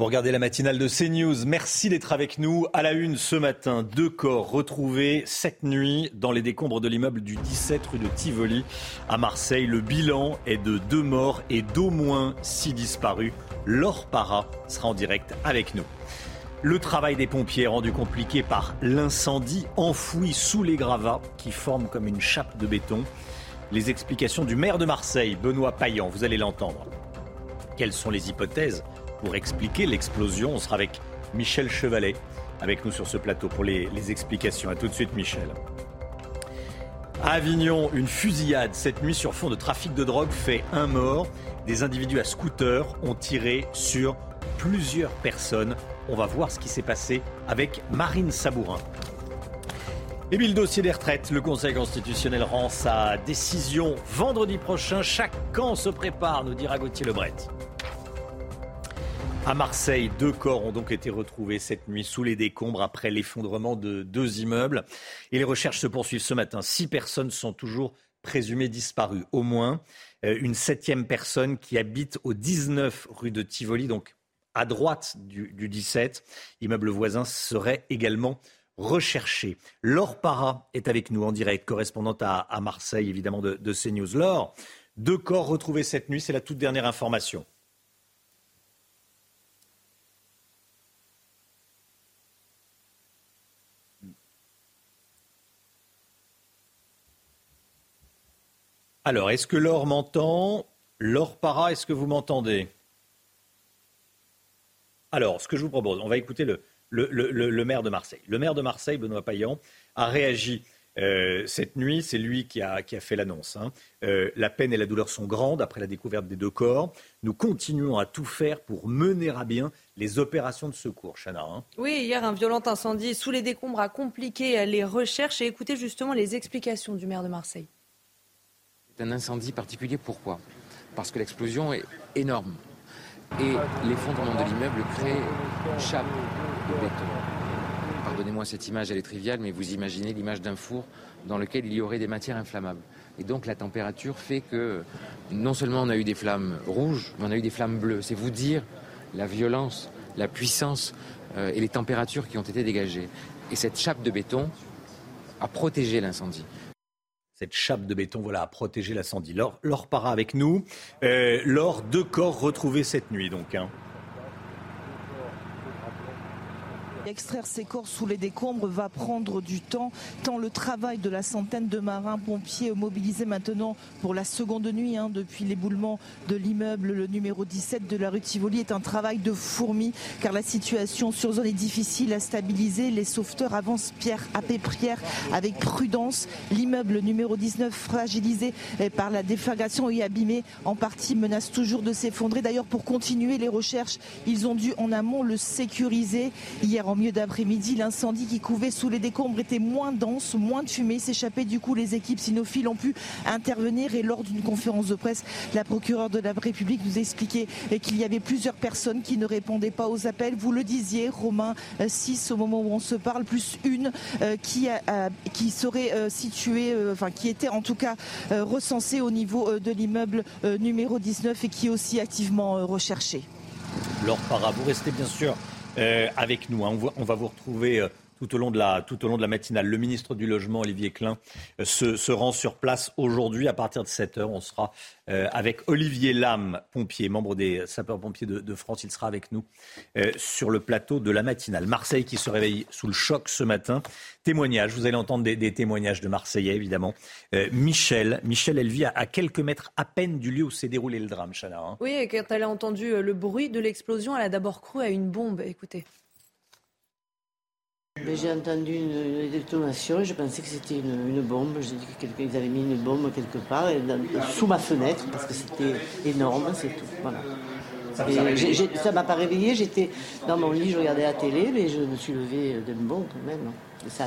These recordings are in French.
Vous regardez la matinale de CNews. Merci d'être avec nous. À la une ce matin, deux corps retrouvés cette nuit dans les décombres de l'immeuble du 17 rue de Tivoli à Marseille. Le bilan est de deux morts et d'au moins six disparus. Laure Para sera en direct avec nous. Le travail des pompiers est rendu compliqué par l'incendie enfoui sous les gravats qui forment comme une chape de béton. Les explications du maire de Marseille, Benoît Payan, vous allez l'entendre. Quelles sont les hypothèses pour expliquer l'explosion. On sera avec Michel Chevalet, avec nous sur ce plateau pour les, explications. A tout de suite, Michel. À Avignon, une fusillade cette nuit sur fond de trafic de drogue fait un mort. Des individus à scooter ont tiré sur plusieurs personnes. On va voir ce qui s'est passé avec Marine Sabourin. Et puis le dossier des retraites, le Conseil constitutionnel rend sa décision vendredi prochain. Chaque camp se prépare, nous dira Gauthier Lebret. À Marseille, deux corps ont donc été retrouvés cette nuit sous les décombres après l'effondrement de deux immeubles. Et les recherches se poursuivent ce matin. Six personnes sont toujours présumées disparues, au moins euh, une septième personne qui habite au 19 rue de Tivoli, donc à droite du, 17. Immeuble voisin serait également recherché. Laure Para est avec nous en direct, correspondante à, Marseille, évidemment, de, de CNews. Laure, deux corps retrouvés cette nuit, c'est la toute dernière information. Alors, est-ce que Laure m'entend? Laure Para, est-ce que vous m'entendez? Alors, ce que je vous propose, on va écouter le, maire de Marseille. Le maire de Marseille, Benoît Payan, a réagi euh, cette nuit. C'est lui qui a, qui a fait l'annonce. Hein. Euh, la peine et la douleur sont grandes après la découverte des deux corps. Nous continuons à tout faire pour mener à bien les opérations de secours. Chana. Hein. Oui, hier, un violent incendie sous les décombres a compliqué les recherches et écoutez justement les explications du maire de Marseille un incendie particulier. Pourquoi? Parce que l'explosion est énorme. Et l'effondrement de l'immeuble crée une chape de béton. Pardonnez-moi cette image, elle est triviale, mais vous imaginez l'image d'un four dans lequel il y aurait des matières inflammables. Et donc la température fait que non seulement on a eu des flammes rouges, mais on a eu des flammes bleues. C'est vous dire la violence, la puissance euh, et les températures qui ont été dégagées. Et cette chape de béton a protégé l'incendie cette chape de béton voilà, a protégé l'incendie. Laure, Laure para avec nous. Euh, Laure, deux corps retrouvés cette nuit donc. Hein. Extraire ces corps sous les décombres va prendre du temps, tant le travail de la centaine de marins pompiers mobilisés maintenant pour la seconde nuit hein, depuis l'éboulement de l'immeuble, le numéro 17 de la rue Tivoli, est un travail de fourmi car la situation sur zone est difficile à stabiliser. Les sauveteurs avancent pierre après pierre avec prudence. L'immeuble numéro 19 fragilisé par la déflagration et abîmé en partie menace toujours de s'effondrer. D'ailleurs, pour continuer les recherches, ils ont dû en amont le sécuriser. Hier en milieu d'après-midi, l'incendie qui couvait sous les décombres était moins dense, moins de fumée s'échappait. Du coup, les équipes cynophiles ont pu intervenir et lors d'une conférence de presse, la procureure de la République nous expliquait qu'il y avait plusieurs personnes qui ne répondaient pas aux appels. Vous le disiez, Romain, 6 au moment où on se parle, plus une euh, qui, qui serait euh, située, euh, enfin qui était en tout cas recensée au niveau de l'immeuble numéro 19 et qui est aussi activement recherchée. Laure Para, vous restez bien sûr euh, avec nous. Hein. On, va, vous retrouver euh, tout au long de la, au long de la matinale. Le ministre du Logement, Olivier Klein, euh, se, rend sur place aujourd'hui à partir de 7 heures. On sera euh, avec Olivier Lam, pompier, membre des sapeurs-pompiers de, France. Il sera avec nous euh, sur le plateau de la matinale. Marseille qui se réveille sous le choc ce matin. Témoignage, vous allez entendre des, témoignages de Marseillais, évidemment. Michel, Michel, elle vit à, quelques mètres à peine du lieu où s'est déroulé le drame, Chana. Hein. Oui, et quand elle a entendu le bruit de l'explosion, elle a d'abord cru à une bombe. Écoutez. J'ai entendu une, détonation et je pensais que c'était une, bombe. J'ai dit qu'ils avaient mis une bombe quelque part sous ma fenêtre parce que c'était énorme, c'est tout. Voilà. Ça m'a pas réveillé, j'étais dans mon lit, je regardais la télé, mais je me suis levé d'un bon quand même. Ça,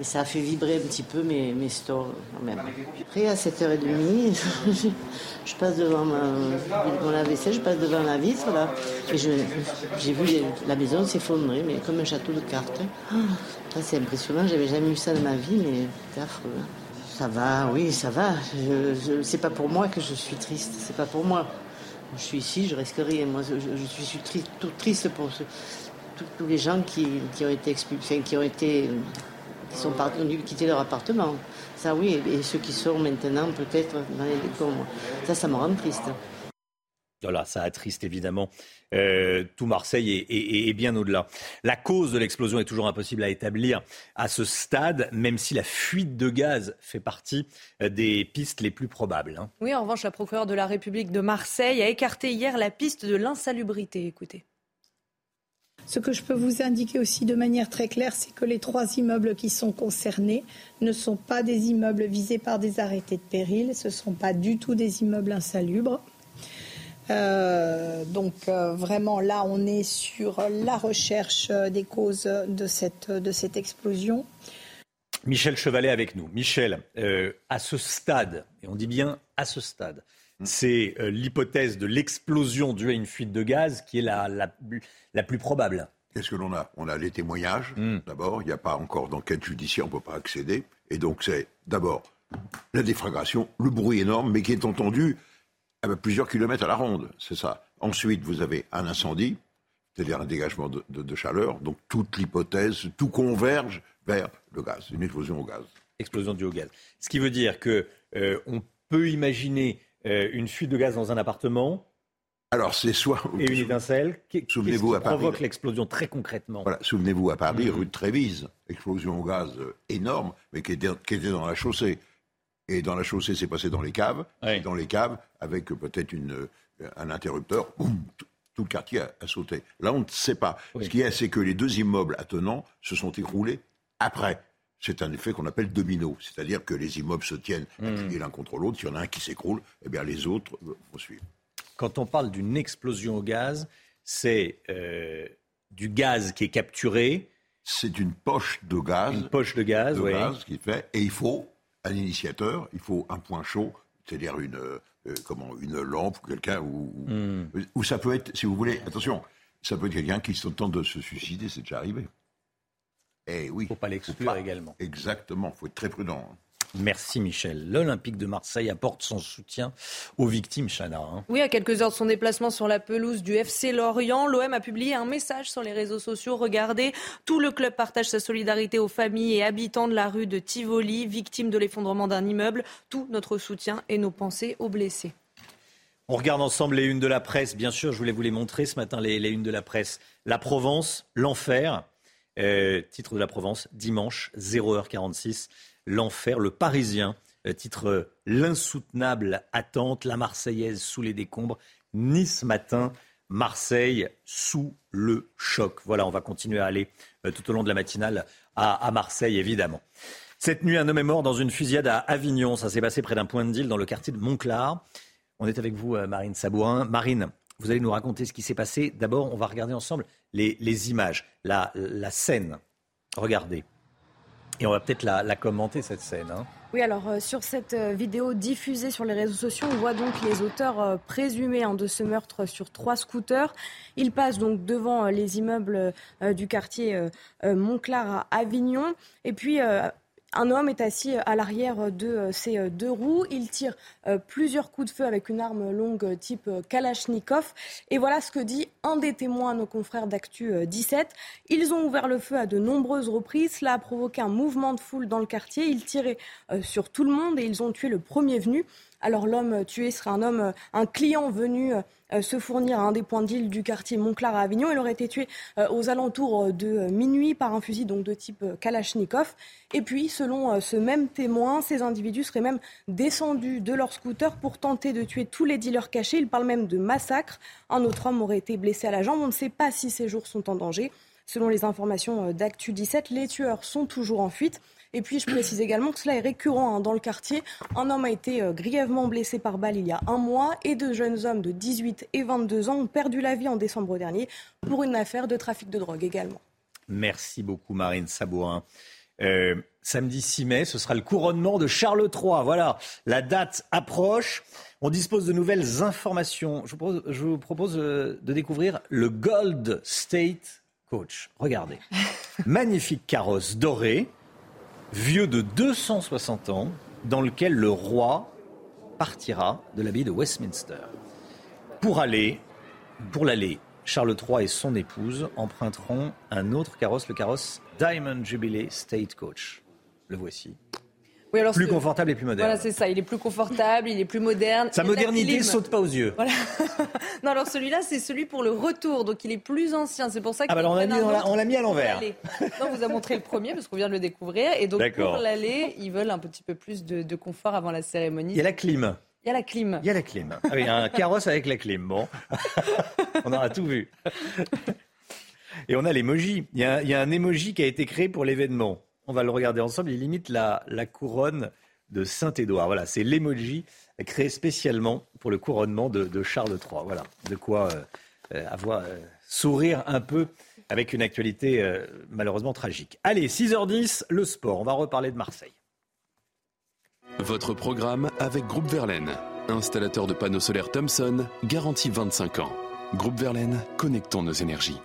et ça a fait vibrer un petit peu mes, mes stores quand même. Après, à 7h30, je passe devant ma, mon lave-vaisselle, je passe devant la vitre, là, et j'ai vu la maison s'effondrer, mais comme un château de cartes. Ah, c'est impressionnant, j'avais jamais vu ça de ma vie, mais c'est affreux. Ça va, oui, ça va. Je, c'est pas pour moi que je suis triste, c'est pas pour moi. Je suis ici, je risque rien. Moi, je, suis, suis triste, tout triste pour tous les gens qui, ont été expulsés, qui ont été, qui sont partis, quitter leur appartement. Ça, oui, et, ceux qui sont maintenant peut-être dans les décombres. Ça, ça me rend triste. Voilà, ça attriste évidemment euh, tout Marseille et, bien au-delà. La cause de l'explosion est toujours impossible à établir à ce stade, même si la fuite de gaz fait partie euh, des pistes les plus probables. Hein. Oui, en revanche, la procureure de la République de Marseille a écarté hier la piste de l'insalubrité. Écoutez. Ce que je peux vous indiquer aussi de manière très claire, c'est que les trois immeubles qui sont concernés ne sont pas des immeubles visés par des arrêtés de péril, ce ne sont pas du tout des immeubles insalubres. Euh, donc euh, vraiment là, on est sur la recherche des causes de cette, explosion. Michel Chevalet avec nous. Michel, euh, à ce stade, et on dit bien à ce stade, c'est l'hypothèse de l'explosion due à une fuite de gaz qui est la, la, plus probable. Qu'est-ce que l'on a? On a les témoignages, hmm. d'abord. Il n'y a pas encore d'enquête judiciaire, on ne peut pas accéder. Et donc, c'est d'abord la défragration, le bruit énorme, mais qui est entendu ben, plusieurs kilomètres à la ronde, c'est ça. Ensuite, vous avez un incendie, c'est-à-dire un dégagement de, chaleur. Donc toute l'hypothèse, tout converge vers le gaz, une explosion au gaz. Explosion du au gaz. Ce qui veut dire que euh, on peut imaginer euh, une fuite de gaz dans un appartement. Alors c'est soit et une étincelle. Souvenez-vous à Paris. Provoque l'explosion très concrètement? Voilà, souvenez-vous à Paris, mmh. rue de Trévise, explosion au gaz euh, énorme, mais qui était, qui était dans la chaussée. Et dans la chaussée, c'est passé dans les caves. Et dans les caves, avec peut-être une, un interrupteur, tout le quartier a, sauté. Là, on ne sait pas. Ce qui est, c'est que les deux immeubles attenants se sont écroulés après. C'est un effet qu'on appelle domino, c'est-à-dire que les immeubles se tiennent mmh. l'un contre l'autre. S'il y en a un qui s'écroule, eh bien les autres vont suivre. Quand on parle d'une explosion au gaz, c'est euh, du gaz qui est capturé. C'est une poche de gaz. Une poche de gaz, oui. qui fait, et il faut un initiateur, il faut un point chaud, c'est-à-dire une, euh, comment, une lampe ou quelqu'un, hmm. ou, ça peut être, si vous voulez, attention, ça peut être quelqu'un qui tente de se suicider, c'est déjà arrivé. Eh oui. Il ne faut pas l'exclure également. Exactement, il faut être très prudent. Hein. Merci Michel. L'Olympique de Marseille apporte son soutien aux victimes, Chana. Hein. Oui, à quelques heures de son déplacement sur la pelouse du FC Lorient, l'OM a publié un message sur les réseaux sociaux. Regardez, tout le club partage sa solidarité aux familles et habitants de la rue de Tivoli, victimes de l'effondrement d'un immeuble. Tout notre soutien et nos pensées aux blessés. On regarde ensemble les unes de la presse. Bien sûr, je voulais vous les montrer ce matin, les, unes de la presse. La Provence, l'enfer. Euh, titre de la Provence, dimanche, 0h46 l'enfer, le Parisien, euh, titre euh, L'insoutenable attente, la Marseillaise sous les décombres, Nice matin, Marseille sous le choc. Voilà, on va continuer à aller tout au long de la matinale à, Marseille, évidemment. Cette nuit, un homme est mort dans une fusillade à Avignon. Ça s'est passé près d'un point de deal dans le quartier de Montclar. On est avec vous, Marine Sabourin. Marine, vous allez nous raconter ce qui s'est passé. D'abord, on va regarder ensemble les, images, la scène. Regardez. Et on va peut-être la, commenter, cette scène. Hein. Oui, alors euh, sur cette euh, vidéo diffusée sur les réseaux sociaux, on voit donc les auteurs euh, présumés hein, de ce meurtre sur trois scooters. Ils passent donc devant les immeubles du quartier Montclar à Avignon. Et puis un homme est assis à l'arrière de ses deux roues. Il tire plusieurs coups de feu avec une arme longue type Kalachnikov. Et voilà ce que dit un des témoins nos confrères d'Actu 17. Ils ont ouvert le feu à de nombreuses reprises. Cela a provoqué un mouvement de foule dans le quartier. Ils tiraient sur tout le monde et ils ont tué le premier venu. Alors l'homme tué serait un homme, un client venu euh, se fournir à un des points d'île du quartier Montclar à Avignon. Il aurait été tué euh, aux alentours de minuit par un fusil de type Kalachnikov. Et puis, selon euh, ce même témoin, ces individus seraient même descendus de leur scooter pour tenter de tuer tous les dealers cachés. Il parle même de massacre. Un autre homme aurait été blessé à la jambe. On ne sait pas si ces jours sont en danger. Selon les informations d'Actu 17, les tueurs sont toujours en fuite. Et puis, je précise également que cela est récurrent hein, dans le quartier. Un homme a été euh, grièvement blessé par balle il y a un mois et deux jeunes hommes de 18 et 22 ans ont perdu la vie en décembre dernier pour une affaire de trafic de drogue également. Merci beaucoup, Marine Sabourin. Euh, samedi 6 mai, ce sera le couronnement de Charles III. Voilà, la date approche. On dispose de nouvelles informations. Je vous propose, euh, de découvrir le Gold State Coach. Regardez. Magnifique carrosse doré, vieux de 260 ans, dans lequel le roi partira de l'abbaye de Westminster. Pour aller, pour l'aller, Charles III et son épouse emprunteront un autre carrosse, le carrosse Diamond Jubilee State Coach. Le voici. Oui, alors plus confortable et plus moderne. Voilà, c'est ça. Il est plus confortable, il est plus moderne. Sa modernité ne saute pas aux yeux. Voilà. non, alors celui-là, c'est celui pour le retour, donc il est plus ancien. C'est pour ça ah, bah, on l'a mis, à l'envers. on vous a montré le premier parce qu'on vient de le découvrir. Et donc pour l'aller, ils veulent un petit peu plus de, confort avant la cérémonie. Il y a la clim. Il y a la clim. Il y a la clim. Ah oui, un carrosse avec la clim. Bon, on aura tout vu. Et on a l'emoji. Il, il y a un emoji qui a été créé pour l'événement. On va le regarder ensemble. Il limite la, couronne de Saint-Édouard. Voilà, c'est l'emoji créé spécialement pour le couronnement de, Charles III. Voilà, de quoi euh, euh, avoir euh, sourire un peu avec une actualité malheureusement tragique. Allez, 6h10, le sport. On va reparler de Marseille. Votre programme avec Groupe Verlaine, installateur de panneaux solaires Thomson, garantie 25 ans. Groupe Verlaine, connectons nos énergies.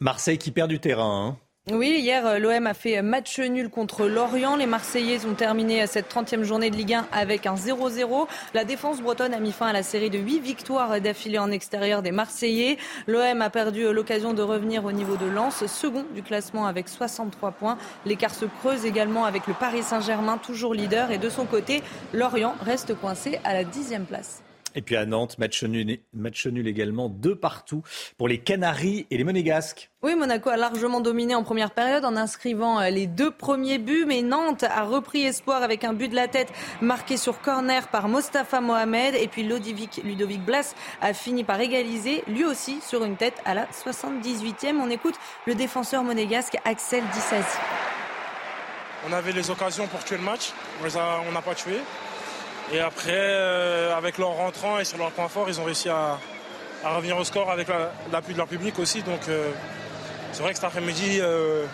Marseille qui perd du terrain. Hein. Oui, hier, euh, l'OM a fait match nul contre Lorient. Les Marseillais ont terminé cette 30e journée de Ligue 1 avec un 0-0. La défense bretonne a mis fin à la série de 8 victoires d'affilée en extérieur des Marseillais. L'OM a perdu l'occasion de revenir au niveau de Lens, second du classement avec 63 points. L'écart se creuse également avec le Paris Saint-Germain, toujours leader. Et de son côté, Lorient reste coincé à la 10e place. Et puis à Nantes, match nul, match nul également, deux partout pour les Canaries et les Monégasques. Oui, Monaco a largement dominé en première période en inscrivant euh, les deux premiers buts, mais Nantes a repris espoir avec un but de la tête marqué sur corner par Mostafa Mohamed. Et puis Ludovic, Ludovic Blas a fini par égaliser, lui aussi sur une tête à la 78e. On écoute le défenseur monégasque Axel Dissasi. On avait les occasions pour tuer le match, on n'a pas tué. Et après, euh, avec leur rentrant et sur leur point fort, ils ont réussi à, revenir au score avec l'appui de leur public aussi. Donc euh, c'est vrai que cet après-midi, euh,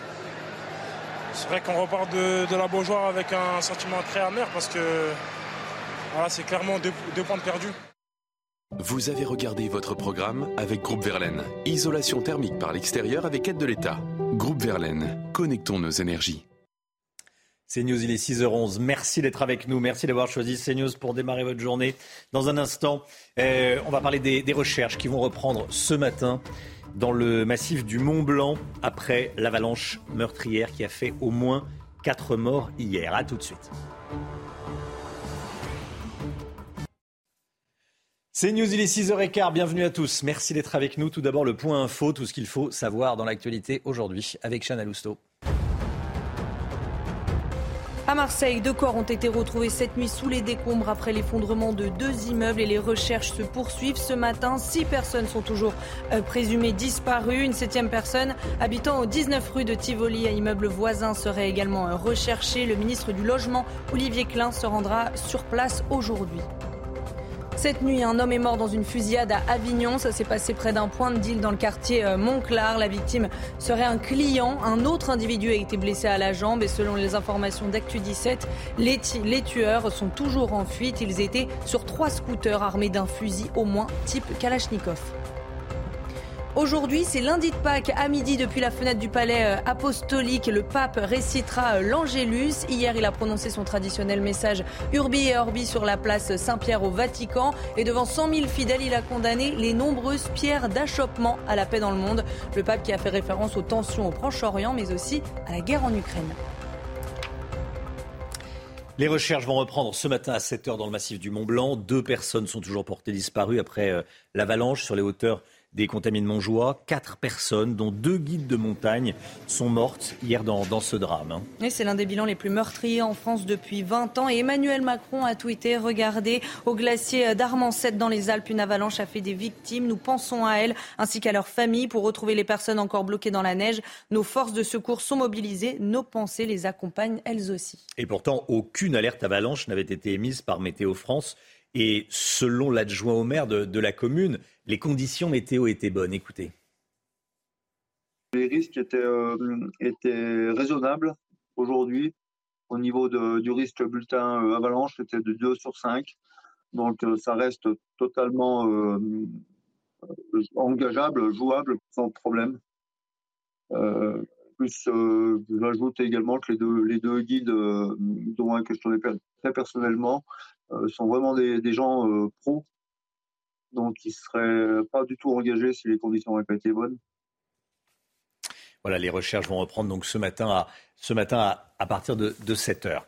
c'est vrai qu'on repart de, la Beaujoire avec un sentiment très amer parce que voilà, c'est clairement deux, points de perdus. Vous avez regardé votre programme avec Groupe Verlaine. Isolation thermique par l'extérieur avec aide de l'État. Groupe Verlaine, connectons nos énergies. CNews, il est 6h11. Merci d'être avec nous. Merci d'avoir choisi CNews pour démarrer votre journée. Dans un instant, euh, on va parler des, recherches qui vont reprendre ce matin dans le massif du Mont Blanc après l'avalanche meurtrière qui a fait au moins 4 morts hier. A tout de suite. C'est News, il est 6h15, bienvenue à tous. Merci d'être avec nous. Tout d'abord, le point info, tout ce qu'il faut savoir dans l'actualité aujourd'hui avec Chana Lousteau. À Marseille, deux corps ont été retrouvés cette nuit sous les décombres après l'effondrement de deux immeubles et les recherches se poursuivent. Ce matin, six personnes sont toujours euh, présumées disparues. Une septième personne habitant au 19 rue de Tivoli, à immeuble voisin, serait également euh, recherchée. Le ministre du Logement, Olivier Klein, se rendra sur place aujourd'hui. Cette nuit, un homme est mort dans une fusillade à Avignon. Ça s'est passé près d'un point de deal dans le quartier euh, Montclar. La victime serait un client. Un autre individu a été blessé à la jambe et selon les informations d'Actu 17, les, les tueurs sont toujours en fuite. Ils étaient sur trois scooters armés d'un fusil au moins type Kalachnikov. Aujourd'hui, c'est lundi de Pâques à midi depuis la fenêtre du palais euh, apostolique. Le pape récitera euh, l'Angélus. Hier, il a prononcé son traditionnel message Urbi et Orbi sur la place Saint-Pierre au Vatican. Et devant 100 000 fidèles, il a condamné les nombreuses pierres d'achoppement à la paix dans le monde. Le pape qui a fait référence aux tensions au Proche-Orient, mais aussi à la guerre en Ukraine. Les recherches vont reprendre ce matin à 7h dans le massif du Mont Blanc. Deux personnes sont toujours portées disparues après euh, l'avalanche sur les hauteurs des contaminés de Montjoie. Quatre personnes, dont deux guides de montagne, sont mortes hier dans, ce drame. Hein. c'est l'un des bilans les plus meurtriers en France depuis 20 ans. Et Emmanuel Macron a tweeté Regardez, au glacier d'Armancette dans les Alpes, une avalanche a fait des victimes. Nous pensons à elles ainsi qu'à leurs familles pour retrouver les personnes encore bloquées dans la neige. Nos forces de secours sont mobilisées. Nos pensées les accompagnent elles aussi. Et pourtant, aucune alerte avalanche n'avait été émise par Météo France. Et selon l'adjoint au maire de, la commune, les conditions météo étaient bonnes. Écoutez. Les risques étaient, euh, raisonnables. aujourd'hui, au niveau du risque bulletin avalanche, c'était de 2 sur 5. Donc ça reste totalement engageable, jouable, sans problème. plus, j'ajoute également que les deux, les deux guides, dont un que je connais très personnellement, sont vraiment des, gens pros donc il ne serait pas du tout engagé si les conditions n'avaient pas été bonnes. Voilà, les recherches vont reprendre donc ce matin à, ce matin à, partir de, 7 heures.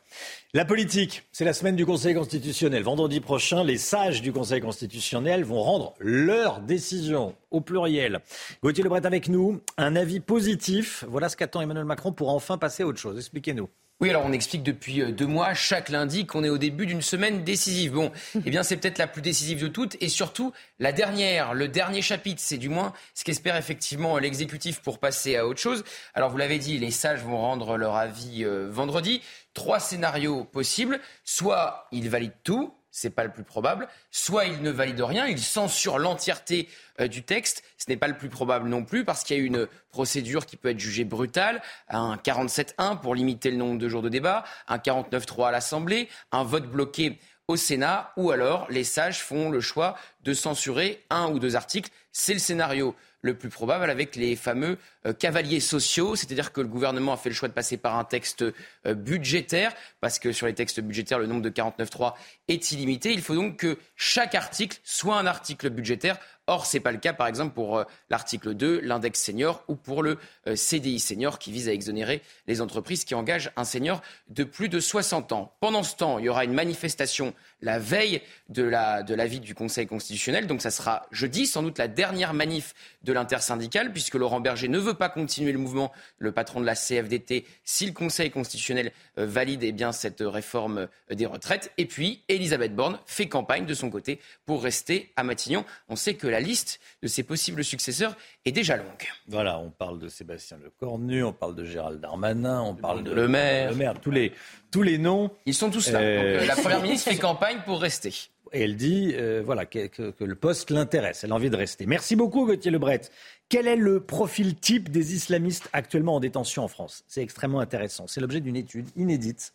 La politique, c'est la semaine du Conseil constitutionnel. Vendredi prochain, les sages du Conseil constitutionnel vont rendre leur décision au pluriel. Gauthier Lebret avec nous, un avis positif. Voilà ce qu'attend Emmanuel Macron pour enfin passer à autre chose. Expliquez-nous. Oui, alors on explique depuis euh, deux mois, chaque lundi, qu'on est au début d'une semaine décisive. Bon, eh bien c'est peut-être la plus décisive de toutes et surtout la dernière, le dernier chapitre, c'est du moins ce qu'espère effectivement l'exécutif pour passer à autre chose. Alors vous l'avez dit, les sages vont rendre leur avis euh, vendredi. Trois scénarios possibles. Soit ils valident tout, c'est pas le plus probable. Soit il ne valide rien, il censure l'entièreté euh, du texte. Ce n'est pas le plus probable non plus parce qu'il y a une procédure qui peut être jugée brutale, un 47-1 pour limiter le nombre de jours de débat, un 49-3 à l'Assemblée, un vote bloqué au Sénat, ou alors les sages font le choix de censurer un ou deux articles. C'est le scénario le plus probable avec les fameux euh, cavaliers sociaux, c'est-à-dire que le gouvernement a fait le choix de passer par un texte euh, budgétaire, parce que sur les textes budgétaires, le nombre de 49.3 est illimité. Il faut donc que chaque article soit un article budgétaire. Or, ce n'est pas le cas, par exemple, pour euh, l'article 2, l'index senior, ou pour le CDI senior, qui vise à exonérer les entreprises qui engagent un senior de plus de 60 ans. Pendant ce temps, il y aura une manifestation la veille de l'avis du Conseil constitutionnel. Donc, ça sera jeudi, sans doute la dernière manif de l'intersyndicale, puisque Laurent Berger ne veut pas continuer le mouvement, le patron de la CFDT, si le Conseil constitutionnel euh, valide eh bien, cette réforme euh, des retraites. Et puis, Elisabeth Borne fait campagne de son côté pour rester à Matignon. On sait que la liste de ses possibles successeurs est déjà longue. Voilà, on parle de Sébastien Lecornu, on parle de Gérald Darmanin, on parle de Le Maire. Le maire tous, les, tous les noms. Ils sont tous là. Euh, la Première ministre fait campagne pour rester. Et elle dit voilà, que, que, le poste l'intéresse, elle a envie de rester. Merci beaucoup Gauthier Lebret. Quel est le profil type des islamistes actuellement en détention en France? C'est extrêmement intéressant. C'est l'objet d'une étude inédite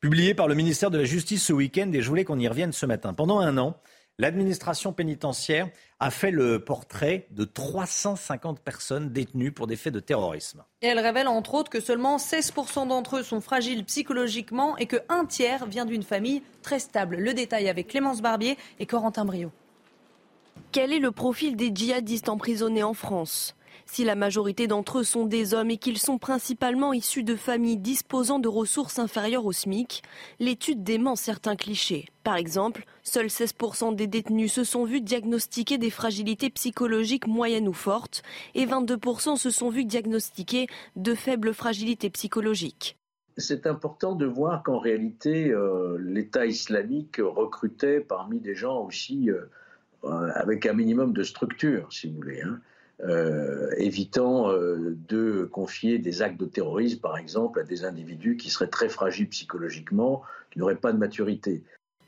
publiée par le ministère de la Justice ce week-end et je voulais qu'on y revienne ce matin. Pendant un an, l'administration pénitentiaire a fait le portrait de 350 personnes détenues pour des faits de terrorisme. Et elle révèle entre autres que seulement 16% d'entre eux sont fragiles psychologiquement et qu'un tiers vient d'une famille très stable. Le détail avec Clémence Barbier et Corentin Brio. Quel est le profil des djihadistes emprisonnés en France? Si la majorité d'entre eux sont des hommes et qu'ils sont principalement issus de familles disposant de ressources inférieures au SMIC, l'étude dément certains clichés. Par exemple, seuls 16% des détenus se sont vus diagnostiquer des fragilités psychologiques moyennes ou fortes et 22% se sont vus diagnostiquer de faibles fragilités psychologiques. C'est important de voir qu'en réalité, euh, l'État islamique recrutait parmi des gens aussi euh, euh, avec un minimum de structure, si vous voulez, hein. Euh, évitant euh, de confier des actes de terrorisme, par exemple, à des individus qui seraient très fragiles psychologiquement, qui n'auraient pas de maturité.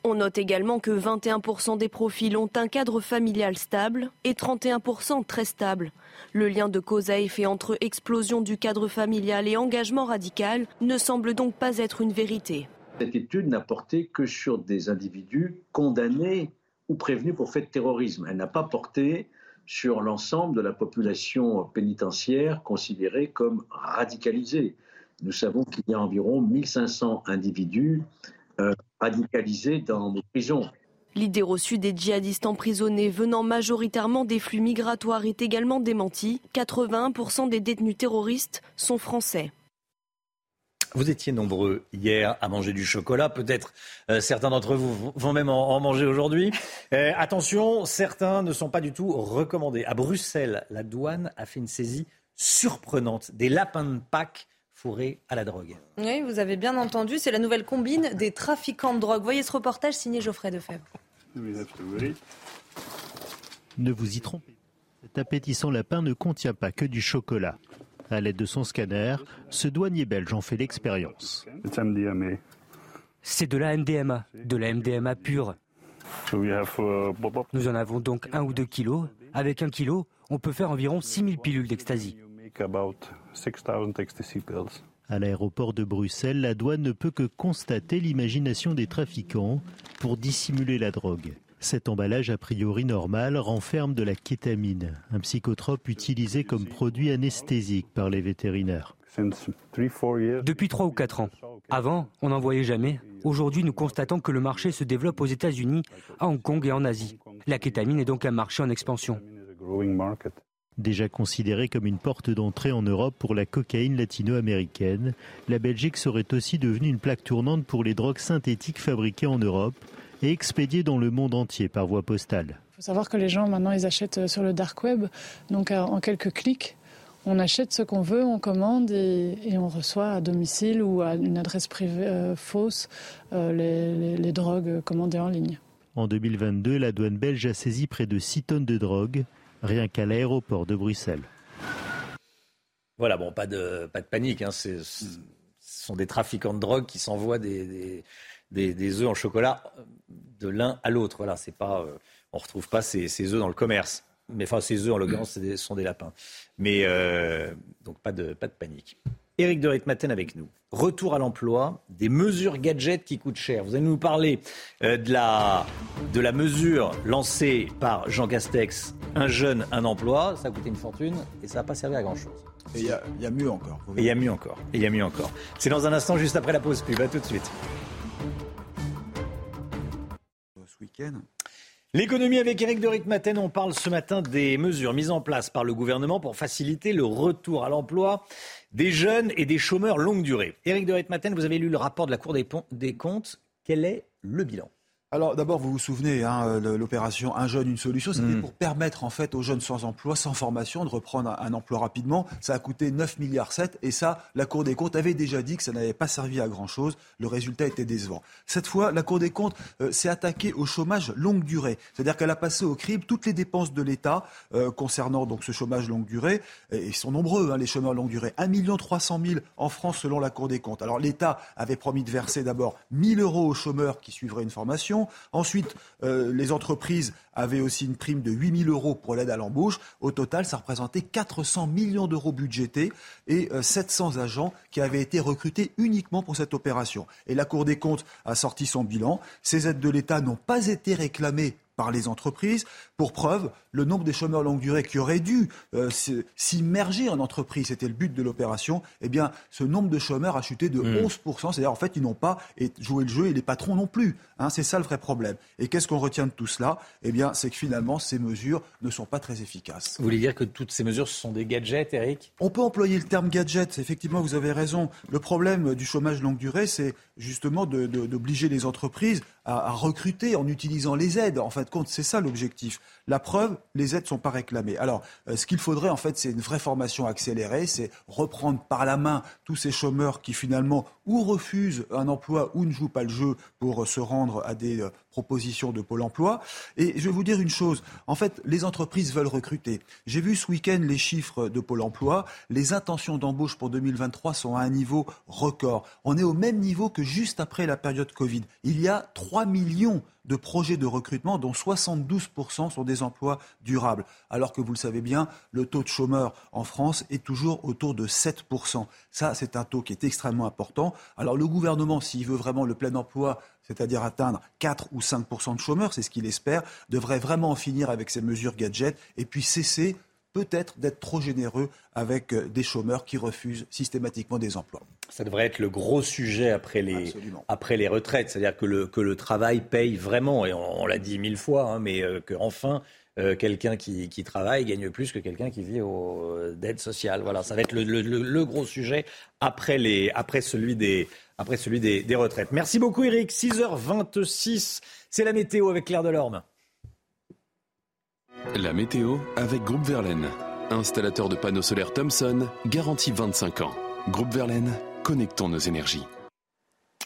On note également que 21% des profils ont un cadre familial stable et 31% très stable. Le lien de cause à effet entre explosion du cadre familial et engagement radical ne semble donc pas être une vérité. Cette étude n'a porté que sur des individus condamnés ou prévenus pour fait de terrorisme. Elle n'a pas porté sur l'ensemble de la population pénitentiaire considérée comme radicalisée. Nous savons qu'il y a environ 1500 individus euh, radicalisés dans nos prisons. L'idée reçue des djihadistes emprisonnés venant majoritairement des flux migratoires est également démentie. 81% des détenus terroristes sont français. Vous étiez nombreux hier à manger du chocolat. Peut-être euh, certains d'entre vous vont même en, manger aujourd'hui. Euh, attention, certains ne sont pas du tout recommandés. À Bruxelles, la douane a fait une saisie surprenante des lapins de Pâques fourrés à la drogue. Oui, vous avez bien entendu, c'est la nouvelle combine des trafiquants de drogue. Voyez ce reportage signé Geoffrey Defebvre. Ne vous y trompez. Cet appétissant lapin ne contient pas que du chocolat. À l'aide de son scanner, ce douanier belge en fait l'expérience. C'est de la MDMA, de la MDMA pure. Nous en avons donc un ou deux kilos. Avec un kilo, on peut faire environ 6000 pilules d'ecstasy. À l'aéroport de Bruxelles, la douane ne peut que constater l'imagination des trafiquants pour dissimuler la drogue. Cet emballage a priori normal renferme de la kétamine, un psychotrope utilisé comme produit anesthésique par les vétérinaires. Depuis trois ou quatre ans. Avant, on n'en voyait jamais. Aujourd'hui, nous constatons que le marché se développe aux États-Unis, à Hong Kong et en Asie. La kétamine est donc un marché en expansion. Déjà considérée comme une porte d'entrée en Europe pour la cocaïne latino-américaine, la Belgique serait aussi devenue une plaque tournante pour les drogues synthétiques fabriquées en Europe et expédiées dans le monde entier par voie postale. Il faut savoir que les gens maintenant ils achètent euh, sur le dark web, donc euh, en quelques clics. On achète ce qu'on veut, on commande et, on reçoit à domicile ou à une adresse privée euh, fausse les, drogues commandées en ligne. En 2022, la douane belge a saisi près de 6 tonnes de drogue, rien qu'à l'aéroport de Bruxelles. Voilà, bon, pas de, pas de panique. Hein, ce sont des trafiquants de drogue qui s'envoient des, des, œufs en chocolat de l'un à l'autre. Voilà, c'est pas, euh, on retrouve pas ces, ces œufs dans le commerce. Mais enfin, ces œufs, en l'occurrence, ce sont des lapins. Mais euh, donc, pas de, pas de panique. Éric de Ritmaten avec nous. Retour à l'emploi, des mesures gadgets qui coûtent cher. Vous allez nous parler euh, de, la, de la mesure lancée par Jean Castex, un jeune, un emploi. Ça a coûté une fortune et ça n'a pas servi à grand-chose. Et il y, a mieux encore. Et il y a mieux encore. Et il y a mieux encore. C'est dans un instant, juste après la pause pub. À tout de suite. L'économie avec Eric de Ritmaten, on parle ce matin des mesures mises en place par le gouvernement pour faciliter le retour à l'emploi des jeunes et des chômeurs longue durée. Eric de Ritmaten, vous avez lu le rapport de la Cour des comptes. Quel est le bilan? Alors d'abord, vous vous souvenez, hein, l'opération Un jeune, une solution, c'était Mm. pour permettre en fait aux jeunes sans emploi, sans formation, de reprendre un, emploi rapidement. Ça a coûté 9 milliards 7 et ça, la Cour des comptes avait déjà dit que ça n'avait pas servi à grand-chose. Le résultat était décevant. Cette fois, la Cour des comptes euh, s'est attaquée au chômage longue durée. C'est-à-dire qu'elle a passé au crible toutes les dépenses de l'État euh, concernant donc ce chômage longue durée. Et ils sont nombreux, hein, les chômeurs longue durée. 1 300 000 en France selon la Cour des comptes. Alors l'État avait promis de verser d'abord 1000 euros aux chômeurs qui suivraient une formation. Ensuite, euh, les entreprises avaient aussi une prime de 8 000 euros pour l'aide à l'embauche. Au total, ça représentait 400 millions d'euros budgétés et 700 agents qui avaient été recrutés uniquement pour cette opération. Et la Cour des comptes a sorti son bilan. Ces aides de l'État n'ont pas été réclamées par les entreprises. Pour preuve, le nombre des chômeurs longue durée qui auraient dû euh, s'immerger en entreprise, c'était le but de l'opération, eh bien, ce nombre de chômeurs a chuté de 11%. C'est-à-dire, en fait, ils n'ont pas joué le jeu et les patrons non plus. Hein, c'est ça le vrai problème. Et qu'est-ce qu'on retient de tout cela? Eh bien, c'est que finalement, ces mesures ne sont pas très efficaces. Vous voulez dire que toutes ces mesures, ce sont des gadgets, Eric? On peut employer le terme gadget. Effectivement, vous avez raison. Le problème du chômage longue durée, c'est justement d'obliger les entreprises à, recruter en utilisant les aides. En fait, compte, c'est ça l'objectif. La preuve, les aides ne sont pas réclamées. Alors, euh, ce qu'il faudrait, en fait, c'est une vraie formation accélérée, c'est reprendre par la main tous ces chômeurs qui, finalement, ou refusent un emploi ou ne jouent pas le jeu pour euh, se rendre à des euh, propositions de Pôle emploi. Et je vais vous dire une chose, en fait, les entreprises veulent recruter. J'ai vu ce week-end les chiffres de Pôle emploi. Les intentions d'embauche pour 2023 sont à un niveau record. On est au même niveau que juste après la période Covid. Il y a 3 millions de projets de recrutement dont 72% sont des emplois durables. Alors que vous le savez bien, le taux de chômeurs en France est toujours autour de 7%. Ça, c'est un taux qui est extrêmement important. Alors le gouvernement, s'il veut vraiment le plein emploi, c'est-à-dire atteindre 4 ou 5% de chômeurs, c'est ce qu'il espère, devrait vraiment en finir avec ces mesures gadgets et puis cesser peut-être d'être trop généreux avec euh, des chômeurs qui refusent systématiquement des emplois. Ça devrait être le gros sujet après les, après les retraites, c'est-à-dire que le, que le travail paye vraiment, et on, l'a dit mille fois, hein, mais euh, qu'enfin, euh, quelqu'un qui, qui, travaille gagne plus que quelqu'un qui vit d'aide sociale. Voilà, ça va être le, le, le, gros sujet après, les, après celui, des, après celui des, des retraites. Merci beaucoup Eric, 6h26, c'est la météo avec Claire Delorme. La météo avec Groupe Verlaine. Installateur de panneaux solaires Thomson, garantie 25 ans. Groupe Verlaine, connectons nos énergies.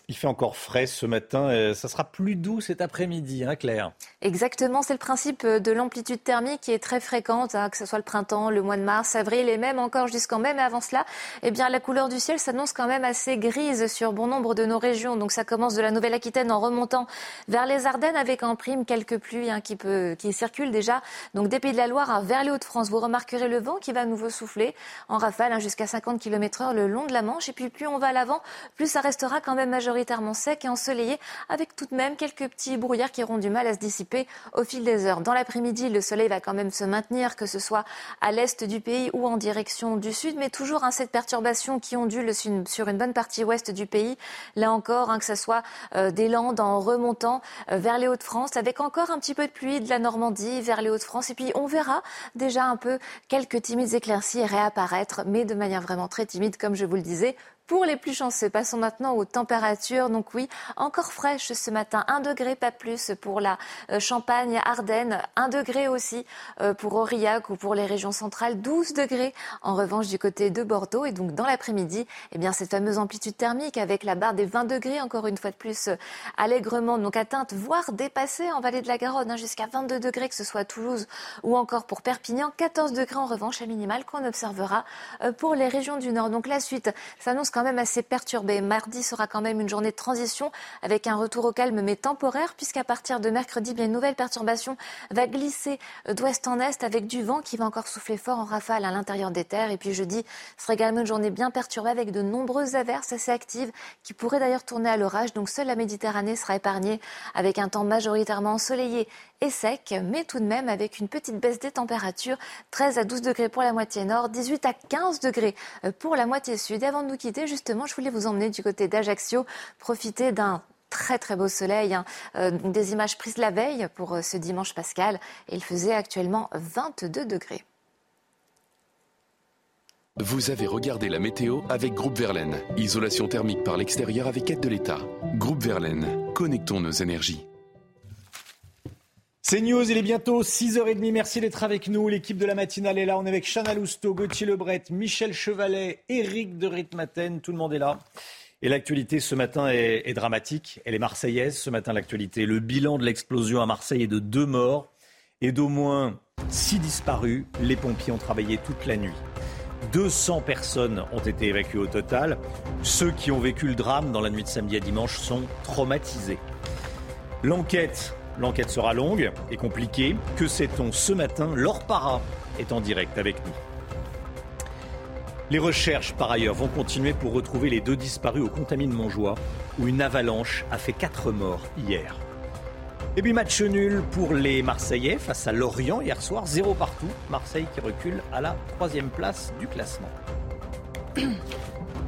Il fait encore frais ce matin. Ça sera plus doux cet après-midi, hein, Claire Exactement. C'est le principe de l'amplitude thermique qui est très fréquente, hein, que ce soit le printemps, le mois de mars, avril et même encore jusqu'en même avant cela. Eh bien, la couleur du ciel s'annonce quand même assez grise sur bon nombre de nos régions. Donc, ça commence de la Nouvelle-Aquitaine en remontant vers les Ardennes avec en prime quelques pluies hein, qui, circulent déjà. Donc, des Pays de la Loire vers les Hauts-de-France, vous remarquerez le vent qui va à nouveau souffler en rafale jusqu'à 50 km heure le long de la Manche. Et puis, plus on va à l'avant, plus ça restera quand même majoritaire sec et ensoleillé, avec tout de même quelques petits brouillards qui auront du mal à se dissiper au fil des heures. Dans l'après-midi, le soleil va quand même se maintenir, que ce soit à l'est du pays ou en direction du sud, mais toujours hein, cette perturbation qui ondule sur une bonne partie ouest du pays. Là encore, hein, que ce soit euh, des Landes en remontant euh, vers les Hauts-de-France, avec encore un petit peu de pluie de la Normandie vers les Hauts-de-France. Et puis on verra déjà un peu quelques timides éclaircies réapparaître, mais de manière vraiment très timide, comme je vous le disais, pour les plus chanceux, passons maintenant aux températures. Donc oui, encore fraîche ce matin, 1 degré pas plus pour la euh, Champagne, Ardennes, 1 degré aussi euh, pour Aurillac ou pour les régions centrales, 12 degrés en revanche du côté de Bordeaux. Et donc dans l'après-midi, eh bien cette fameuse amplitude thermique avec la barre des 20 degrés, encore une fois de plus euh, allègrement donc atteinte, voire dépassée en vallée de la Garonne, hein, jusqu'à 22 degrés, que ce soit à Toulouse ou encore pour Perpignan, 14 degrés en revanche à minimal qu'on observera pour les régions du Nord. Donc la suite s'annonce quand même assez perturbé. Mardi sera quand même une journée de transition avec un retour au calme mais temporaire puisqu'à partir de mercredi, bien une nouvelle perturbation va glisser d'ouest en est avec du vent qui va encore souffler fort en rafale à l'intérieur des terres. Et puis jeudi sera également une journée bien perturbée avec de nombreuses averses assez actives qui pourraient d'ailleurs tourner à l'orage. Donc seule la Méditerranée sera épargnée avec un temps majoritairement ensoleillé et sec, mais tout de même avec une petite baisse des températures, 13 à 12 degrés pour la moitié nord, 18 à 15 degrés pour la moitié sud. Et avant de nous quitter, justement, je voulais vous emmener du côté d'Ajaccio, profiter d'un très très beau soleil, hein. euh, des images prises la veille pour euh, ce dimanche pascal, il faisait actuellement 22 degrés. Vous avez regardé la météo avec Groupe Verlaine. Isolation thermique par l'extérieur avec aide de l'État. Groupe Verlaine, connectons nos énergies. C'est News, il est bientôt 6h30. Merci d'être avec nous. L'équipe de la matinale est là. On est avec Chana Lousteau, Gauthier Lebret, Michel Chevalet, Éric de Ritmaten. Tout le monde est là. Et l'actualité ce matin est, dramatique. Elle est marseillaise ce matin, l'actualité. Le bilan de l'explosion à Marseille est de deux morts et d'au moins six disparus. Les pompiers ont travaillé toute la nuit. 200 personnes ont été évacuées au total. Ceux qui ont vécu le drame dans la nuit de samedi à dimanche sont traumatisés. L'enquête L'enquête sera longue et compliquée. Que sait-on ce matin? Laure Para est en direct avec nous. Les recherches, par ailleurs, vont continuer pour retrouver les deux disparus au Contamine Montjoie, où une avalanche a fait quatre morts hier. Et puis match nul pour les Marseillais face à Lorient hier soir, zéro partout. Marseille qui recule à la troisième place du classement.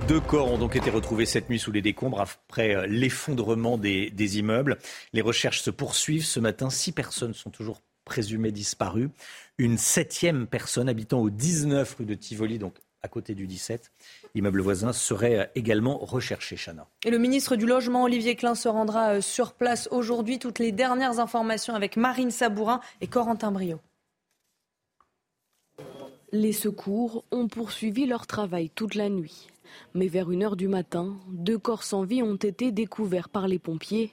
Deux corps ont donc été retrouvés cette nuit sous les décombres après euh, l'effondrement des, immeubles. Les recherches se poursuivent. Ce matin, six personnes sont toujours présumées disparues. Une septième personne habitant au 19 rue de Tivoli, donc à côté du 17, immeuble voisin, serait euh, également recherchée, Chana. Et le ministre du Logement, Olivier Klein, se rendra euh, sur place aujourd'hui. Toutes les dernières informations avec Marine Sabourin et Corentin Brio. Les secours ont poursuivi leur travail toute la nuit. Mais vers une heure du matin, deux corps sans vie ont été découverts par les pompiers.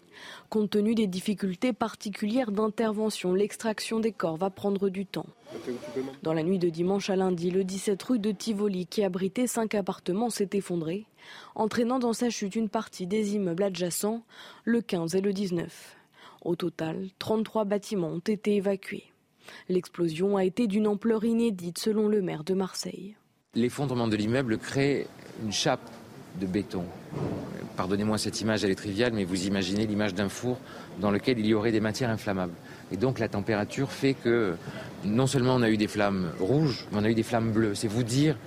Compte tenu des difficultés particulières d'intervention, l'extraction des corps va prendre du temps. Dans la nuit de dimanche à lundi, le 17 rue de Tivoli, qui abritait cinq appartements, s'est effondré, entraînant dans sa chute une partie des immeubles adjacents, le 15 et le 19. Au total, 33 bâtiments ont été évacués. L'explosion a été d'une ampleur inédite selon le maire de Marseille. L'effondrement de l'immeuble crée une chape de béton. Pardonnez-moi cette image, elle est triviale, mais vous imaginez l'image d'un four dans lequel il y aurait des matières inflammables. Et donc la température fait que non seulement on a eu des flammes rouges, mais on a eu des flammes bleues. C'est vous dire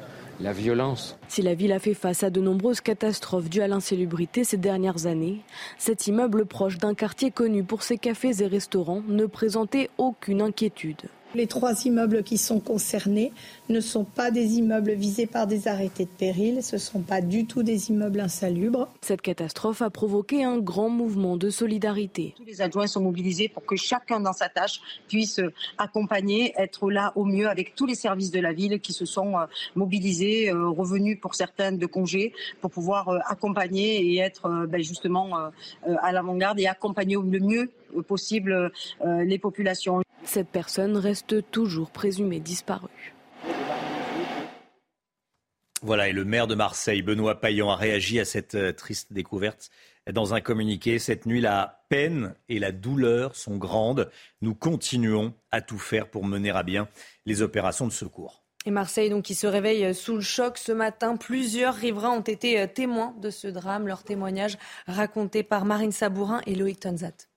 la violence. Si la ville a fait face à de nombreuses catastrophes dues à l'insalubrité ces dernières années, cet immeuble proche d'un quartier connu pour ses cafés et restaurants ne présentait aucune inquiétude. Les trois immeubles qui sont concernés ne sont pas des immeubles visés par des arrêtés de péril, ce ne sont pas du tout des immeubles insalubres. Cette catastrophe a provoqué un grand mouvement de solidarité. Tous les adjoints sont mobilisés pour que chacun dans sa tâche puisse accompagner, être là au mieux avec tous les services de la ville qui se sont euh, mobilisés, euh, revenus pour certaines de congés, pour pouvoir euh, accompagner et être ben, justement à l'avant-garde et accompagner au mieux possible les populations. Cette personne reste toujours présumée disparue. Voilà, et le maire de Marseille, Benoît Payan, a réagi à cette euh, triste découverte dans un communiqué. Cette nuit, la peine et la douleur sont grandes. Nous continuons à tout faire pour mener à bien les opérations de secours. Et Marseille, donc, qui se réveille sous le choc ce matin. Plusieurs riverains ont été euh, témoins de ce drame. Leur témoignage raconté par Marine Sabourin et Loïc Tonzat.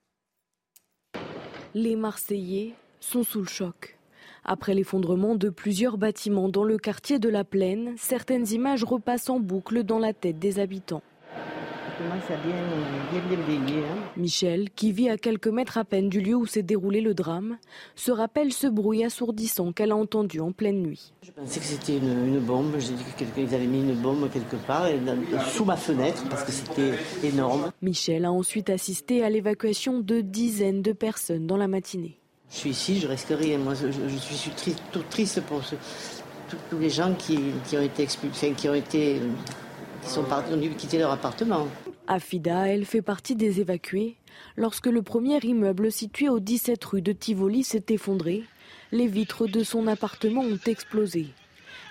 Les Marseillais sont sous le choc. Après l'effondrement de plusieurs bâtiments dans le quartier de la Plaine, certaines images repassent en boucle dans la tête des habitants. Michel, qui vit à quelques mètres à peine du lieu où s'est déroulé le drame, se rappelle ce bruit assourdissant qu'elle a entendu en pleine nuit. Je pensais que c'était une, bombe. J'ai dit qu'ils avaient mis une bombe quelque part sous ma fenêtre parce que c'était énorme. Michel a ensuite assisté à l'évacuation de dizaines de personnes dans la matinée. Je suis ici, je risquerai. Moi, je, suis triste, tout triste pour tous les gens qui, ont été expulsés, qui ont été, qui sont partis, ont dû quitter leur appartement. Afida, elle fait partie des évacués. Lorsque le premier immeuble situé au 17 rue de Tivoli s'est effondré, les vitres de son appartement ont explosé.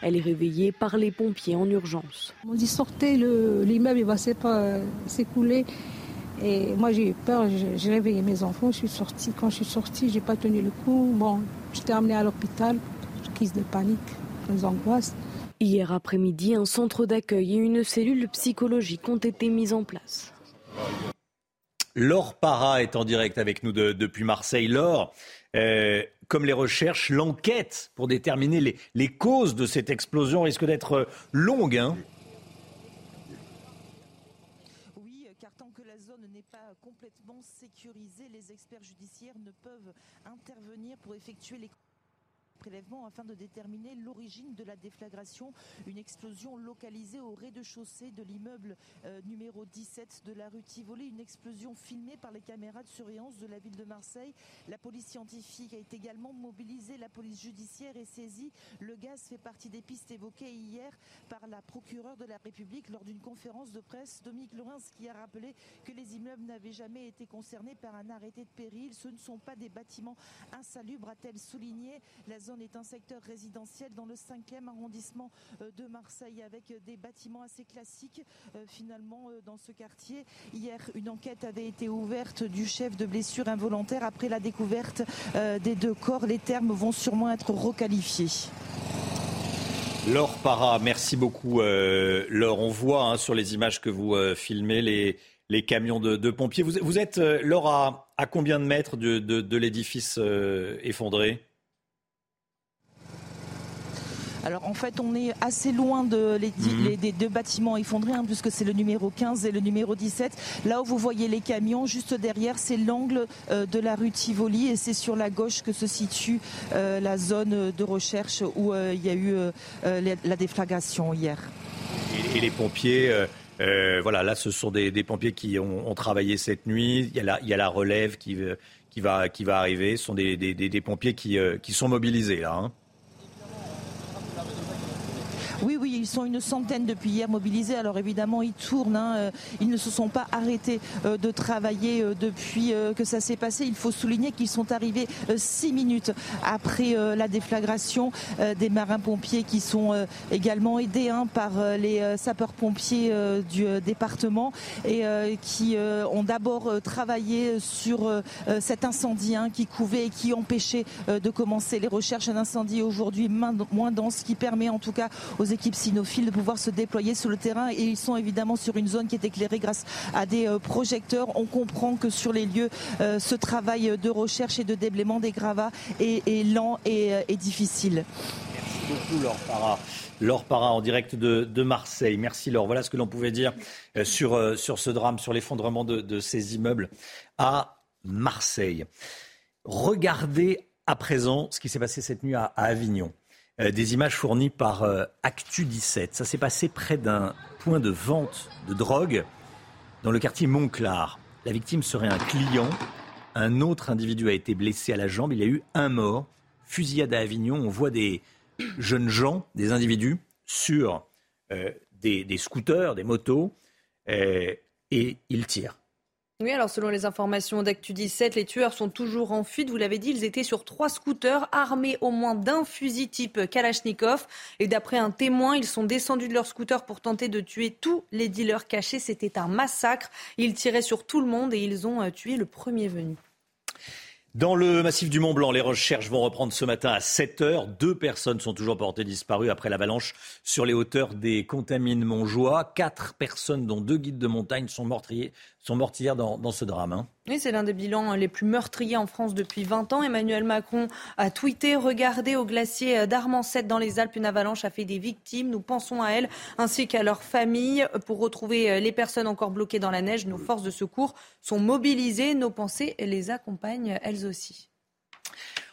Elle est réveillée par les pompiers en urgence. On dit sortez, l'immeuble va s'écouler. Et moi, j'ai eu peur, j'ai réveillé mes enfants, je suis sortie. Quand je suis sortie, je n'ai pas tenu le coup. Bon, j'étais amenée à l'hôpital, crise de panique, des angoisses. Hier après-midi, un centre d'accueil et une cellule psychologique ont été mises en place. Laure Para est en direct avec nous depuis Marseille. Laure, euh, comme les recherches, l'enquête pour déterminer les, les, causes de cette explosion risque d'être longue. Hein les experts judiciaires ne peuvent intervenir pour effectuer les prélèvement afin de déterminer l'origine de la déflagration. Une explosion localisée au rez-de-chaussée de l'immeuble euh, numéro 17 de la rue Tivoli. Une explosion filmée par les caméras de surveillance de la ville de Marseille. La police scientifique a été également mobilisée. La police judiciaire est saisie. Le gaz fait partie des pistes évoquées hier par la procureure de la République lors d'une conférence de presse. Dominique Lorenz qui a rappelé que les immeubles n'avaient jamais été concernés par un arrêté de péril. Ce ne sont pas des bâtiments insalubres, a-t-elle souligné. La zone est un secteur résidentiel dans le 5e arrondissement euh, de Marseille avec des bâtiments assez classiques euh, finalement euh, dans ce quartier. Hier, une enquête avait été ouverte du chef de blessure involontaire après la découverte des deux corps. Les termes vont sûrement être requalifiés. Laure Para, merci beaucoup. Laure, on voit hein, sur les images que vous filmez les camions de, pompiers. Vous, êtes, Laure, à, combien de mètres de l'édifice effondré? Alors en fait, on est assez loin de mhm. des deux bâtiments effondrés, hein, puisque c'est le numéro 15 et le numéro 17. Là où vous voyez les camions, juste derrière, c'est l'angle euh, de la rue Tivoli et c'est sur la gauche que se situe euh, la zone de recherche où euh, il y a eu la déflagration hier. Et, les pompiers voilà, là, ce sont des, pompiers qui ont, travaillé cette nuit. Il y a la, il y a la relève qui, qui, va, qui va arriver. Ce sont des, des pompiers qui, qui sont mobilisés là. Hein. Oui, oui, ils sont une centaine depuis hier mobilisés. Alors évidemment, ils tournent. Hein. Euh, ils ne se sont pas arrêtés euh, de travailler euh, depuis que ça s'est passé. Il faut souligner qu'ils sont arrivés six minutes après la déflagration des marins-pompiers qui sont également aidés hein, par les sapeurs-pompiers du département et qui ont d'abord travaillé sur cet incendie hein, qui couvait et qui empêchait de commencer les recherches. Un incendie aujourd'hui moins dense qui permet en tout cas aux équipes cynophiles de pouvoir se déployer sur le terrain et ils sont évidemment sur une zone qui est éclairée grâce à des euh, projecteurs. On comprend que sur les lieux, euh, ce travail de recherche et de déblaiement des gravats est, lent euh, et, difficile. Merci beaucoup Laure Para. Laure Para en direct de, Marseille. Merci Laure. Voilà ce que l'on pouvait dire sur, sur ce drame, sur l'effondrement de ces immeubles à Marseille. Regardez à présent ce qui s'est passé cette nuit à, Avignon. Euh, des images fournies par euh, Actu 17. Ça s'est passé près d'un point de vente de drogue dans le quartier Montclar. La victime serait un client. Un autre individu a été blessé à la jambe. Il y a eu un mort. Fusillade à Avignon. On voit des jeunes gens, des individus, sur euh, des, des, scooters, des motos, et ils tirent. Oui, alors selon les informations d'Actu 17, les tueurs sont toujours en fuite. Vous l'avez dit, ils étaient sur trois scooters armés au moins d'un fusil type Kalachnikov. Et d'après un témoin, ils sont descendus de leur scooter pour tenter de tuer tous les dealers cachés. C'était un massacre. Ils tiraient sur tout le monde et ils ont euh, tué le premier venu. Dans le massif du Mont Blanc, les recherches vont reprendre ce matin à 7 heures. Deux personnes sont toujours portées disparues après l'avalanche sur les hauteurs des Contamines Montjoie. Quatre personnes, dont deux guides de montagne, sont sont mortières dans, dans ce drame. Hein. Oui, c'est l'un des bilans les plus meurtriers en France depuis 20 ans. Emmanuel Macron a tweeté Regardez au glacier d'Armancette dans les Alpes, une avalanche a fait des victimes. Nous pensons à elles ainsi qu'à leurs familles. Pour retrouver les personnes encore bloquées dans la neige, nos forces de secours sont mobilisées. Nos pensées les accompagnent elles aussi.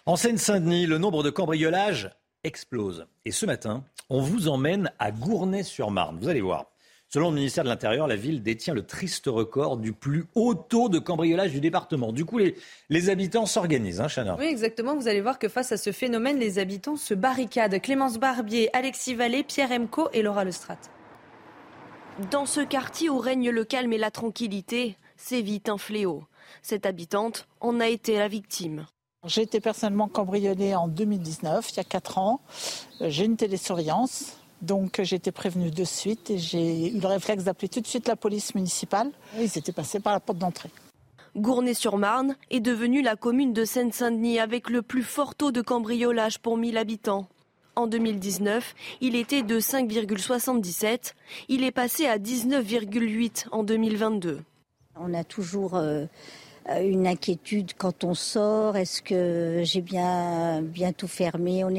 En Seine-Saint-Denis, le nombre de cambriolages explose. Et ce matin, on vous emmène à Gournay-sur-Marne. Vous allez voir. Selon le ministère de l'Intérieur, la ville détient le triste record du plus haut taux de cambriolage du département. Du coup, les, les habitants s'organisent, hein, Chana Oui, exactement. Vous allez voir que face à ce phénomène, les habitants se barricadent. Clémence Barbier, Alexis Vallée, Pierre Emco et Laura Lestrade. Dans ce quartier où règne le calme et la tranquillité, c'est vite un fléau. Cette habitante en a été la victime. J'ai été personnellement cambriolée en 2019, il y a 4 ans. J'ai une télésurveillance. Donc j'ai été prévenue de suite et j'ai eu le réflexe d'appeler tout de suite la police municipale. Ils étaient passés par la porte d'entrée. Gournay-sur-Marne est devenue la commune de Seine-Saint-Denis avec le plus fort taux de cambriolage pour 1000 habitants. En 2019, il était de 5,77. Il est passé à 19,8 en 2022. On a toujours euh, euh, une inquiétude quand on sort. Est-ce que j'ai bien, bien tout fermé? On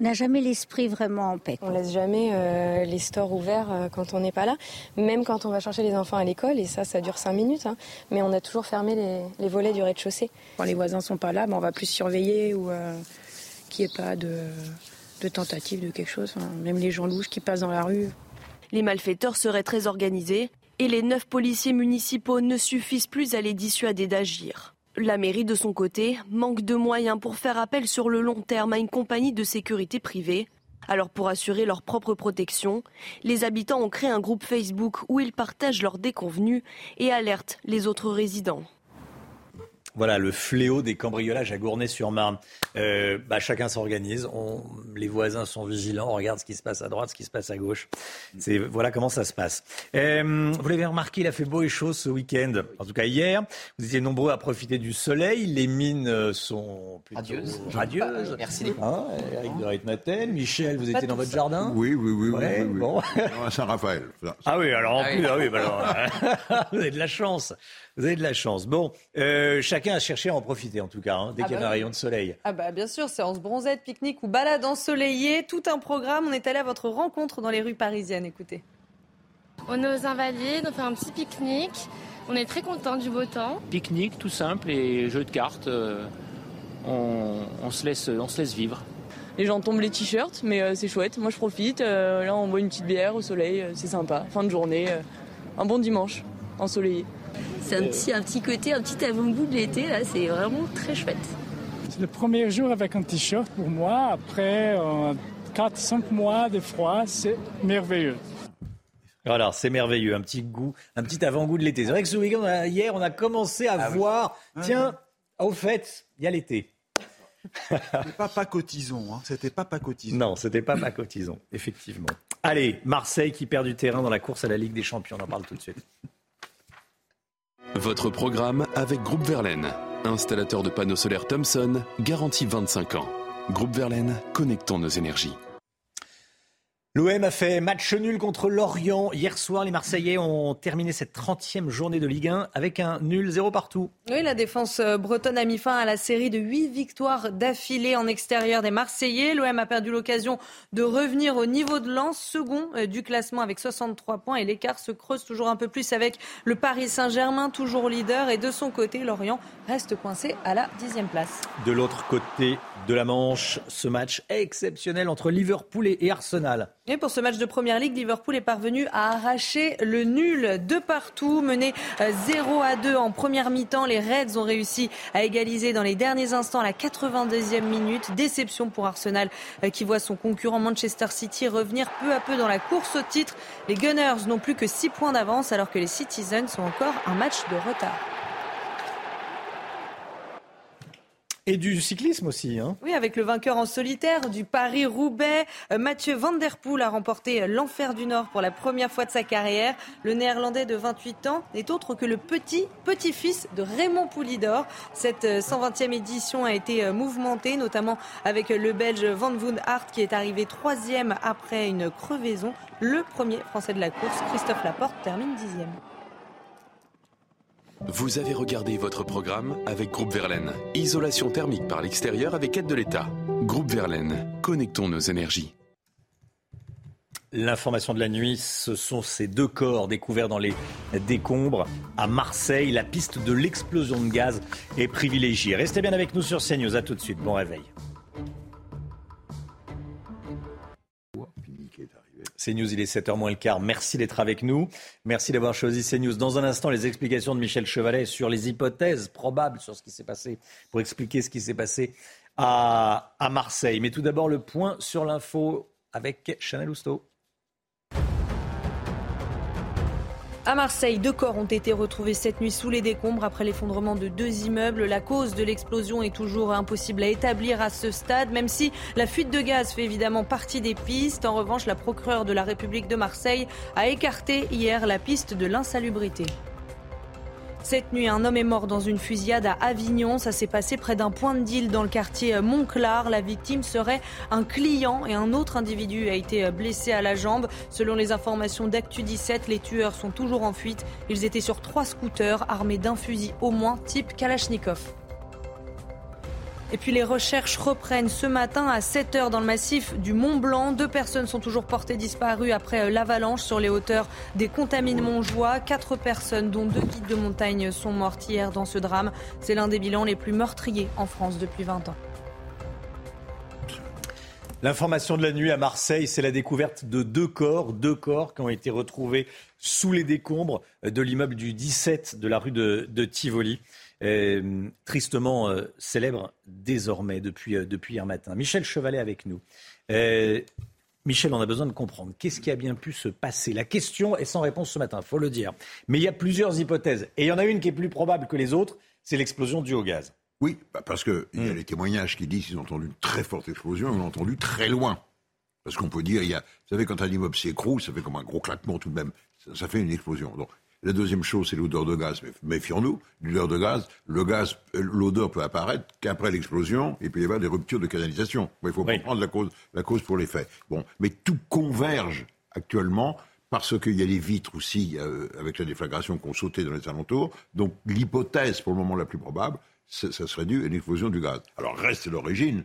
n'a jamais l'esprit vraiment en paix. On laisse jamais euh, les stores ouverts euh, quand on n'est pas là, même quand on va chercher les enfants à l'école, et ça, ça dure cinq minutes. Hein. mais on a toujours fermé les, volets du rez-de-chaussée. Quand les voisins sont pas là, ben, on va plus surveiller ou qu'il n'y ait pas de, de, tentative de quelque chose. même les gens louches qui passent dans la rue. Les malfaiteurs seraient très organisés et les neuf policiers municipaux ne suffisent plus à les dissuader d'agir. La mairie, de son côté, manque de moyens pour faire appel sur le long terme à une compagnie de sécurité privée. Alors pour assurer leur propre protection, les habitants ont créé un groupe Facebook où ils partagent leurs déconvenus et alertent les autres résidents. Voilà le fléau des cambriolages à Gournay-sur-Marne. Euh, bah, chacun s'organise, les voisins sont vigilants, on regarde ce qui se passe à droite, ce qui se passe à gauche. C'est, voilà comment ça se passe. Euh, vous l'avez remarqué, il a fait beau et chaud ce week-end. En tout cas hier, vous étiez nombreux à profiter du soleil. Les mines euh, sont plutôt radieuses. radieuses. Merci. Hein, Eric de Ritmaten, Michel, vous étiez dans votre jardin Oui, oui, oui. oui, Bon. à Saint-Raphaël. Ah oui, alors en ah plus, ah oui, bah vous avez de la chance. Vous avez de la chance. Bon, euh, chacun a cherché à en profiter en tout cas, hein, dès ah qu'il y a bah un rayon de soleil. Ah bah bien sûr, séance bronzette, pique-nique ou balade ensoleillée, tout un programme. On est allé à votre rencontre dans les rues parisiennes. Écoutez. On est aux Invalides, on fait un petit pique-nique. On est très content du beau temps. Pique-nique tout simple et jeu de cartes. Euh, on, se laisse, on se laisse vivre. Les gens tombent les t-shirts, mais euh, c'est chouette. Moi je profite. là on boit une petite bière au soleil, c'est sympa. Fin de journée, un bon dimanche ensoleillé. C'est un petit, un petit côté, un petit avant-goût de l'été, là, c'est vraiment très chouette. C'est le premier jour avec un t-shirt pour moi. Après 4-5 euh, mois de froid, c'est merveilleux. Voilà, c'est merveilleux, un petit goût, un petit avant-goût de l'été. C'est vrai que ce week-end, hier, on a commencé à ah voir, tiens, au fait, il y a l'été. C'était pas pacotison, hein. c'était pas pacotison. Non, c'était pas pacotison, effectivement. Allez, Marseille qui perd du terrain dans la course à la Ligue des Champions, on en parle tout de suite. Votre programme avec Groupe Verlaine, installateur de panneaux solaires Thomson, garantie 25 ans. Groupe Verlaine, connectons nos énergies. L'OM a fait match nul contre Lorient. Hier soir, les Marseillais ont terminé cette 30e journée de Ligue 1 avec un nul 0 partout. Oui, la défense euh, bretonne a mis fin à la série de 8 victoires d'affilée en extérieur des Marseillais. L'OM a perdu l'occasion de revenir au niveau de lance, second euh, du classement avec 63 points et l'écart se creuse toujours un peu plus avec le Paris Saint-Germain, toujours leader. Et de son côté, Lorient reste coincé à la 10e place. De l'autre côté de la Manche. Ce match exceptionnel entre Liverpool et Arsenal. Et pour ce match de Première Ligue, Liverpool est parvenu à arracher le nul de partout, mené 0 à 2 en première mi-temps. Les Reds ont réussi à égaliser dans les derniers instants la 82e minute. Déception pour Arsenal euh, qui voit son concurrent Manchester City revenir peu à peu dans la course au titre. Les Gunners n'ont plus que 6 points d'avance alors que les Citizens sont encore un match de retard. Et du cyclisme aussi. Hein. Oui, avec le vainqueur en solitaire du Paris-Roubaix, euh, Mathieu Van Der Poel a remporté l'Enfer du Nord pour la première fois de sa carrière. Le néerlandais de 28 ans n'est autre que le petit petit-fils de Raymond Poulidor. Cette 120e euh, édition a été euh, mouvementée, notamment avec le Belge Van Aert qui est arrivé troisième après une crevaison. Le premier Français de la course, Christophe Laporte, termine dixième. Vous avez regardé votre programme avec Groupe Verlaine. Isolation thermique par l'extérieur avec aide de l'État. Groupe Verlaine, connectons nos énergies. L'information de la nuit, ce sont ces deux corps découverts dans les décombres à Marseille. La piste de l'explosion de gaz est privilégiée. Restez bien avec nous sur CNews. À tout de suite. Bon réveil. CNews, il est 7h moins le quart. Merci d'être avec nous. Merci d'avoir choisi CNews. Dans un instant, les explications de Michel Chevalet sur les hypothèses probables sur ce qui s'est passé, pour expliquer ce qui s'est passé à, Marseille. Mais tout d'abord, le point sur l'info avec Chanel Housteau. À Marseille, deux corps ont été retrouvés cette nuit sous les décombres après l'effondrement de deux immeubles. La cause de l'explosion est toujours impossible à établir à ce stade, même si la fuite de gaz fait évidemment partie des pistes. En revanche, la procureure de la République de Marseille a écarté hier la piste de l'insalubrité. Cette nuit, un homme est mort dans une fusillade à Avignon. Ça s'est passé près d'un point de deal dans le quartier Montclar. La victime serait un client et un autre individu a été blessé à la jambe. Selon les informations d'Actu 17, les tueurs sont toujours en fuite. Ils étaient sur trois scooters armés d'un fusil au moins type Kalachnikov. Et puis les recherches reprennent ce matin à 7 h dans le massif du Mont Blanc. Deux personnes sont toujours portées disparues après euh, l'avalanche sur les hauteurs des Contamines Montjoie. Quatre personnes, dont deux guides de montagne, sont mortes hier dans ce drame. C'est l'un des bilans les plus meurtriers en France depuis 20 ans. L'information de la nuit à Marseille, c'est la découverte de deux corps, deux corps qui ont été retrouvés sous les décombres de l'immeuble du 17 de la rue de Tivoli. Euh, tristement euh, célèbre désormais depuis, euh, depuis hier matin. Michel Chevalet avec nous. Michel, on a besoin de comprendre qu'est-ce qui a bien pu se passer? La question est sans réponse ce matin, faut le dire. Mais il y a plusieurs hypothèses. Et il y en a une qui est plus probable que les autres, c'est l'explosion due au gaz. Oui, bah, parce qu'il y a hmm. les témoignages qui disent qu'ils ont entendu une très forte explosion, ils l'ont entendu très loin. Parce qu'on peut dire, il y a, vous savez, quand un immeuble s'écroule, ça fait comme un gros claquement tout de même. Ça, ça fait une explosion. Donc, la deuxième chose, c'est l'odeur de gaz. Méfions-nous, l'odeur de gaz. Le gaz, euh, l'odeur peut apparaître qu'après l'explosion, il peut y avoir des ruptures de canalisation. Il faut comprendre la cause, la cause pour les faits. Bon, mais tout converge actuellement parce qu'il y a les vitres aussi, euh, avec la déflagration qu'on sautait dans les alentours. Donc l'hypothèse, pour le moment la plus probable, ça serait dû à une explosion du gaz. Alors reste l'origine,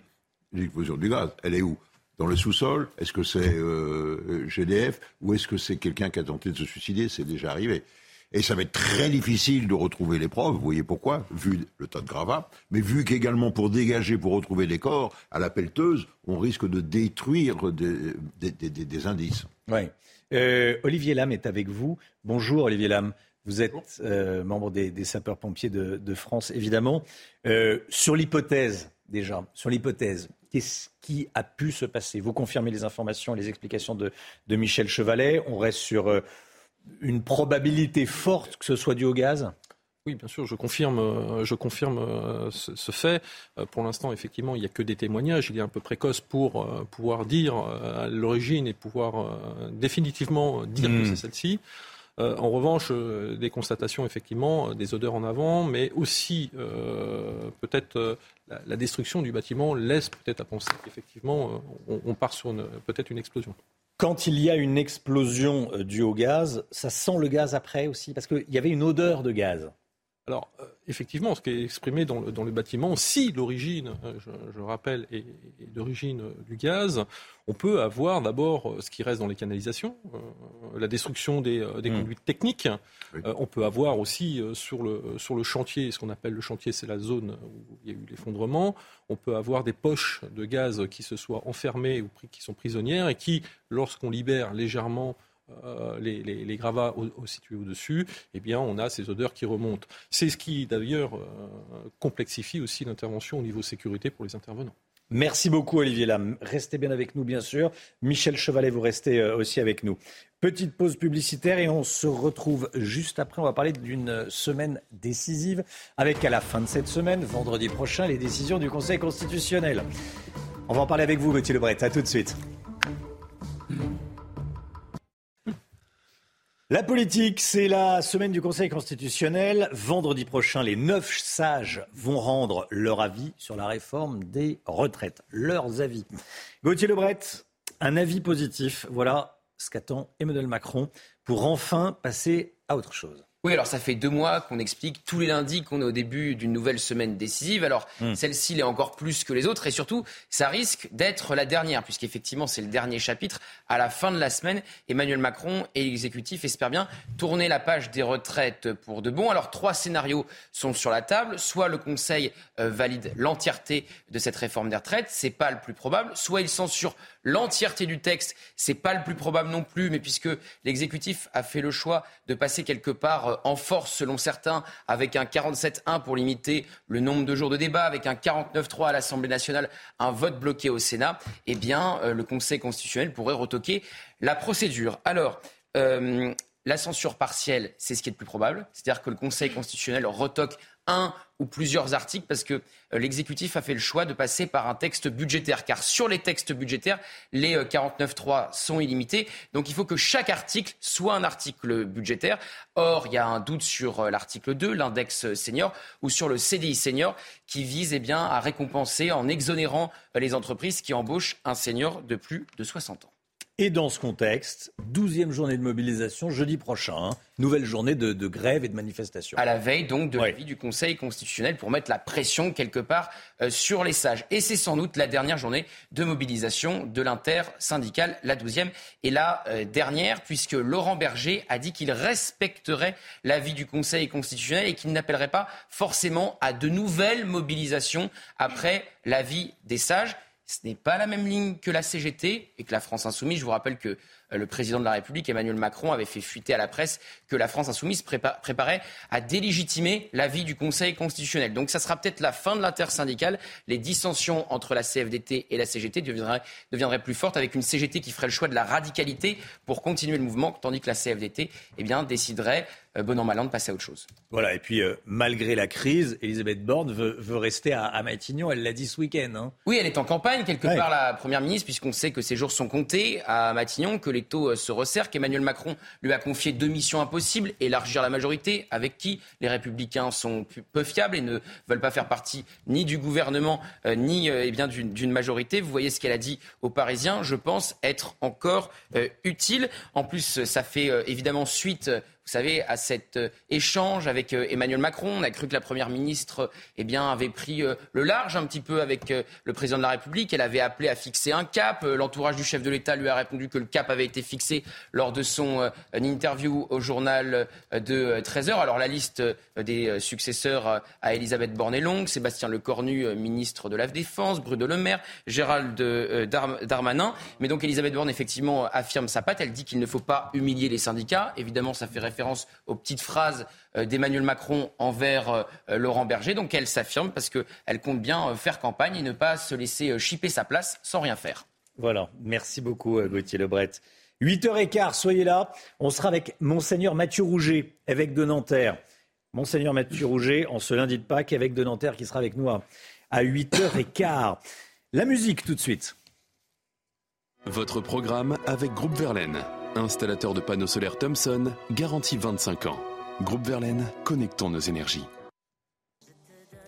l'explosion du gaz. Elle est où? Dans le sous-sol? Est-ce que c'est euh, GDF ou est-ce que c'est quelqu'un qui a tenté de se suicider? C'est déjà arrivé. Et ça va être très difficile de retrouver les preuves, vous voyez pourquoi, vu le tas de gravats, mais vu qu'également pour dégager, pour retrouver les corps, à la pelleteuse, on risque de détruire des, indices. Oui. Euh, Olivier Lam est avec vous. Bonjour Olivier Lam. Vous êtes euh, membre des, sapeurs-pompiers de, France, évidemment. Euh, sur l'hypothèse, déjà, sur l'hypothèse, qu'est-ce qui a pu se passer? Vous confirmez les informations, les explications de, Michel Chevalet. On reste sur une probabilité forte que ce soit dû au gaz oui, bien sûr, je confirme, euh, je confirme euh, ce, fait. Euh, pour l'instant, effectivement, il n'y a que des témoignages. Il est un peu précoce pour pouvoir dire l'origine et pouvoir définitivement dire que hmm. c'est celle-ci. en revanche, des constatations, effectivement, des odeurs en avant, mais aussi peut-être la, destruction du bâtiment laisse peut-être à penser qu'effectivement, on, part sur peut-être une explosion. Quand il y a une explosion euh, due au gaz, ça sent le gaz après aussi? Parce qu'il y avait une odeur de gaz. Alors, euh, effectivement, ce qui est exprimé dans le, bâtiment, si l'origine, euh, je, rappelle, est, d'origine euh, du gaz, on peut avoir d'abord ce qui reste dans les canalisations, la destruction des, mmh. conduites techniques. on peut avoir aussi sur, le, sur le chantier, ce qu'on appelle le chantier, c'est la zone où il y a eu l'effondrement. On peut avoir des poches de gaz qui se soient enfermées ou qui sont prisonnières et qui, lorsqu'on libère légèrement euh, les, gravats situés au-dessus, eh bien, on a ces odeurs qui remontent. C'est ce qui, d'ailleurs, euh, complexifie aussi l'intervention au niveau sécurité pour les intervenants. Merci beaucoup, Olivier Lam. Restez bien avec nous, bien sûr. Michel Chevalet, vous restez euh, aussi avec nous. Petite pause publicitaire et on se retrouve juste après. On va parler d'une semaine décisive avec à la fin de cette semaine, vendredi prochain, les décisions du Conseil constitutionnel. On va en parler avec vous, Gauthier Lebret. À tout de suite. La politique, c'est la semaine du Conseil constitutionnel. Vendredi prochain, les neuf sages vont rendre leur avis sur la réforme des retraites. Leurs avis. Gauthier Lebret, un avis positif. Voilà ce qu'attend Emmanuel Macron pour enfin passer à autre chose. Oui, alors ça fait deux mois qu'on explique tous les lundis qu'on est au début d'une nouvelle semaine décisive. Alors hmm. celle-ci l'est encore plus que les autres et surtout ça risque d'être la dernière puisqu'effectivement c'est le dernier chapitre. À la fin de la semaine, Emmanuel Macron et l'exécutif espèrent bien tourner la page des retraites pour de bon. Alors trois scénarios sont sur la table. Soit le Conseil euh, valide l'entièreté de cette réforme des retraites, c'est pas le plus probable. Soit il censure l'entièreté du texte, c'est pas le plus probable non plus, mais puisque l'exécutif a fait le choix de passer quelque part euh, en force, selon certains, avec un 47-1 pour limiter le nombre de jours de débat, avec un 49-3 à l'Assemblée nationale, un vote bloqué au Sénat, eh bien, euh, le Conseil constitutionnel pourrait retoquer la procédure. Alors, euh, la censure partielle, c'est ce qui est le plus probable, c'est-à-dire que le Conseil constitutionnel retoque un ou plusieurs articles parce que euh, l'exécutif a fait le choix de passer par un texte budgétaire. Car sur les textes budgétaires, les 49.3 euh, sont illimités. Donc il faut que chaque article soit un article budgétaire. Or, il y a un doute sur euh, l'article 2, l'index senior, ou sur le CDI senior, qui vise eh bien, à récompenser en exonérant les entreprises qui embauchent un senior de plus de 60 ans. Et dans ce contexte, douzième journée de mobilisation jeudi prochain, hein. nouvelle journée de, grève et de manifestation. À la veille donc de l'avis du Conseil constitutionnel pour mettre la pression quelque part euh, sur les sages. Et c'est sans doute la dernière journée de mobilisation de l'inter-syndical, la douzième et la euh, dernière, puisque Laurent Berger a dit qu'il respecterait l'avis du Conseil constitutionnel et qu'il n'appellerait pas forcément à de nouvelles mobilisations après l'avis des sages. Ce n'est pas la même ligne que la CGT et que la France insoumise. Je vous rappelle que le président de la République, Emmanuel Macron, avait fait fuiter à la presse que la France insoumise préparait à délégitimer l'avis du Conseil constitutionnel. Donc ça sera peut-être la fin de l'intersyndicale. Les dissensions entre la CFDT et la CGT deviendraient, plus fortes avec une CGT qui ferait le choix de la radicalité pour continuer le mouvement, tandis que la CFDT eh bien, déciderait euh, bon an, mal an de passer à autre chose. Voilà, et puis euh, malgré la crise, Elisabeth Borne veut, rester à, Matignon, elle l'a dit ce week-end. Hein. Oui, elle est en campagne, quelque part, la Première ministre, puisqu'on sait que ses jours sont comptés à Matignon, que les taux euh, se resserrent, qu'Emmanuel Macron lui a confié deux missions impossibles, élargir la majorité, avec qui les républicains sont peu fiables et ne veulent pas faire partie ni du gouvernement, ni eh bien d'une majorité. Vous voyez ce qu'elle a dit aux Parisiens, je pense être encore utile. En plus, ça fait évidemment suite vous savez, à cet euh, échange avec euh, Emmanuel Macron. On a cru que la Première ministre eh bien, avait pris euh, le large un petit peu avec le président de la République. Elle avait appelé à fixer un cap. L'entourage du chef de l'État lui a répondu que le cap avait été fixé lors de son interview au journal de 13 heures. Alors la liste des successeurs à Elisabeth Borne est longue. Sébastien Lecornu, ministre de la Défense, Bruno Le Maire, Gérald Darmanin. Mais donc Elisabeth Borne, effectivement, affirme sa patte. Elle dit qu'il ne faut pas humilier les syndicats. Évidemment, ça fait référence référence aux petites phrases euh, d'Emmanuel Macron envers euh, Laurent Berger. Donc elle s'affirme parce qu'elle compte bien euh, faire campagne et ne pas se laisser chipper sa place sans rien faire. Voilà, merci beaucoup Gauthier Lebret. 8h15, soyez là. On sera avec Monseigneur Mathieu Rouget, évêque de Nanterre. Monseigneur Mathieu Rouget, en ce lundi de Pâques, évêque de Nanterre, qui sera avec nous à, à 8h15. La musique tout de suite. Votre programme avec Groupe Verlaine. Installateur de panneaux solaires Thomson, garantie 25 ans. Groupe Verlaine, connectons nos énergies.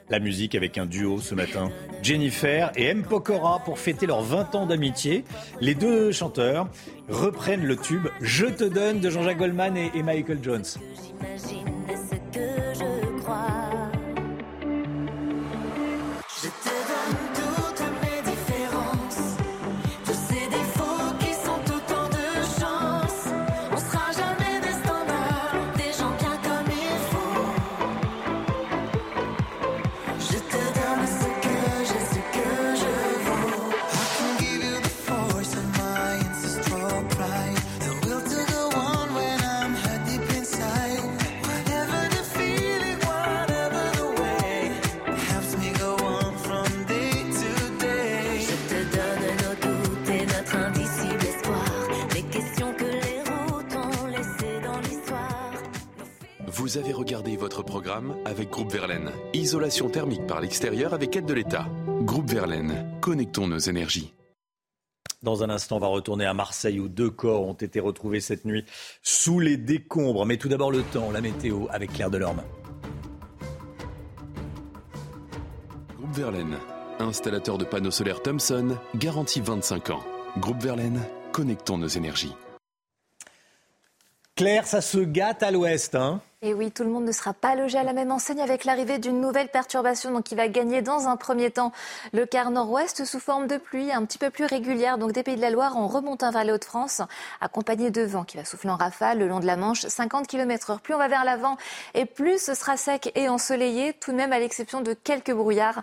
La musique avec un duo ce matin. Jennifer et M. Pokora pour fêter leurs 20 ans d'amitié. Les deux chanteurs reprennent le tube Je te donne de Jean-Jacques Goldman et, Michael Jones. Vous avez regardé votre programme avec Groupe Verlaine. Isolation thermique par l'extérieur avec aide de l'État. Groupe Verlaine, connectons nos énergies. Dans un instant, on va retourner à Marseille où deux corps ont été retrouvés cette nuit sous les décombres. Mais tout d'abord le temps, la météo avec Claire Delorme. Groupe Verlaine, installateur de panneaux solaires Thomson, garantie 25 ans. Groupe Verlaine, connectons nos énergies. Claire, ça se gâte à l'ouest, hein? Et oui, tout le monde ne sera pas logé à la même enseigne avec l'arrivée d'une nouvelle perturbation donc qui va gagner dans un premier temps le quart nord-ouest sous forme de pluie un petit peu plus régulière donc des Pays de la Loire en remontant vers les Hauts-de-France accompagné de vent qui va souffler en rafale le long de la Manche 50 km heure. Plus on va vers l'avant et plus ce sera sec et ensoleillé tout de même à l'exception de quelques brouillards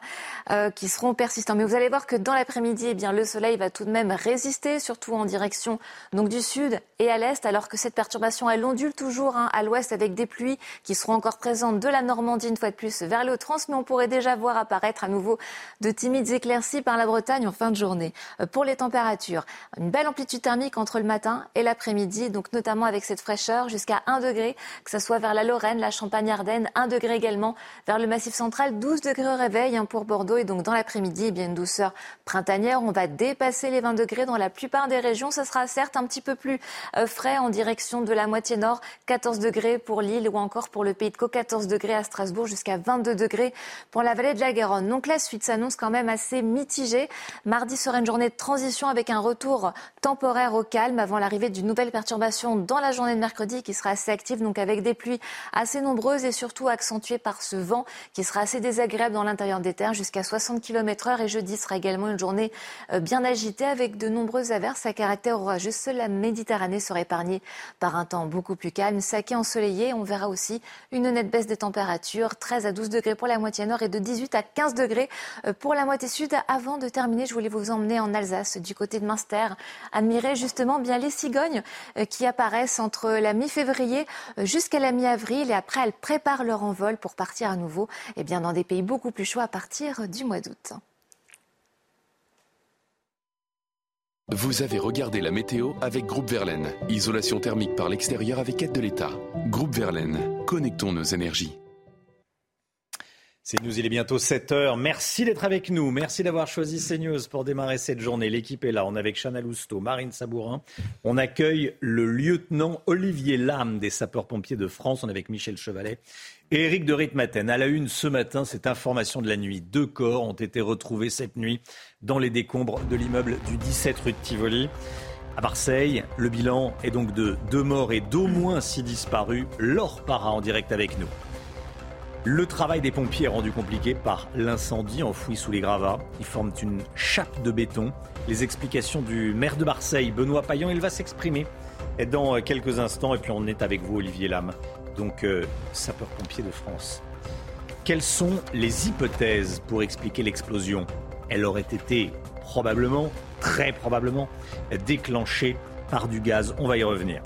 euh, qui seront persistants. Mais vous allez voir que dans l'après-midi, eh bien le soleil va tout de même résister surtout en direction donc du sud et à l'est alors que cette perturbation elle ondule toujours hein, à l'ouest avec des pluies qui seront encore présentes de la Normandie une fois de plus vers les Hauts-de-France, mais on pourrait déjà voir apparaître à nouveau de timides éclaircies par la Bretagne en fin de journée. Euh, pour les températures, une belle amplitude thermique entre le matin et l'après-midi, donc notamment avec cette fraîcheur jusqu'à 1 degré, que ce soit vers la Lorraine, la Champagne-Ardenne, 1 degré également vers le Massif central, 12 degrés au réveil hein, pour Bordeaux et donc dans l'après-midi, eh bien une douceur printanière. On va dépasser les 20 degrés dans la plupart des régions. Ce sera certes un petit peu plus euh, frais en direction de la moitié nord, 14 degrés pour Lille ou encore pour le pays de Caux, 14 degrés à Strasbourg jusqu'à 22 degrés pour la vallée de la Garonne. Donc la suite s'annonce quand même assez mitigée. Mardi sera une journée de transition avec un retour temporaire au calme avant l'arrivée d'une nouvelle perturbation dans la journée de mercredi qui sera assez active, donc avec des pluies assez nombreuses et surtout accentuées par ce vent qui sera assez désagréable dans l'intérieur des terres jusqu'à 60 km heure. Et jeudi sera également une journée euh, bien agitée avec de nombreuses averses à caractère orageux. Seule la Méditerranée sera épargnée par un temps beaucoup plus calme, saqué ensoleillé. On verra aussi une nette baisse des températures, 13 à 12 degrés pour la moitié nord et de 18 à 15 degrés euh, pour la moitié sud. Avant de terminer, je voulais vous emmener en Alsace, du côté de Münster, admirer justement bien les cigognes euh, qui apparaissent entre la mi-février euh, jusqu'à la mi-avril et après elles préparent leur envol pour partir à nouveau eh bien, dans des pays beaucoup plus chauds à partir du mois d'août. Vous avez regardé la météo avec Groupe Verlaine. Isolation thermique par l'extérieur avec aide de l'État. Groupe Verlaine, connectons nos énergies. C'est nous, il est bientôt 7 heures. Merci d'être avec nous. Merci d'avoir choisi CNews pour démarrer cette journée. L'équipe est là. On est avec Chana Lousteau, Marine Sabourin. On accueille le lieutenant Olivier Lame des sapeurs-pompiers de France. On est avec Michel Chevalet et Éric de Ritmaten. À la une ce matin, cette information de la nuit. Deux corps ont été retrouvés cette nuit dans les décombres de l'immeuble du 17 rue de Tivoli. À Marseille, le bilan est donc de deux morts et d'au moins six disparus. Laure Para en direct avec nous. Le travail des pompiers est rendu compliqué par l'incendie enfoui sous les gravats. Ils forment une chape de béton. Les explications du maire de Marseille, Benoît Payan, il va s'exprimer dans quelques instants. Et puis on est avec vous, Olivier Lame, donc euh, sapeur-pompier de France. Quelles sont les hypothèses pour expliquer l'explosion? Elle aurait été probablement, très probablement, déclenchée par du gaz. On va y revenir.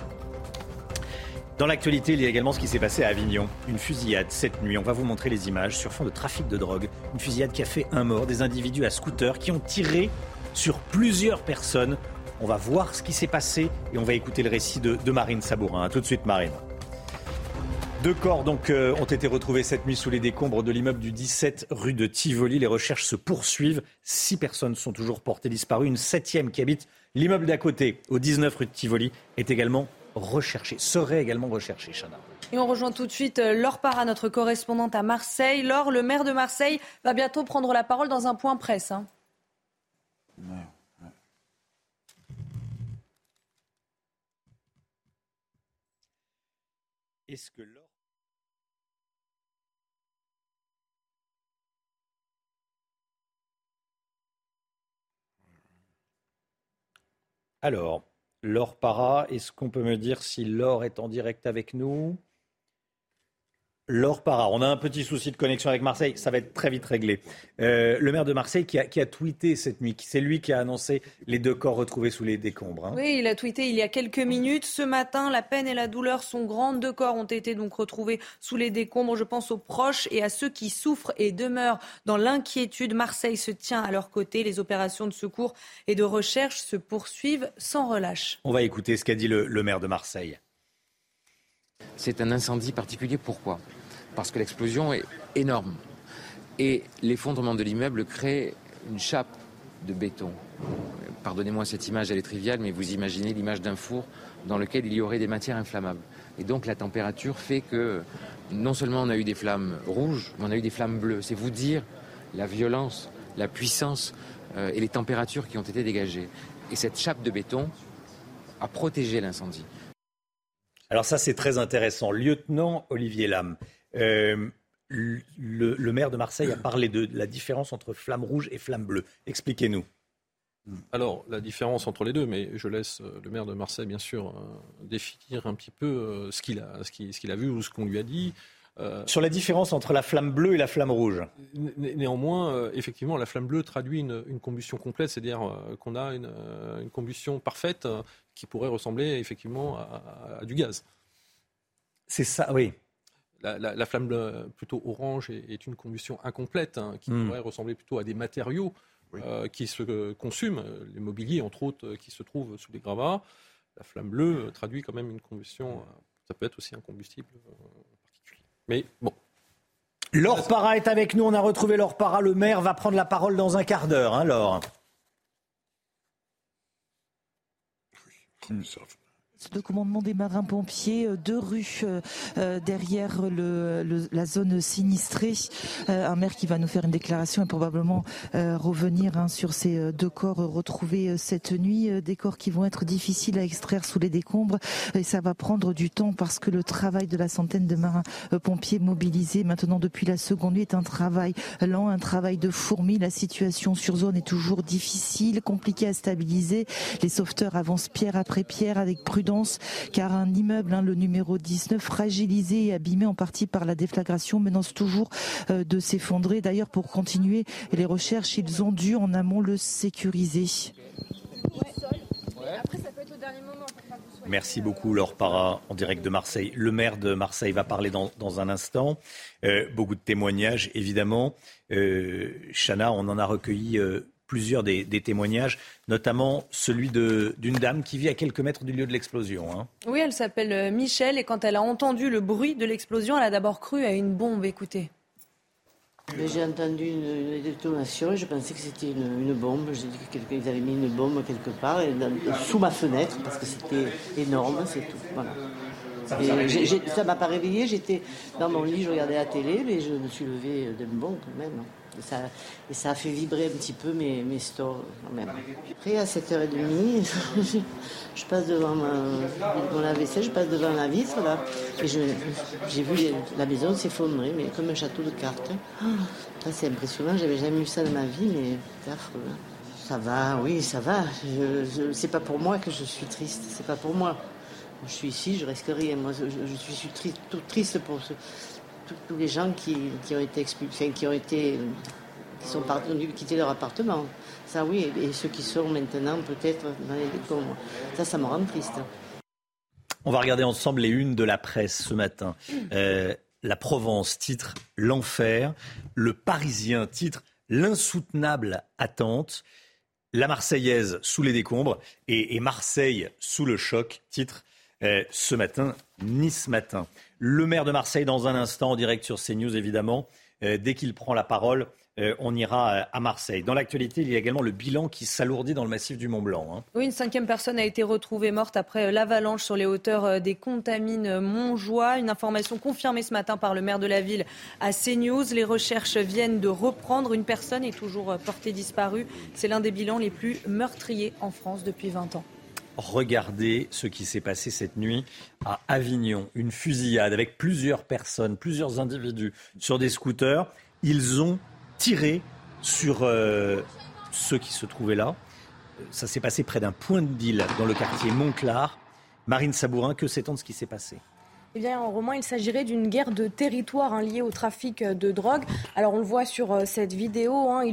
Dans l'actualité, il y a également ce qui s'est passé à Avignon. Une fusillade cette nuit. On va vous montrer les images sur fond de trafic de drogue. Une fusillade qui a fait un mort, des individus à scooter qui ont tiré sur plusieurs personnes. On va voir ce qui s'est passé et on va écouter le récit de, Marine Sabourin. A tout de suite, Marine. Deux corps donc euh, ont été retrouvés cette nuit sous les décombres de l'immeuble du 17 rue de Tivoli. Les recherches se poursuivent. Six personnes sont toujours portées disparues. Une septième qui habite l'immeuble d'à côté, au 19 rue de Tivoli, est également recherché, serait également recherché, Chana. Et on rejoint tout de suite euh, Laure Parra, notre correspondante à Marseille. Laure, le maire de Marseille va bientôt prendre la parole dans un point presse. Hein. Est-ce que Laure Alors, Laure Para, est-ce qu'on peut me dire si Laure est en direct avec nous? Laure Parra, on a un petit souci de connexion avec Marseille, ça va être très vite réglé. Euh, le maire de Marseille qui a, tweeté cette nuit, c'est lui qui a annoncé les deux corps retrouvés sous les décombres. Hein. Oui, il a tweeté il y a quelques minutes. Ce matin, la peine et la douleur sont grandes. Deux corps ont été donc retrouvés sous les décombres. Je pense aux proches et à ceux qui souffrent et demeurent dans l'inquiétude. Marseille se tient à leur côté. Les opérations de secours et de recherche se poursuivent sans relâche. On va écouter ce qu'a dit le maire de Marseille. C'est un incendie particulier. Pourquoi? Parce que l'explosion est énorme. Et l'effondrement de l'immeuble crée une chape de béton. Pardonnez-moi cette image, elle est triviale, mais vous imaginez l'image d'un four dans lequel il y aurait des matières inflammables. Et donc la température fait que non seulement on a eu des flammes rouges, mais on a eu des flammes bleues. C'est vous dire la violence, la puissance euh, et les températures qui ont été dégagées. Et cette chape de béton a protégé l'incendie. Alors ça, c'est très intéressant. Lieutenant Olivier Lam, euh, le, maire de Marseille a parlé de la différence entre flamme rouge et flamme bleue. Expliquez-nous. Alors, la différence entre les deux, mais je laisse euh, le maire de Marseille, bien sûr, définir un petit peu ce qu'il a vu ou ce qu'on lui a dit. Euh, Sur la différence entre la flamme bleue et la flamme rouge Néanmoins, euh, effectivement, la flamme bleue traduit une, combustion complète, c'est-à-dire euh, qu'on a une, combustion parfaite qui pourrait ressembler effectivement à, du gaz. C'est ça, oui. La, flamme bleue, plutôt orange est, une combustion incomplète hein, qui hmm. pourrait ressembler plutôt à des matériaux qui se consument, les mobiliers entre autres qui se trouvent sous les gravats. La flamme bleue traduit quand même une combustion, ça peut être aussi un combustible mais bon. Laure Para est avec nous. On a retrouvé Laure Para. Le maire va prendre la parole dans un quart d'heure. Hein, Laure. Le commandement des marins-pompiers, euh, deux rues euh, euh, derrière la zone sinistrée. un maire qui va nous faire une déclaration et probablement revenir hein, sur ces deux corps retrouvés cette nuit. Des corps qui vont être difficiles à extraire sous les décombres. Et ça va prendre du temps parce que le travail de la centaine de marins-pompiers mobilisés maintenant depuis la seconde nuit est un travail lent, un travail de fourmi. La situation sur zone est toujours difficile, compliquée à stabiliser. Les sauveteurs avancent pierre après pierre avec prudence car un immeuble, hein, le numéro 19, fragilisé et abîmé en partie par la déflagration, menace toujours euh, de s'effondrer. D'ailleurs, pour continuer les recherches, ils ont dû en amont le sécuriser. Merci beaucoup, Laure Para, en direct de Marseille. Le maire de Marseille va parler dans, un instant. Euh, beaucoup de témoignages, évidemment. Euh, Chana, on en a recueilli plusieurs des, témoignages, notamment celui d'une dame qui vit à quelques mètres du lieu de l'explosion. Hein. Oui, elle s'appelle euh, Michel et quand elle a entendu le bruit de l'explosion, elle a d'abord cru à une bombe. Écoutez. J'ai entendu une détonation et je pensais que c'était une, bombe. J'ai dit qu'ils avaient mis une bombe quelque part sous ma fenêtre parce que c'était énorme, c'est tout. Voilà. ça m'a pas réveillée, j'étais dans mon lit, je regardais la télé, mais je me suis levée d'un bon quand même. Et ça, et ça, a fait vibrer un petit peu mes, stores quand même. Après, à 7h30, je, passe devant ma, mon lave-vaisselle, je passe devant la vitre là, et j'ai vu la maison s'effondrer, mais comme un château de cartes. Ah, c'est impressionnant, j'avais jamais vu ça de ma vie, mais c'est affreux. Hein. Ça va, oui, ça va. Je, c'est pas pour moi que je suis triste, c'est pas pour moi. Je suis ici, je risque rien. Moi, je, suis triste, toute triste pour ce, tous les gens qui, ont été expulsés, qui ont été, qui sont partis, quitter leur appartement. Ça oui, et, ceux qui sont maintenant peut-être dans les décombres. Ça, ça me rend triste. On va regarder ensemble les unes de la presse ce matin. Euh, la Provence titre L'enfer. Le Parisien titre L'insoutenable attente. La Marseillaise sous les décombres et, Marseille sous le choc titre euh, ce matin Nice matin. Le maire de Marseille, dans un instant, en direct sur CNews, évidemment. Euh, dès qu'il prend la parole, euh, on ira à Marseille. Dans l'actualité, il y a également le bilan qui s'alourdit dans le massif du Mont Blanc. Hein. Oui, une cinquième personne a été retrouvée morte après l'avalanche sur les hauteurs des Contamines Montjoie. Une information confirmée ce matin par le maire de la ville à CNews. Les recherches viennent de reprendre. Une personne est toujours portée disparue. C'est l'un des bilans les plus meurtriers en France depuis 20 ans. Regardez ce qui s'est passé cette nuit à Avignon. Une fusillade avec plusieurs personnes, plusieurs individus sur des scooters. Ils ont tiré sur euh, ceux qui se trouvaient là. Ça s'est passé près d'un point de deal dans le quartier Montclar. Marine Sabourin, que sait-on de ce qui s'est passé? Eh bien, en roman, il s'agirait d'une guerre de territoire hein, liée au trafic euh, de drogue. Alors, on le voit sur euh, cette vidéo. Hein,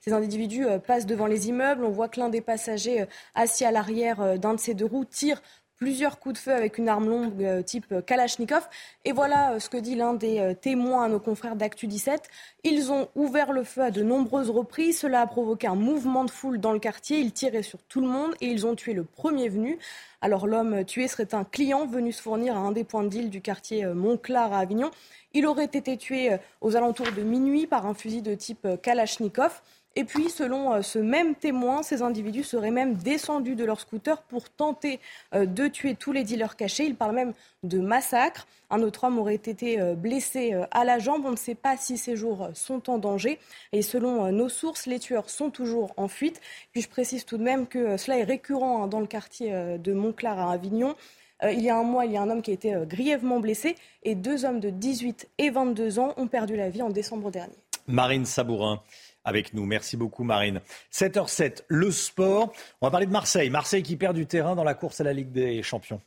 ces individus euh, passent devant les immeubles. On voit que l'un des passagers assis à l'arrière d'un de ces deux roues tire plusieurs coups de feu avec une arme longue euh, type Kalachnikov. Et voilà euh, ce que dit l'un des euh, témoins à nos confrères d'Actu 17. Ils ont ouvert le feu à de nombreuses reprises. Cela a provoqué un mouvement de foule dans le quartier. Ils tiraient sur tout le monde et ils ont tué le premier venu. Alors l'homme tué serait un client venu se fournir à un des points de deal du quartier Montclar à Avignon. Il aurait été tué aux alentours de minuit par un fusil de type Kalachnikov. Et puis, selon euh, ce même témoin, ces individus seraient même descendus de leur scooter pour tenter euh, de tuer tous les dealers cachés. Il parle même de massacre. Un autre homme aurait été euh, blessé à la jambe. On ne sait pas si ces jours sont en danger. Et selon nos sources, les tueurs sont toujours en fuite. Puis je précise tout de même que cela est récurrent hein, dans le quartier de Montclar à Avignon. Il y a un mois, il y a un homme qui a été grièvement blessé et deux hommes de 18 et 22 ans ont perdu la vie en décembre dernier. Marine Sabourin avec nous. Merci beaucoup Marine. 7h07, le sport. On va parler de Marseille. Marseille qui perd du terrain dans la course à la Ligue des Champions.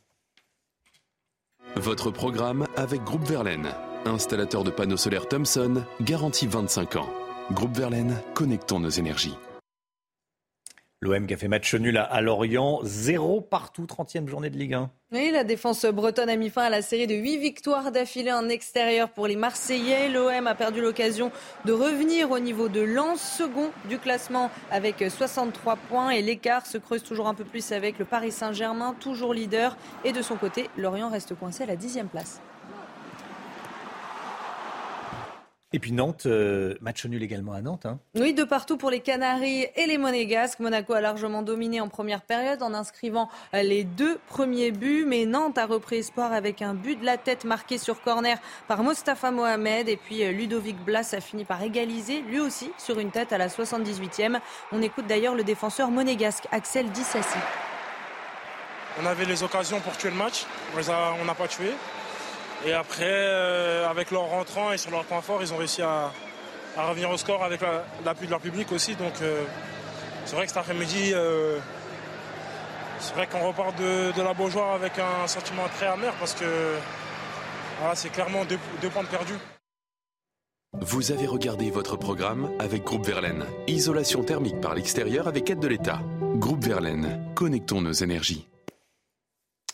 Votre programme avec Groupe Verlaine, installateur de panneaux solaires Thomson, garantie 25 ans. Groupe Verlaine, connectons nos énergies. L'OM qui a fait match nul à, Lorient, zéro partout, 30e journée de Ligue 1. Oui, la défense bretonne a mis fin à la série de 8 victoires d'affilée en extérieur pour les Marseillais. L'OM a perdu l'occasion de revenir au niveau de Lens, second du classement avec 63 points. Et l'écart se creuse toujours un peu plus avec le Paris Saint-Germain, toujours leader. Et de son côté, Lorient reste coincé à la 10e place. Et puis Nantes, euh, match nul également à Nantes. Hein. Oui, de partout pour les Canaries et les Monégasques. Monaco a largement dominé en première période en inscrivant les deux premiers buts. Mais Nantes a repris espoir avec un but de la tête marqué sur corner par Mostafa Mohamed. Et puis euh, Ludovic Blas a fini par égaliser, lui aussi, sur une tête à la 78e. On écoute d'ailleurs le défenseur monégasque Axel Dissassi. On avait les occasions pour tuer le match. On n'a pas tué. Et après, euh, avec leur rentrant et sur leur point fort, ils ont réussi à, revenir au score avec l'appui de leur public aussi. Donc euh, c'est vrai que cet après-midi, euh, c'est vrai qu'on repart de, la Beaujoire avec un sentiment très amer parce que c'est clairement deux, points de perdus. Vous avez regardé votre programme avec Groupe Verlaine. Isolation thermique par l'extérieur avec aide de l'État. Groupe Verlaine, connectons nos énergies.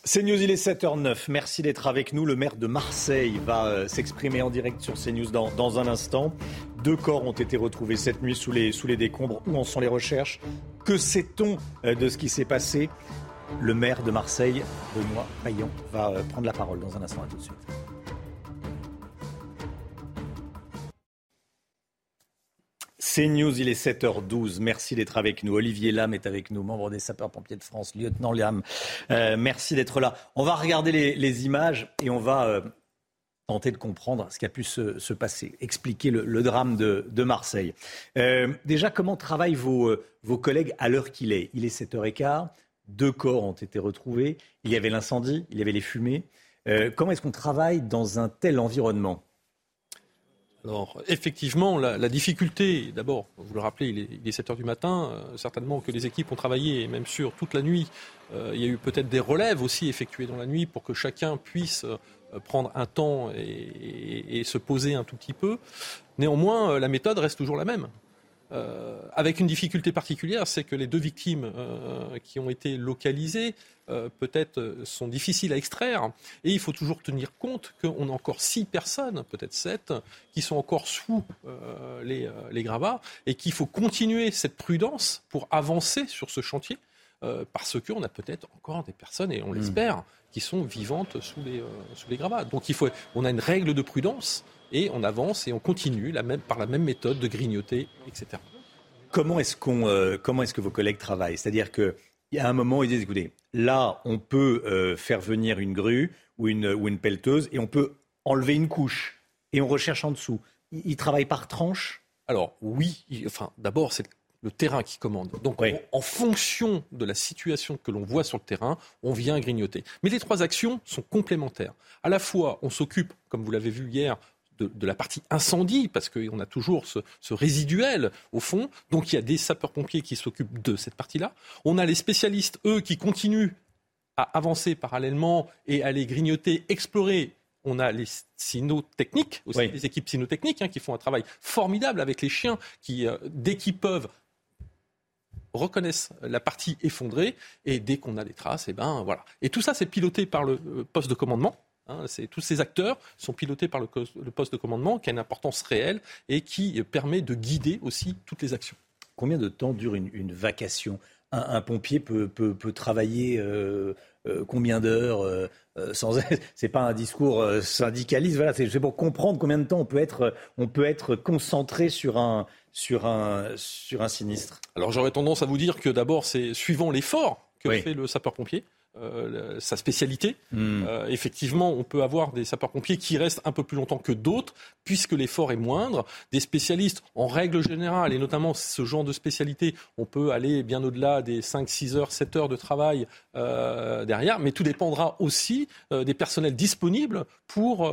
CNews, il est 7h09. Merci d'être avec nous. Le maire de Marseille va euh, s'exprimer en direct sur CNews dans, dans un instant. Deux corps ont été retrouvés cette nuit sous les, décombres. Où en sont les recherches? Que sait-on euh, de ce qui s'est passé? Le maire de Marseille, Benoît Payan, va euh, prendre la parole dans un instant. À tout de suite. C'est News, il est 7h12. Merci d'être avec nous. Olivier Lam est avec nous, membre des sapeurs-pompiers de France, lieutenant Lam. Euh, merci d'être là. On va regarder les, images et on va euh, tenter de comprendre ce qui a pu se, passer, expliquer le, drame de, Marseille. Euh, déjà, comment travaillent vos, vos collègues à l'heure qu'il est? Il est 7h15, deux corps ont été retrouvés, il y avait l'incendie, il y avait les fumées. comment est-ce qu'on travaille dans un tel environnement? Alors, effectivement, la, difficulté, d'abord, vous le rappelez, il est, 7 heures du matin, euh, certainement que les équipes ont travaillé, même sûr, toute la nuit. Euh, il y a eu peut-être des relèves aussi effectuées dans la nuit pour que chacun puisse euh, prendre un temps et, se poser un tout petit peu. Néanmoins, la méthode reste toujours la même. Euh, avec une difficulté particulière, c'est que les deux victimes euh, qui ont été localisées euh, peut-être sont difficiles à extraire. Et il faut toujours tenir compte qu'on a encore six personnes, peut-être sept, qui sont encore sous les, les, gravats et qu'il faut continuer cette prudence pour avancer sur ce chantier. parce qu'on a peut-être encore des personnes, et on hmm. l'espère, qui sont vivantes sous les, sous les gravats. Donc il faut, on a une règle de prudence et on avance et on continue la même, par la même méthode de grignoter, etc. Comment est-ce, qu'on, euh, comment est-ce que vos collègues travaillent? C'est-à-dire y a un moment où ils disent, écoutez, là, on peut euh, faire venir une grue ou une, ou une pelleteuse et on peut enlever une couche et on recherche en dessous. Ils, travaillent par tranche Alors oui, enfin, d'abord, c'est le terrain qui commande. Donc, en fonction de la situation que l'on voit sur le terrain, on vient grignoter. Mais les trois actions sont complémentaires. À la fois, on s'occupe, comme vous l'avez vu hier, de, la partie incendie, parce qu'on a toujours ce, résiduel au fond. Donc il y a des sapeurs-pompiers qui s'occupent de cette partie-là. On a les spécialistes, eux, qui continuent à avancer parallèlement et à aller grignoter, explorer. On a les cynotechniques, aussi les équipes cynotechniques, hein, qui font un travail formidable avec les chiens qui, euh, dès qu'ils peuvent, reconnaissent la partie effondrée et dès qu'on a des traces, et eh ben voilà. Et tout ça, c'est piloté par le poste de commandement. Hein, tous ces acteurs sont pilotés par le, poste de commandement qui a une importance réelle et qui permet de guider aussi toutes les actions. Combien de temps dure une, vacation? Un, pompier peut, travailler euh, euh, combien d'heures euh, sans c'est pas un discours syndicaliste voilà c'est pour comprendre combien de temps on peut être on peut être concentré sur un sur un sur un sinistre. Alors j'aurais tendance à vous dire que d'abord c'est suivant l'effort que fait le sapeur pompier euh, sa spécialité. Hmm. Euh, effectivement, on peut avoir des sapeurs-pompiers qui restent un peu plus longtemps que d'autres, puisque l'effort est moindre. Des spécialistes, en règle générale, et notamment ce genre de spécialité, on peut aller bien au-delà des 5, 6 heures, 7 heures de travail euh, derrière, mais tout dépendra aussi des personnels disponibles pour,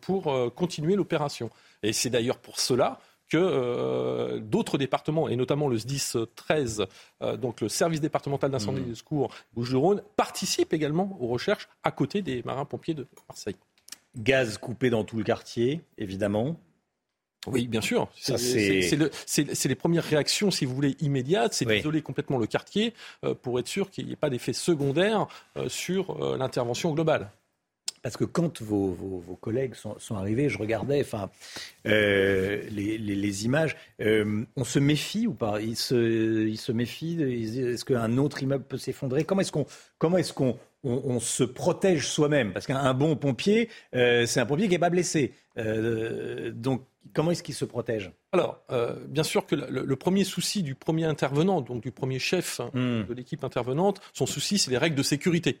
pour continuer l'opération. Et c'est d'ailleurs pour cela que euh, d'autres départements, et notamment le SDIS 13, euh, donc le service départemental d'incendie et de secours Bouches-du-Rhône, participent également aux recherches à côté des marins-pompiers de Marseille. Gaz coupé dans tout le quartier, évidemment. Oui, bien sûr. C'est les premières réactions, si vous voulez, immédiates. C'est d'isoler complètement le quartier euh, pour être sûr qu'il n'y ait pas d'effet secondaire sur l'intervention globale. Parce que quand vos, collègues sont, arrivés, je regardais enfin, euh, les, images, euh, on se méfie ou pas? Ils se, ils se méfient Est-ce qu'un autre immeuble peut s'effondrer? Comment est-ce qu'on est qu'on on, se protège soi-même? Parce qu'un bon pompier, euh, c'est un pompier qui n'est pas blessé. donc, comment est-ce qu'il se protège? Alors, bien sûr que le, premier souci du premier intervenant, donc du premier chef hein, hmm. de l'équipe intervenante, son souci, c'est les règles de sécurité.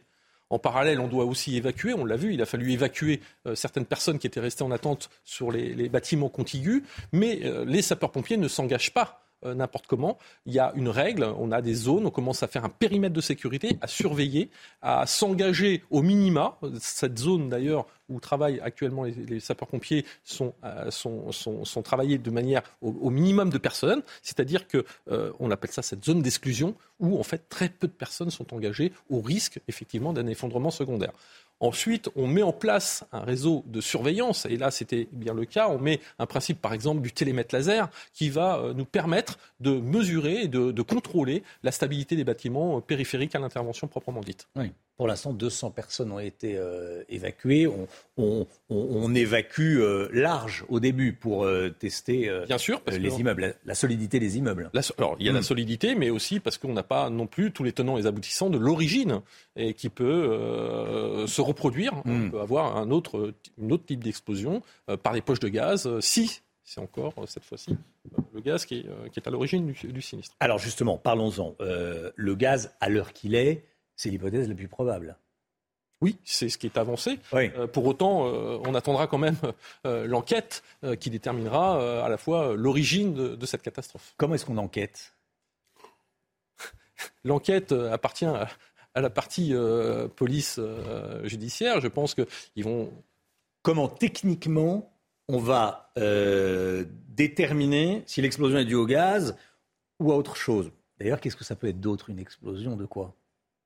En parallèle, on doit aussi évacuer, on l'a vu, il a fallu évacuer euh, certaines personnes qui étaient restées en attente sur les, bâtiments contigus, mais euh, les sapeurs-pompiers ne s'engagent pas euh, n'importe comment. Il y a une règle, on a des zones, on commence à faire un périmètre de sécurité, à surveiller, à s'engager au minima. Cette zone d'ailleurs où travaillent actuellement les, sapeurs-pompiers sont, euh, sont, sont, travaillés de manière au, minimum de personnes, c'est-à-dire que euh, appelle ça cette zone d'exclusion où en fait très peu de personnes sont engagées au risque effectivement d'un effondrement secondaire. Ensuite, on met en place un réseau de surveillance, et là c'était bien le cas, on met un principe par exemple du télémètre laser qui va euh, nous permettre de mesurer et de, contrôler la stabilité des bâtiments périphériques à l'intervention proprement dite. Pour l'instant, 200 personnes ont été euh, évacuées. On, évacue large au début pour tester Bien sûr, les immeubles, la, solidité des immeubles. alors, il y a la hmm. solidité, mais aussi parce qu'on n'a pas non plus tous les tenants et les aboutissants de l'origine et qui peut se reproduire. On hmm. peut avoir un autre, autre type d'explosion euh, par des poches de gaz, euh, si c'est encore euh, cette fois-ci le gaz qui est, à l'origine du, sinistre. Alors justement, parlons-en. le gaz, à l'heure qu'il est, c'est l'hypothèse la plus probable. Oui, c'est ce qui est avancé. pour autant, on attendra quand même l'enquête qui déterminera à la fois l'origine de, cette catastrophe. Comment est-ce qu'on enquête? L'enquête appartient à, à la partie euh, police euh, judiciaire. Je pense qu'ils vont. Comment techniquement on va euh, déterminer si l'explosion est due au gaz ou à autre chose? D'ailleurs, qu'est-ce que ça peut être d'autre Une explosion? De quoi?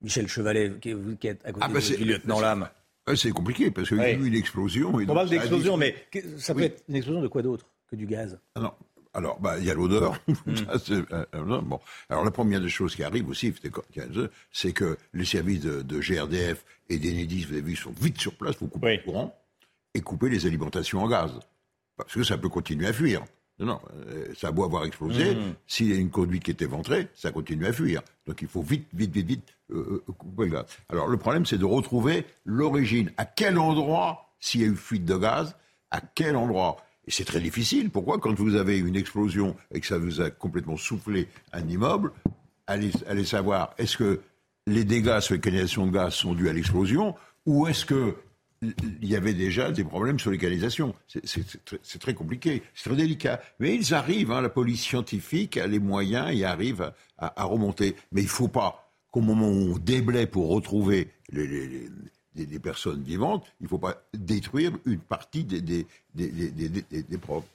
Michel Chevalet, qui est à côté ah bah du lieutenant Lame. C'est compliqué parce qu'il y a eu une explosion. On parle d'explosion, mais ça peut être une explosion de quoi d'autre que du gaz? Ah Non, alors, bah, il y a l'odeur. Hmm. Euh, euh, bon. Alors, la première des choses qui arrive aussi, c'est que les services de, GRDF et d'Enedis, vous avez vu, sont vite sur place pour couper le courant et couper les alimentations en gaz. Parce que ça peut continuer à fuir. Non, non, euh, ça a beau avoir explosé, hmm. s'il y a une conduite qui est éventrée, ça continue à fuir. Donc il faut vite, vite, vite, vite couper le gaz. Alors le problème, c'est de retrouver l'origine. À quel endroit, s'il y a eu fuite de gaz, à quel endroit? Et c'est très difficile. Pourquoi? Quand vous avez une explosion et que ça vous a complètement soufflé un immeuble, allez, allez savoir, est-ce que les dégâts sur les canalisations de gaz sont dus à l'explosion ou est-ce que il y avait déjà des problèmes sur les canalisations. C'est très compliqué, c'est très délicat. Mais ils arrivent, hein, la police scientifique a les moyens et arrive à, remonter. Mais il ne faut pas qu'au moment où on déblaye pour retrouver les, des, personnes vivantes, il ne faut pas détruire une partie des, des, des propres.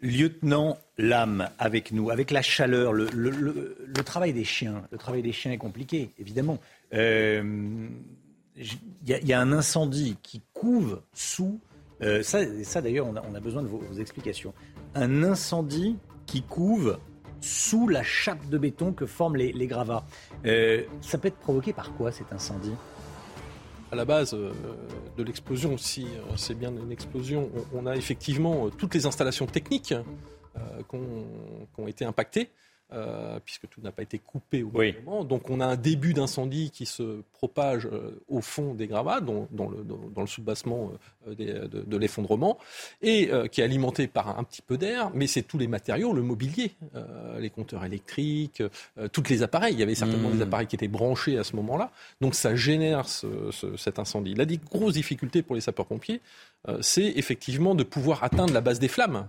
Lieutenant Lame avec nous, avec la chaleur, le, le, travail des chiens. Le travail des chiens est compliqué, évidemment. Euh, y, y, a un incendie qui couve sous. Euh, ça, ça d'ailleurs, on a, on a, besoin de vos, explications. Un incendie qui couve sous la chape de béton que forment les, gravats. Euh, ça peut être provoqué par quoi cet incendie? À la base euh, de l'explosion, si c'est bien une explosion, on, a effectivement toutes les installations techniques qui ont été impactées. Euh, puisque tout n'a pas été coupé au bon moment. Donc on a un début d'incendie qui se propage euh, au fond des gravats, dans, le, dans le soubassement euh, de, l'effondrement, et qui est alimenté par un, petit peu d'air, mais c'est tous les matériaux, le mobilier, les compteurs électriques, tous les appareils. Il y avait certainement des mmh. appareils qui étaient branchés à ce moment-là. Donc ça génère cet incendie. La grosse difficulté pour les sapeurs-pompiers, c'est effectivement de pouvoir atteindre la base des flammes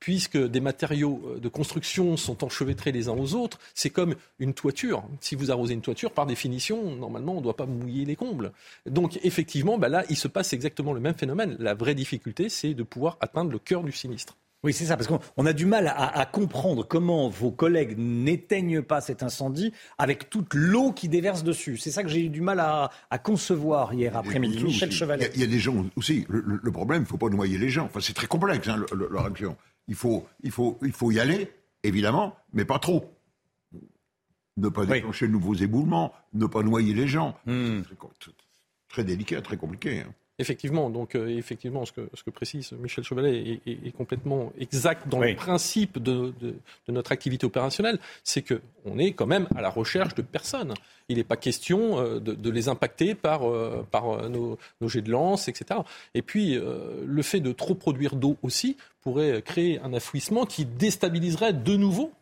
puisque des matériaux euh, de construction sont enchevêtrés les uns aux autres, c'est comme une toiture. Si vous arrosez une toiture, par définition, normalement, on ne doit pas mouiller les combles. Donc, effectivement, bah là, il se passe exactement le même phénomène. La vraie difficulté, c'est de pouvoir atteindre le cœur du sinistre. Oui, c'est ça, parce qu'on a du mal à, comprendre comment vos collègues n'éteignent pas cet incendie avec toute l'eau qui déverse dessus. C'est ça que j'ai eu du mal à, concevoir hier après-midi. Michel Chevalet. Il y, a des gens aussi. Le, problème, il ne faut pas noyer les gens. Enfin, c'est très complexe, hein, leur action. Il faut, il, faut, il faut y aller, évidemment, mais pas trop. Ne pas déclencher de nouveaux éboulements, ne pas noyer les gens. Hmm. Très, délicat, très compliqué. Hein. Effectivement, donc euh, effectivement, ce que, ce que précise Michel Chevalet est, complètement exact dans le principe de, notre activité opérationnelle, c'est que on est quand même à la recherche de personnes. Il n'est pas question euh, de, les impacter par, euh, par nos, nos, jets de lance, etc. Et puis, le fait de trop produire d'eau aussi pourrait créer un affouissement qui déstabiliserait de nouveau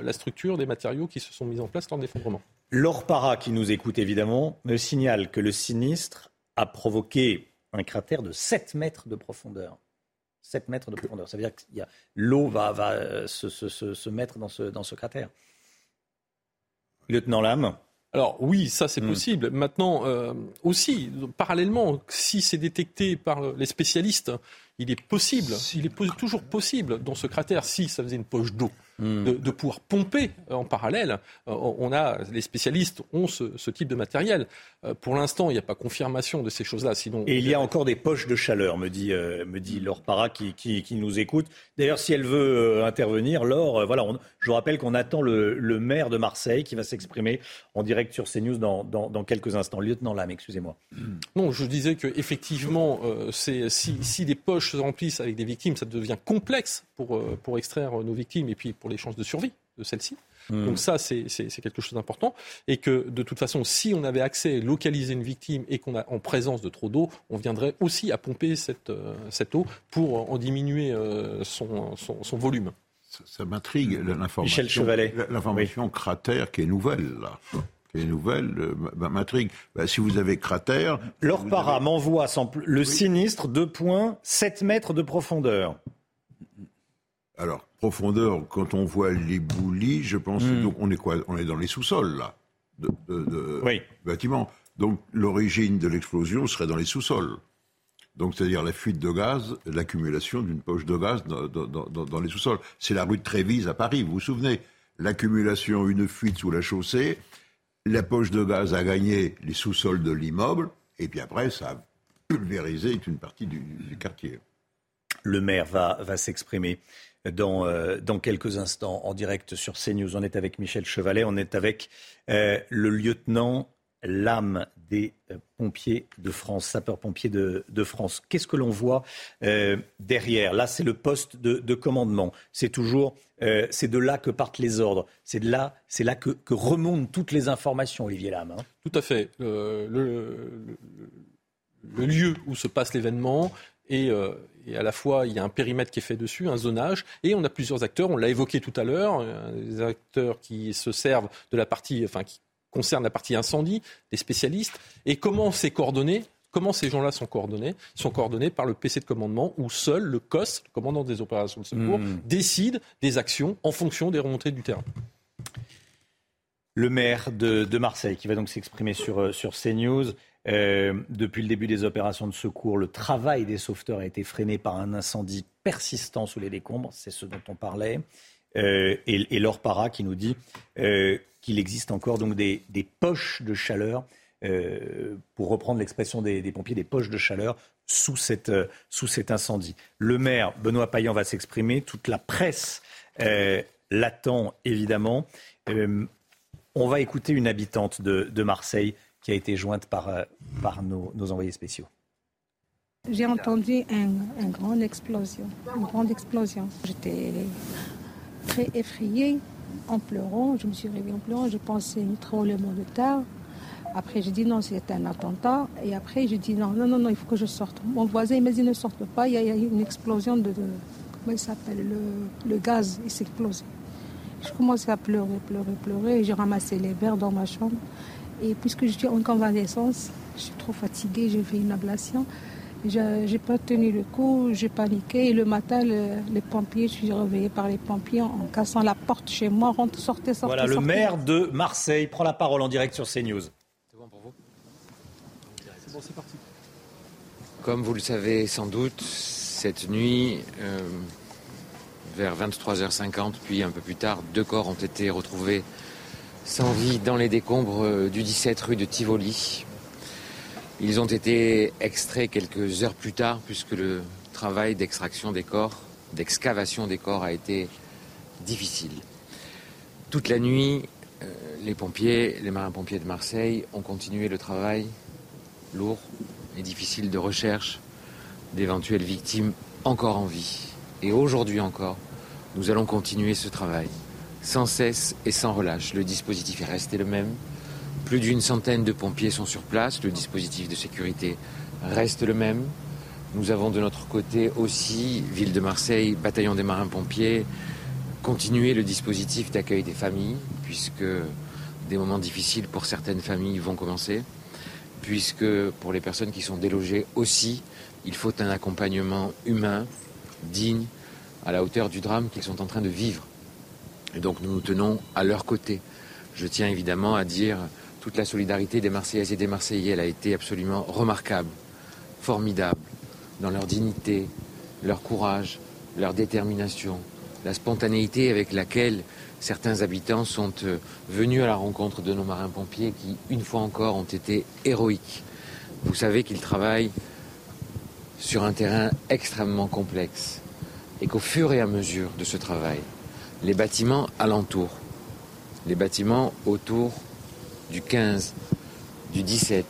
la structure des matériaux qui se sont mis en place lors de l'effondrement. Laure qui nous écoute évidemment, me signale que le sinistre a provoqué un cratère de 7 mètres de profondeur. 7 mètres de profondeur. Ça veut dire que l'eau va, va euh, se, se, se, mettre dans ce, dans ce cratère. Lieutenant Lame alors oui, ça c'est hmm. possible. Maintenant, euh, aussi, parallèlement, si c'est détecté par les spécialistes, il est possible, il est toujours possible dans ce cratère, si ça faisait une poche d'eau, Hmm. de, pouvoir pomper en parallèle. Euh, on a, les spécialistes ont ce, type de matériel. Euh, pour l'instant, il n'y a pas confirmation de ces choses-là. Sinon, et il y a encore des poches de chaleur, me dit, euh, me dit Laure Para qui, qui, nous écoute. D'ailleurs, si elle veut intervenir, Laure, voilà, je vous rappelle qu'on attend le, maire de Marseille qui va s'exprimer en direct sur CNews dans, dans, quelques instants. Lieutenant Lame, excusez-moi. Non, je disais que effectivement, si, si les poches se remplissent avec des victimes, ça devient complexe pour, pour extraire nos victimes et puis pour les chances de survie de celle-ci. Hmm. Donc ça, c'est quelque chose d'important. Et que de toute façon, si on avait accès à localiser une victime et qu'on a en présence de trop d'eau, on viendrait aussi à pomper cette, euh, cette eau pour en diminuer euh, son, son, volume. Ça, m'intrigue l'information. Michel Chevalet. L'information cratère qui est nouvelle, là qui est nouvelle, euh, m'intrigue. Bah, si vous avez cratère... Leur para m'envoie le sinistre, 2,7 mètres de profondeur. Alors, profondeur, quand on voit les boulis, je pense hmm. donc on est quoi? On est dans les sous-sols là, de, bâtiments. Donc l'origine de l'explosion serait dans les sous-sols. Donc c'est-à-dire la fuite de gaz, l'accumulation d'une poche de gaz dans, les sous-sols. C'est la rue de Trévise à Paris, vous vous souvenez? L'accumulation, une fuite sous la chaussée, la poche de gaz a gagné les sous-sols de l'immeuble, et puis après ça a pulvérisé une partie du, quartier. Le maire va, va s'exprimer dans, euh, dans quelques instants en direct sur CNews. On est avec Michel Chevalet, on est avec euh, le lieutenant l'âme des euh, pompiers de France, sapeurs-pompiers de, France. Qu'est-ce que l'on voit derrière? Là, c'est le poste de, commandement. C'est toujours, c'est de là que partent les ordres. C'est de là, c'est là que, remontent toutes les informations, Olivier Lame. Hein. Tout à fait. le, lieu où se passe l'événement et et à la fois il y a un périmètre qui est fait dessus, un zonage, et on a plusieurs acteurs. On l'a évoqué tout à l'heure, euh, des acteurs qui se servent de la partie, enfin qui concernent la partie incendie, des spécialistes. Et comment c'est coordonné Comment ces gens-là sont coordonnés Ils sont coordonnés par le PC de commandement où seul le COS, le commandant des opérations de secours, hmm. décide des actions en fonction des remontées du terrain. Le maire de, Marseille qui va donc s'exprimer sur, euh, sur CNews. Euh, depuis le début des opérations de secours, le travail des sauveteurs a été freiné par un incendie persistant sous les décombres, c'est ce dont on parlait. Euh, et, et Laure Para qui nous dit euh, qu'il existe encore donc des, poches de chaleur, pour reprendre l'expression des, pompiers, des poches de chaleur sous, cette, sous cet incendie. Le maire Benoît Payan va s'exprimer, toute la presse l'attend évidemment. on va écouter une habitante de, Marseille qui a été jointe par, par nos, envoyés spéciaux. J'ai entendu une un grande explosion, une grande explosion. J'étais très effrayée en pleurant. Je me suis réveillée en pleurant. Je pensais un tremblement de terre. Après, j'ai dit non, c'était un attentat. Et après, j'ai dit non, non, non, non, il faut que je sorte. Mon voisin m'a dit ne sorte pas. Il y a, une explosion de, comment il s'appelle, le, gaz, il s'est explosé. Je commençais à pleurer, pleurer, pleurer. J'ai ramassé les verres dans ma chambre. Et puisque je suis en convalescence, je suis trop fatiguée, j'ai fait une ablation. J'ai pas tenu le coup, j'ai paniqué. Et le matin, les pompiers, je suis réveillée par les pompiers en cassant la porte chez moi. Rentre, sortez, sortez. Voilà, le maire de Marseille prend la parole en direct sur CNews. C'est bon pour vous C'est bon, c'est parti. Comme vous le savez sans doute, cette nuit, euh, vers 23h50, puis un peu plus tard, deux corps ont été retrouvés sans vie dans les décombres euh, du 17 rue de Tivoli. Ils ont été extraits quelques heures plus tard, puisque le travail d'extraction des corps, d'excavation des corps a été difficile. Toute la nuit, euh, les pompiers, les marins-pompiers de Marseille ont continué le travail lourd et difficile de recherche d'éventuelles victimes encore en vie. Et aujourd'hui encore, nous allons continuer ce travail sans cesse et sans relâche. Le dispositif est resté le même. Plus d'une centaine de pompiers sont sur place. Le dispositif de sécurité reste le même. Nous avons de notre côté aussi, Ville de Marseille, bataillon des marins-pompiers, continué le dispositif d'accueil des familles, puisque des moments difficiles pour certaines familles vont commencer, puisque pour les personnes qui sont délogées aussi, il faut un accompagnement humain, digne, à la hauteur du drame qu'ils sont en train de vivre. Donc nous nous tenons à leur côté. Je tiens évidemment à dire toute la solidarité des Marseillaises et des Marseillais. Elle a été absolument remarquable, formidable, dans leur dignité, leur courage, leur détermination, la spontanéité avec laquelle certains habitants sont euh, venus à la rencontre de nos marins-pompiers qui, une fois encore, ont été héroïques. Vous savez qu'ils travaillent sur un terrain extrêmement complexe et qu'au fur et à mesure de ce travail, les bâtiments alentour, les bâtiments autour du 15, du 17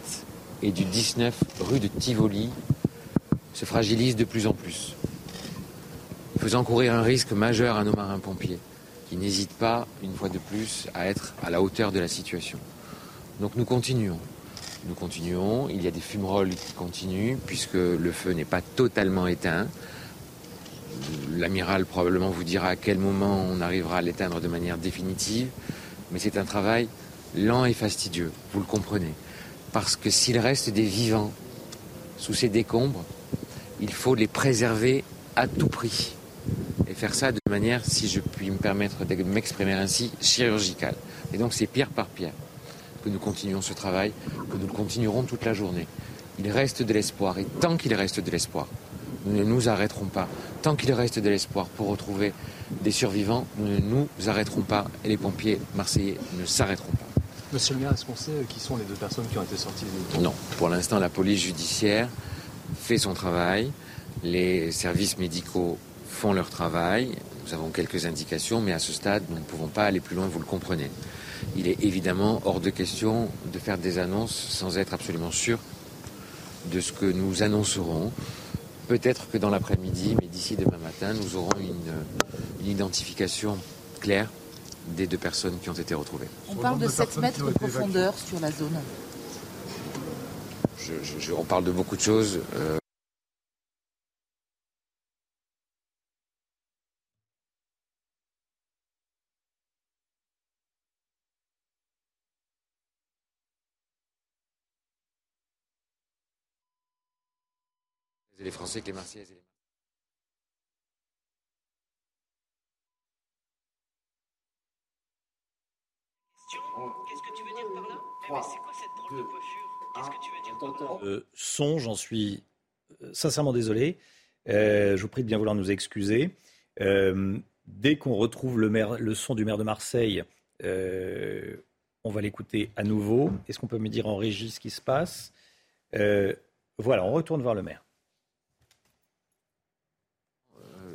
et du 19 rue de Tivoli se fragilisent de plus en plus, faisant courir un risque majeur à nos marins-pompiers, qui n'hésitent pas, une fois de plus, à être à la hauteur de la situation. Donc nous continuons. Nous continuons, il y a des fumerolles qui continuent, puisque le feu n'est pas totalement éteint. L'amiral probablement vous dira à quel moment on arrivera à l'éteindre de manière définitive, mais c'est un travail lent et fastidieux, vous le comprenez. Parce que s'il reste des vivants sous ces décombres, il faut les préserver à tout prix. Et faire ça de manière, si je puis me permettre de m'exprimer ainsi, chirurgicale. Et donc c'est pierre par pierre que nous continuons ce travail, que nous le continuerons toute la journée. Il reste de l'espoir, et tant qu'il reste de l'espoir, nous ne nous arrêterons pas. Tant qu'il reste de l'espoir pour retrouver des survivants, nous ne nous arrêterons pas, et les pompiers marseillais ne s'arrêteront pas. Monsieur le maire, est-ce qu'on sait qui sont les deux personnes qui ont été sorties du Non, pour l'instant, la police judiciaire fait son travail, les services médicaux font leur travail, nous avons quelques indications, mais à ce stade, nous ne pouvons pas aller plus loin, vous le comprenez. Il est évidemment hors de question de faire des annonces sans être absolument sûr de ce que nous annoncerons. Peut-être que dans l'après-midi, mais d'ici demain matin, nous aurons une, identification claire des deux personnes qui ont été retrouvées. On parle de 7 mètres de profondeur sur la zone. on parle de beaucoup de choses. Euh, les Français que les Marseillaises et les Qu'est-ce que tu veux dire par là eh C'est quoi cette drôle de coiffure Qu'est-ce que tu veux dire par là euh, Son, j'en suis euh, sincèrement désolé. Euh, je vous prie de bien vouloir nous excuser. Euh, dès qu'on retrouve le, maire, le, son du maire de Marseille, euh, on va l'écouter à nouveau. Est-ce qu'on peut me dire en régie ce qui se passe? Voilà, on retourne voir le maire.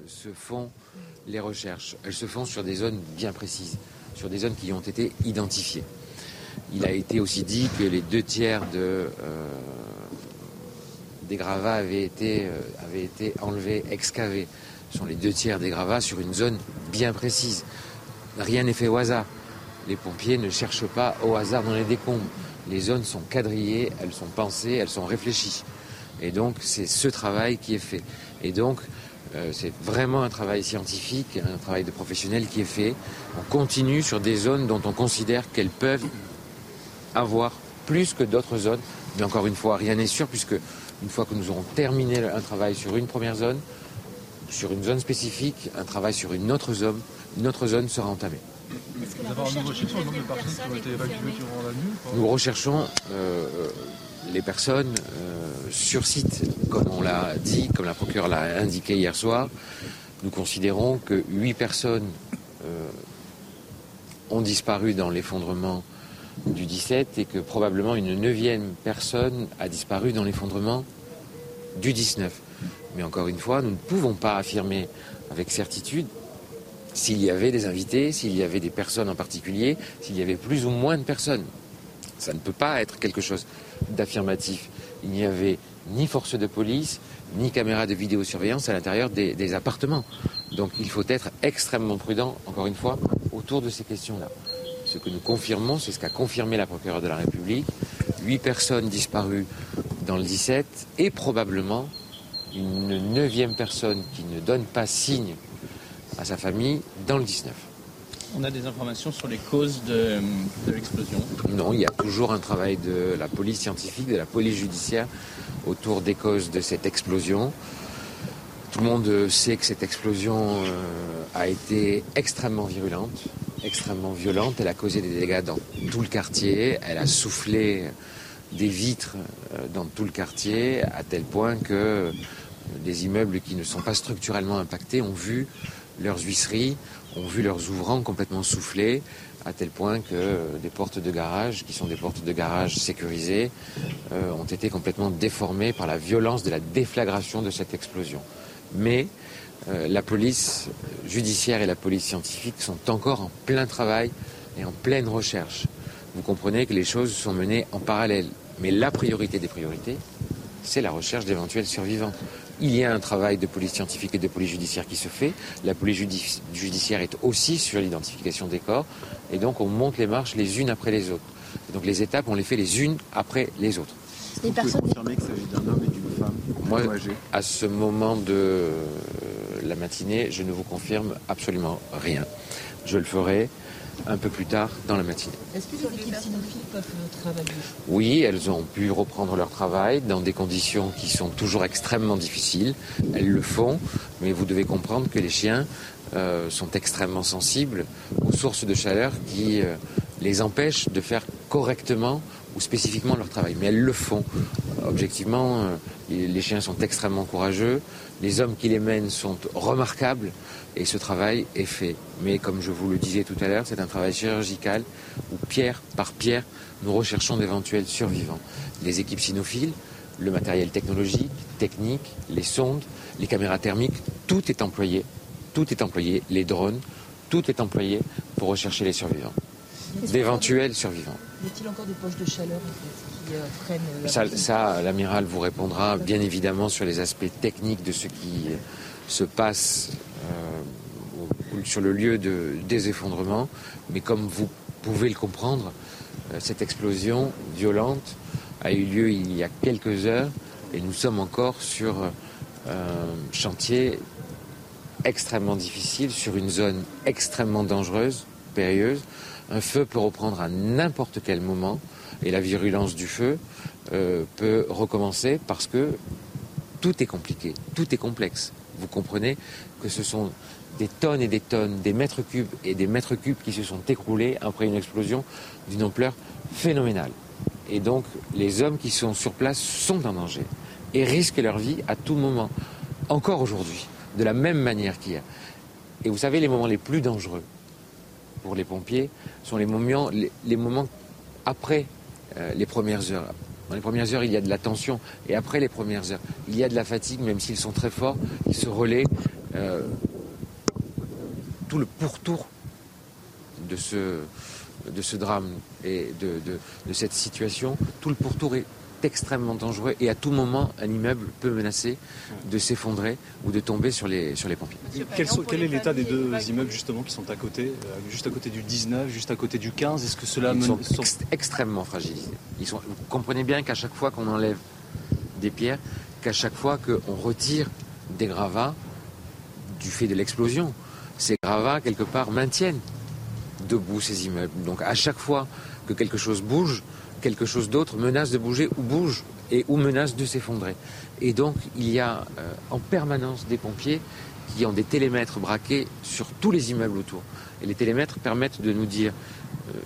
Se font les recherches. Elles se font sur des zones bien précises, sur des zones qui ont été identifiées. Il a été aussi dit que les deux tiers euh, des gravats avaient été, euh, avaient été enlevés, excavés. Ce sont les deux tiers des gravats sur une zone bien précise. Rien n'est fait au hasard. Les pompiers ne cherchent pas au hasard dans les décombres. Les zones sont quadrillées, elles sont pensées, elles sont réfléchies. Et donc, c'est ce travail qui est fait. Et donc, c'est vraiment un travail scientifique, un travail de professionnel qui est fait. On continue sur des zones dont on considère qu'elles peuvent avoir plus que d'autres zones. Mais encore une fois, rien n'est sûr puisque une fois que nous aurons terminé un travail sur une première zone, sur une zone spécifique, un travail sur une autre zone, une autre zone sera entamé. Nous recherchons euh, les personnes euh, sur site, comme on l'a dit, comme la procureure l'a indiqué hier soir. Nous considérons que huit personnes euh, ont disparu dans l'effondrement du 17 et que probablement une neuvième personne a disparu dans l'effondrement du 19. Mais encore une fois, nous ne pouvons pas affirmer avec certitude s'il y avait des invités, s'il y avait des personnes en particulier, s'il y avait plus ou moins de personnes. Ça ne peut pas être quelque chose d'affirmatif. Il n'y avait ni force de police, ni caméra de vidéosurveillance à l'intérieur des, des, appartements. Donc il faut être extrêmement prudent, encore une fois, autour de ces questions-là. Ce que nous confirmons, c'est ce qu'a confirmé la procureure de la République. Huit personnes disparues dans le 17 et probablement une neuvième personne qui ne donne pas signe à sa famille dans le 19. On a des informations sur les causes de, l'explosion Non, il y a toujours un travail de la police scientifique, de la police judiciaire autour des causes de cette explosion. Tout le monde sait que cette explosion euh, a été extrêmement virulente, extrêmement violente. Elle a causé des dégâts dans tout le quartier. Elle a soufflé des vitres euh, dans tout le quartier, à tel point que des immeubles qui ne sont pas structurellement impactés ont vu leurs huisseries, ont vu leurs ouvrants complètement soufflés, à tel point que des portes de garage, qui sont des portes de garage sécurisées, euh, ont été complètement déformées par la violence de la déflagration de cette explosion. Mais euh, la police judiciaire et la police scientifique sont encore en plein travail et en pleine recherche. Vous comprenez que les choses sont menées en parallèle. Mais la priorité des priorités, c'est la recherche d'éventuels survivants. Il y a un travail de police scientifique et de police judiciaire qui se fait. La police judiciaire est aussi sur l'identification des corps. Et donc on monte les marches les unes après les autres. Et donc les étapes, on les fait les unes après les autres. Vous pouvez confirmer qu'il s'agit d'un homme et d'une femme Moi, à ce moment de la matinée, je ne vous confirme absolument rien. Je le ferai un peu plus tard dans la matinée. Est-ce que les équipes cynophiles peuvent travailler? Oui, elles ont pu reprendre leur travail dans des conditions qui sont toujours extrêmement difficiles. Elles le font, mais vous devez comprendre que les chiens euh, sont extrêmement sensibles aux sources de chaleur qui euh, les empêchent de faire correctement ou spécifiquement leur travail. Mais elles le font. Objectivement, euh, les chiens sont extrêmement courageux. Les hommes qui les mènent sont remarquables et ce travail est fait. Mais comme je vous le disais tout à l'heure, c'est un travail chirurgical où pierre par pierre, nous recherchons d'éventuels survivants. Les équipes cynophiles, le matériel technologique, technique, les sondes, les caméras thermiques, tout est employé. Tout est employé, les drones, tout est employé pour rechercher les survivants. D'éventuels survivants. Y a-t-il encore des poches de chaleur qui euh, freinent la Ça, ça l'amiral vous répondra bien évidemment sur les aspects techniques de ce qui se passe euh, sur le lieu de, des effondrements. Mais comme vous pouvez le comprendre, euh, cette explosion violente a eu lieu il y a quelques heures et nous sommes encore sur un chantier extrêmement difficile, sur une zone extrêmement dangereuse, périlleuse. Un feu peut reprendre à n'importe quel moment et la virulence du feu euh, peut recommencer parce que tout est compliqué, tout est complexe. Vous comprenez que ce sont des tonnes et des tonnes, des mètres cubes et des mètres cubes qui se sont écroulés après une explosion d'une ampleur phénoménale. Et donc les hommes qui sont sur place sont en danger et risquent leur vie à tout moment, encore aujourd'hui, de la même manière qu'hier. Et vous savez, les moments les plus dangereux pour les pompiers sont les moments, les, moments après euh, les premières heures. Dans les premières heures, il y a de la tension. Et après les premières heures, il y a de la fatigue, même s'ils sont très forts, ils se relaient tout le pourtour de ce, de ce drame et de, de, cette situation, tout le pourtour est extrêmement dangereux et à tout moment, un immeuble peut menacer de s'effondrer ou de tomber sur les, sur les pompiers. Quel, est l'état des deux immeubles justement qui sont à côté, euh, juste à côté du 19, juste à côté du 15 Est-ce que cela Ils sont, extrêmement fragilisés. Ils sont, vous comprenez bien qu'à chaque fois qu'on enlève des pierres, qu'à chaque fois qu'on retire des gravats du fait de l'explosion, ces gravats quelque part maintiennent debout ces immeubles. Donc à chaque fois que quelque chose bouge, quelque chose d'autre menace de bouger ou bouge et ou menace de s'effondrer. Et donc il y a euh, en permanence des pompiers qui ont des télémètres braqués sur tous les immeubles autour. Et les télémètres permettent de nous dire euh,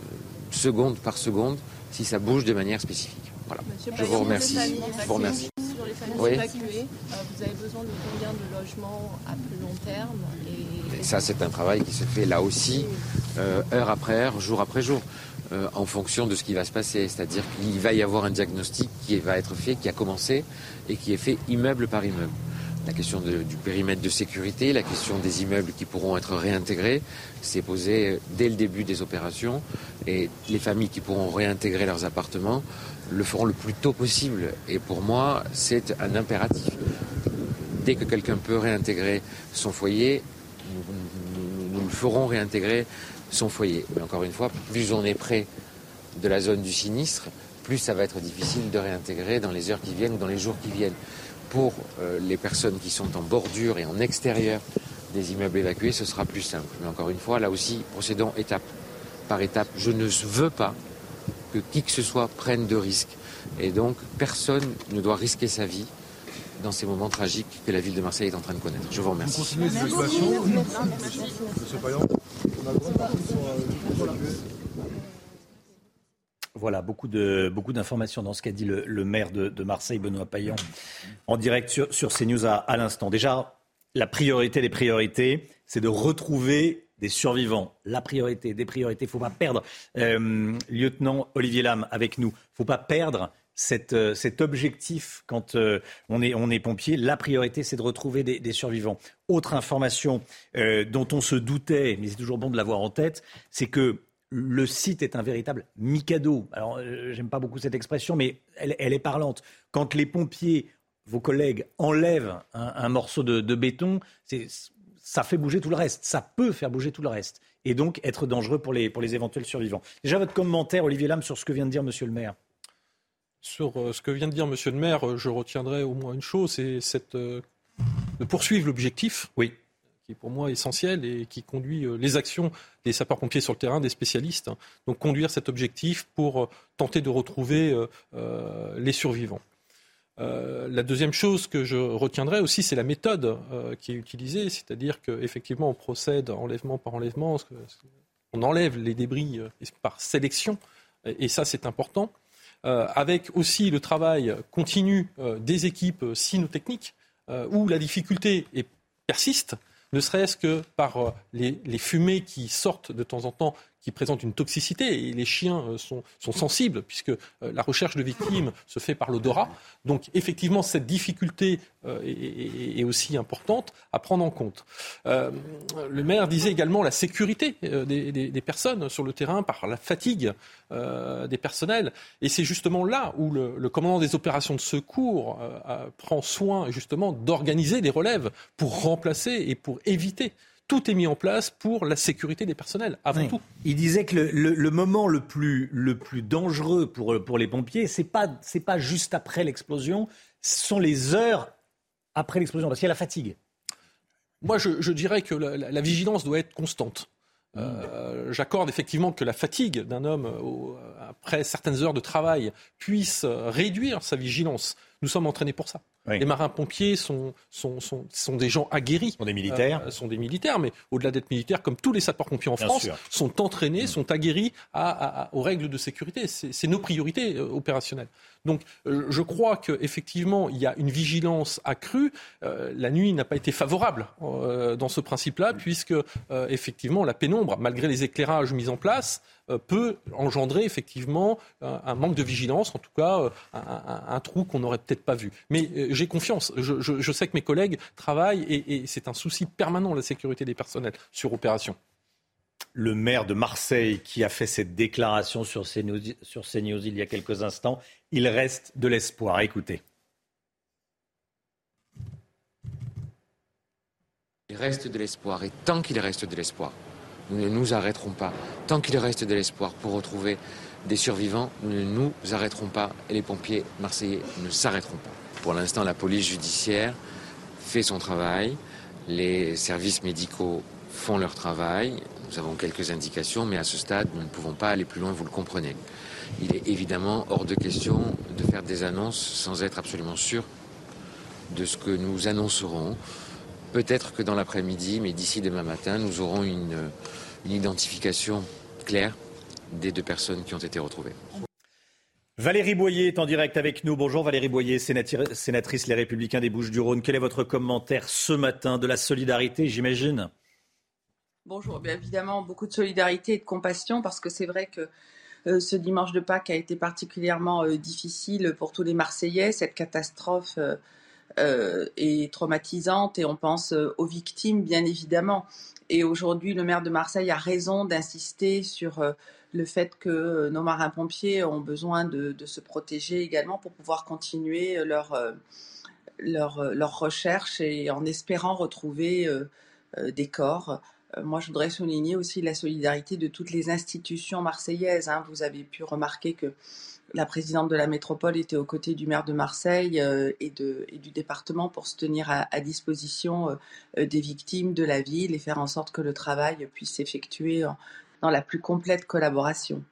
seconde par seconde si ça bouge de manière spécifique. Voilà. Je vous remercie. Je vous remercie. oui. Euh, vous avez besoin de combien de logements à plus long terme? Et... Ça, c'est un travail qui se fait là aussi, heure après heure, jour après jour. Euh, en fonction de ce qui va se passer. C'est-à-dire qu'il va y avoir un diagnostic qui va être fait, qui a commencé et qui est fait immeuble par immeuble. La question du périmètre de sécurité, la question des immeubles qui pourront être réintégrés, c'est posé dès le début des opérations. Et les familles qui pourront réintégrer leurs appartements le feront le plus tôt possible. Et pour moi, c'est un impératif. Dès que quelqu'un peut réintégrer son foyer, nous le ferons réintégrer son foyer. Mais encore une fois, plus on est près de la zone du sinistre, plus ça va être difficile de réintégrer dans les heures qui viennent ou dans les jours qui viennent. Pour euh, les personnes qui sont en bordure et en extérieur des immeubles évacués, ce sera plus simple. Mais encore une fois, là aussi, procédons étape par étape. Je ne veux pas que qui que ce soit prenne de risques. Et donc, personne ne doit risquer sa vie dans ces moments tragiques que la ville de Marseille est en train de connaître. Je vous remercie. Voilà, beaucoup de beaucoup d'informations dans ce qu'a dit le, maire de, Marseille, Benoît Payan, en direct sur, sur CNews à, à l'instant. Déjà, la priorité des priorités, c'est de retrouver des survivants. La priorité des priorités, il ne faut pas perdre. Euh, lieutenant Olivier Lam avec nous, il ne faut pas perdre euh, cet objectif quand euh, on, est, pompier. La priorité, c'est de retrouver des, survivants. Autre information euh, dont on se doutait, mais c'est toujours bon de l'avoir en tête, c'est que le site est un véritable mikado. Alors, j'aime pas beaucoup cette expression, mais elle, est parlante. Quand les pompiers, vos collègues, enlèvent un, morceau de, béton, ça fait bouger tout le reste. Ça peut faire bouger tout le reste. Et donc être dangereux pour les, éventuels survivants. Déjà, votre commentaire, Olivier Lam, sur ce que vient de dire Monsieur le maire. Sur euh, ce que vient de dire Monsieur le maire, euh, je retiendrai au moins une chose, c'est cette, euh, de poursuivre l'objectif, oui. qui est pour moi essentiel et qui conduit les actions des sapeurs-pompiers sur le terrain, des spécialistes. Hein. Donc conduire cet objectif pour tenter de retrouver les survivants. la deuxième chose que je retiendrai aussi, c'est la méthode qui est utilisée, c'est-à-dire qu'effectivement, on procède enlèvement par enlèvement, on enlève les débris par sélection, et ça, c'est important. Euh, avec aussi le travail continu euh, des équipes euh, où la difficulté persiste, ne serait-ce que par les, fumées qui sortent de temps en temps qui présentent une toxicité et les chiens euh, sont, sensibles puisque euh, la recherche de victimes se fait par l'odorat. Donc effectivement, cette difficulté euh, est, aussi importante à prendre en compte. le maire disait également la sécurité des, personnes sur le terrain par la fatigue des personnels. Et c'est justement là où le, le, commandant des opérations de secours prend soin justement d'organiser des relèves pour remplacer et pour éviter tout est mis en place pour la sécurité des personnels, avant tout. Il disait que le, moment le plus, le plus dangereux pour, pour les pompiers, ce n'est pas, pas juste après l'explosion, ce sont les heures après l'explosion, parce qu'il y a la fatigue. Moi, je, dirais que la, vigilance doit être constante. Euh, j'accorde effectivement que la fatigue d'un homme après certaines heures de travail puisse réduire sa vigilance. Nous sommes entraînés pour ça. Les marins-pompiers sont, sont, sont, sont, des gens aguerris. Sont des militaires. Euh, sont des militaires, mais au-delà d'être militaires, comme tous les sapeurs-pompiers en France, sont entraînés, mm. sont aguerris à, aux règles de sécurité. C'est nos priorités euh, opérationnelles. Donc, euh, je crois qu'effectivement, il y a une vigilance accrue. la nuit n'a pas été favorable dans ce principe-là, puisque effectivement, la pénombre, malgré les éclairages mis en place, peut engendrer effectivement un, manque de vigilance, en tout cas un, un trou qu'on aurait peut-être pas vu. Mais j'ai confiance. Je, sais que mes collègues travaillent et, c'est un souci permanent la sécurité des personnels sur opération le maire de Marseille qui a fait cette déclaration sur CNews, sur CNews il y a quelques instants. Il reste de l'espoir. Écoutez. Il reste de l'espoir et tant qu'il reste de l'espoir, nous ne nous arrêterons pas. Tant qu'il reste de l'espoir pour retrouver des survivants, nous ne nous arrêterons pas et les pompiers marseillais ne s'arrêteront pas. Pour l'instant, la police judiciaire fait son travail, les services médicaux font leur travail, nous avons quelques indications, mais à ce stade, nous ne pouvons pas aller plus loin, vous le comprenez. Il est évidemment hors de question de faire des annonces sans être absolument sûr de ce que nous annoncerons. Peut-être que dans l'après-midi, mais d'ici demain matin, nous aurons une, identification claire des deux personnes qui ont été retrouvées. Valérie Boyer est en direct avec nous. Bonjour Valérie Boyer, sénatrice Les Républicains des Bouches-du-Rhône. Quel est votre commentaire ce matin de la solidarité, j'imagine? Bonjour, bien évidemment, beaucoup de solidarité et de compassion parce que c'est vrai que euh, ce dimanche de Pâques a été particulièrement euh, difficile pour tous les Marseillais. Cette catastrophe euh, est traumatisante et on pense aux victimes, bien évidemment. Et aujourd'hui, le maire de Marseille a raison d'insister sur le fait que nos marins-pompiers ont besoin de, se protéger également pour pouvoir continuer leur, leur, leur recherche et en espérant retrouver des corps. Euh, moi, je voudrais souligner aussi la solidarité de toutes les institutions marseillaises. Hein. Vous avez pu remarquer que la présidente de la métropole était aux côtés du maire de Marseille euh, et, du département pour se tenir à, disposition euh, des victimes de la ville et faire en sorte que le travail puisse s'effectuer dans la plus complète collaboration.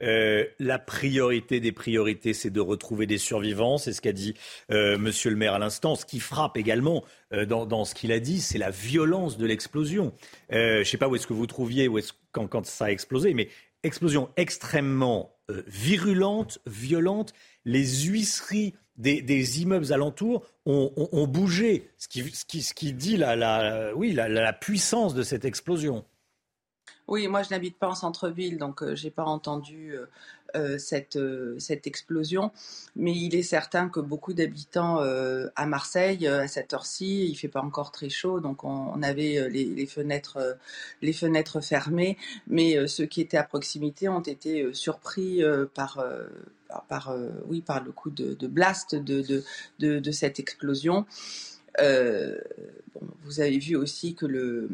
Euh, la priorité des priorités, c'est de retrouver des survivants. C'est ce qu'a dit euh, Monsieur le maire à l'instant. Ce qui frappe également dans, ce qu'il a dit, c'est la violence de l'explosion. je ne sais pas où est-ce que vous trouviez quand, ça a explosé, mais explosion extrêmement virulente, violente. Les huisseries des, immeubles alentours ont, bougé, ce qui, ce qui, dit la, oui, la puissance de cette explosion. Oui, moi je n'habite pas en centre-ville, donc je j'ai pas entendu cette, cette explosion. Mais il est certain que beaucoup d'habitants à Marseille, à cette heure-ci, il fait pas encore très chaud, donc on, avait les, fenêtres, les fenêtres fermées. Mais ceux qui étaient à proximité ont été surpris par par, oui, par le coup de, blast de, de, cette explosion. Euh, vous avez vu aussi que le,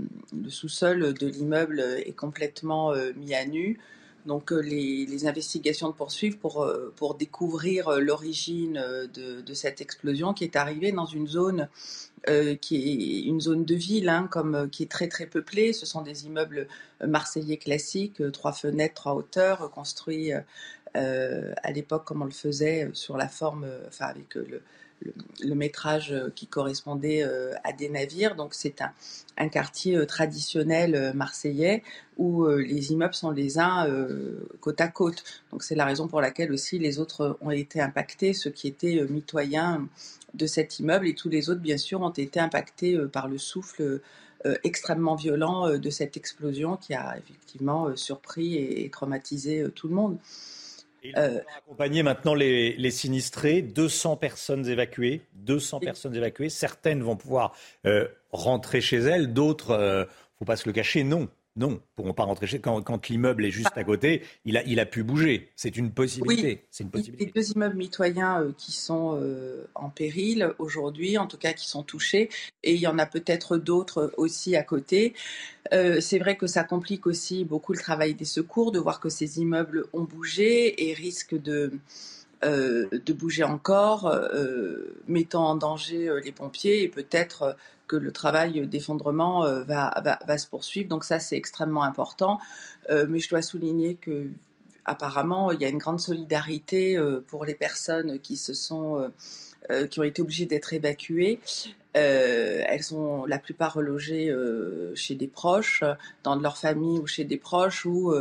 sous-sol de l'immeuble est complètement euh, mis à nu. Donc euh, les, investigations de poursuivent pour, pour découvrir l'origine de, cette explosion qui est arrivée dans une zone qui est une zone de ville, hein, qui est très très peuplée. Ce sont des immeubles marseillais classiques, trois fenêtres, trois hauteurs, construits à l'époque comme on le faisait sur la forme, enfin avec le, le, métrage euh, qui correspondait euh, à des navires. Donc c'est un, quartier euh, traditionnel marseillais où les immeubles sont les uns côte à côte. Donc c'est la raison pour laquelle aussi les autres ont été impactés, ceux qui étaient mitoyens de cet immeuble et tous les autres bien sûr ont été impactés par le souffle extrêmement violent de cette explosion qui a effectivement surpris et traumatisé tout le monde. Euh, accompagner maintenant les, sinistrés, 200 personnes évacuées, 200 personnes évacuées. Certaines vont pouvoir euh, rentrer chez elles, d'autres, euh, faut pas se le cacher, non. Non, pourront pas rentrer chez quand, quand l'immeuble est juste à côté, il a, il a pu bouger. C'est une possibilité. C'est une possibilité. Les deux immeubles mitoyens euh, qui sont euh, en péril aujourd'hui, en tout cas qui sont touchés, et il y en a peut-être d'autres aussi à côté. Euh, c'est vrai que ça complique aussi beaucoup le travail des secours de voir que ces immeubles ont bougé et risquent de de bouger encore, mettant en danger les pompiers et peut-être que le travail d'effondrement euh, va, se poursuivre. Donc ça, c'est extrêmement important. Euh, mais je dois souligner que apparemment, il y a une grande solidarité euh, pour les personnes qui se sont qui ont été obligées d'être évacuées. elles sont la plupart relogées chez des proches, dans leur famille ou chez des proches, ou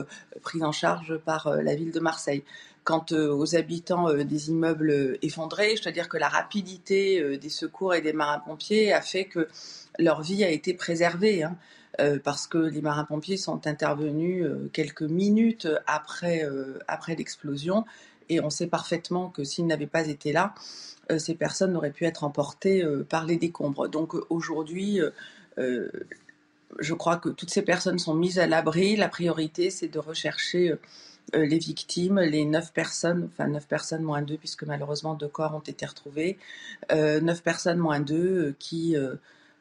prises en charge par la ville de Marseille. Quant aux habitants des immeubles effondrés, je dois dire que la rapidité des secours et des marins-pompiers a fait que leur vie a été préservée. Hein, parce que les marins-pompiers sont intervenus quelques minutes après, après l'explosion et on sait parfaitement que s'ils n'avaient pas été là, ces personnes n'auraient pu être emportées par les décombres. Donc aujourd'hui, je crois que toutes ces personnes sont mises à l'abri. La priorité, c'est de rechercher les victimes, les neuf personnes, enfin neuf personnes moins deux, puisque malheureusement deux corps ont été retrouvés, neuf personnes moins deux qui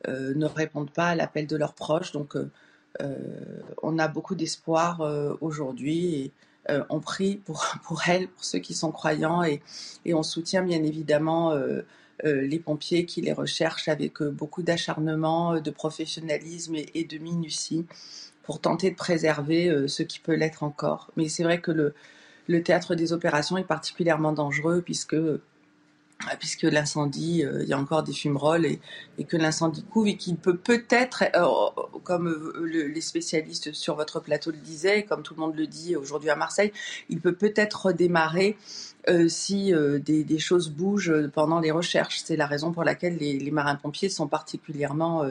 ne répondent pas à l'appel de leurs proches. Donc euh, on a beaucoup d'espoir euh, aujourd'hui euh, on prie pour, pour elles, pour ceux qui sont croyants et, on soutient bien évidemment les pompiers qui les recherchent avec beaucoup d'acharnement, de professionnalisme et, de minutie pour tenter de préserver ce qui peut l'être encore. Mais c'est vrai que le, théâtre des opérations est particulièrement dangereux puisque ah, puisque l'incendie, euh, il y a encore des fumerolles et, et que l'incendie couvre et qu'il peut peut-être, euh, comme euh, les spécialistes sur votre plateau le disaient, comme tout le monde le dit aujourd'hui à Marseille, il peut peut-être redémarrer si des, choses bougent pendant les recherches. C'est la raison pour laquelle les, marins-pompiers sont particulièrement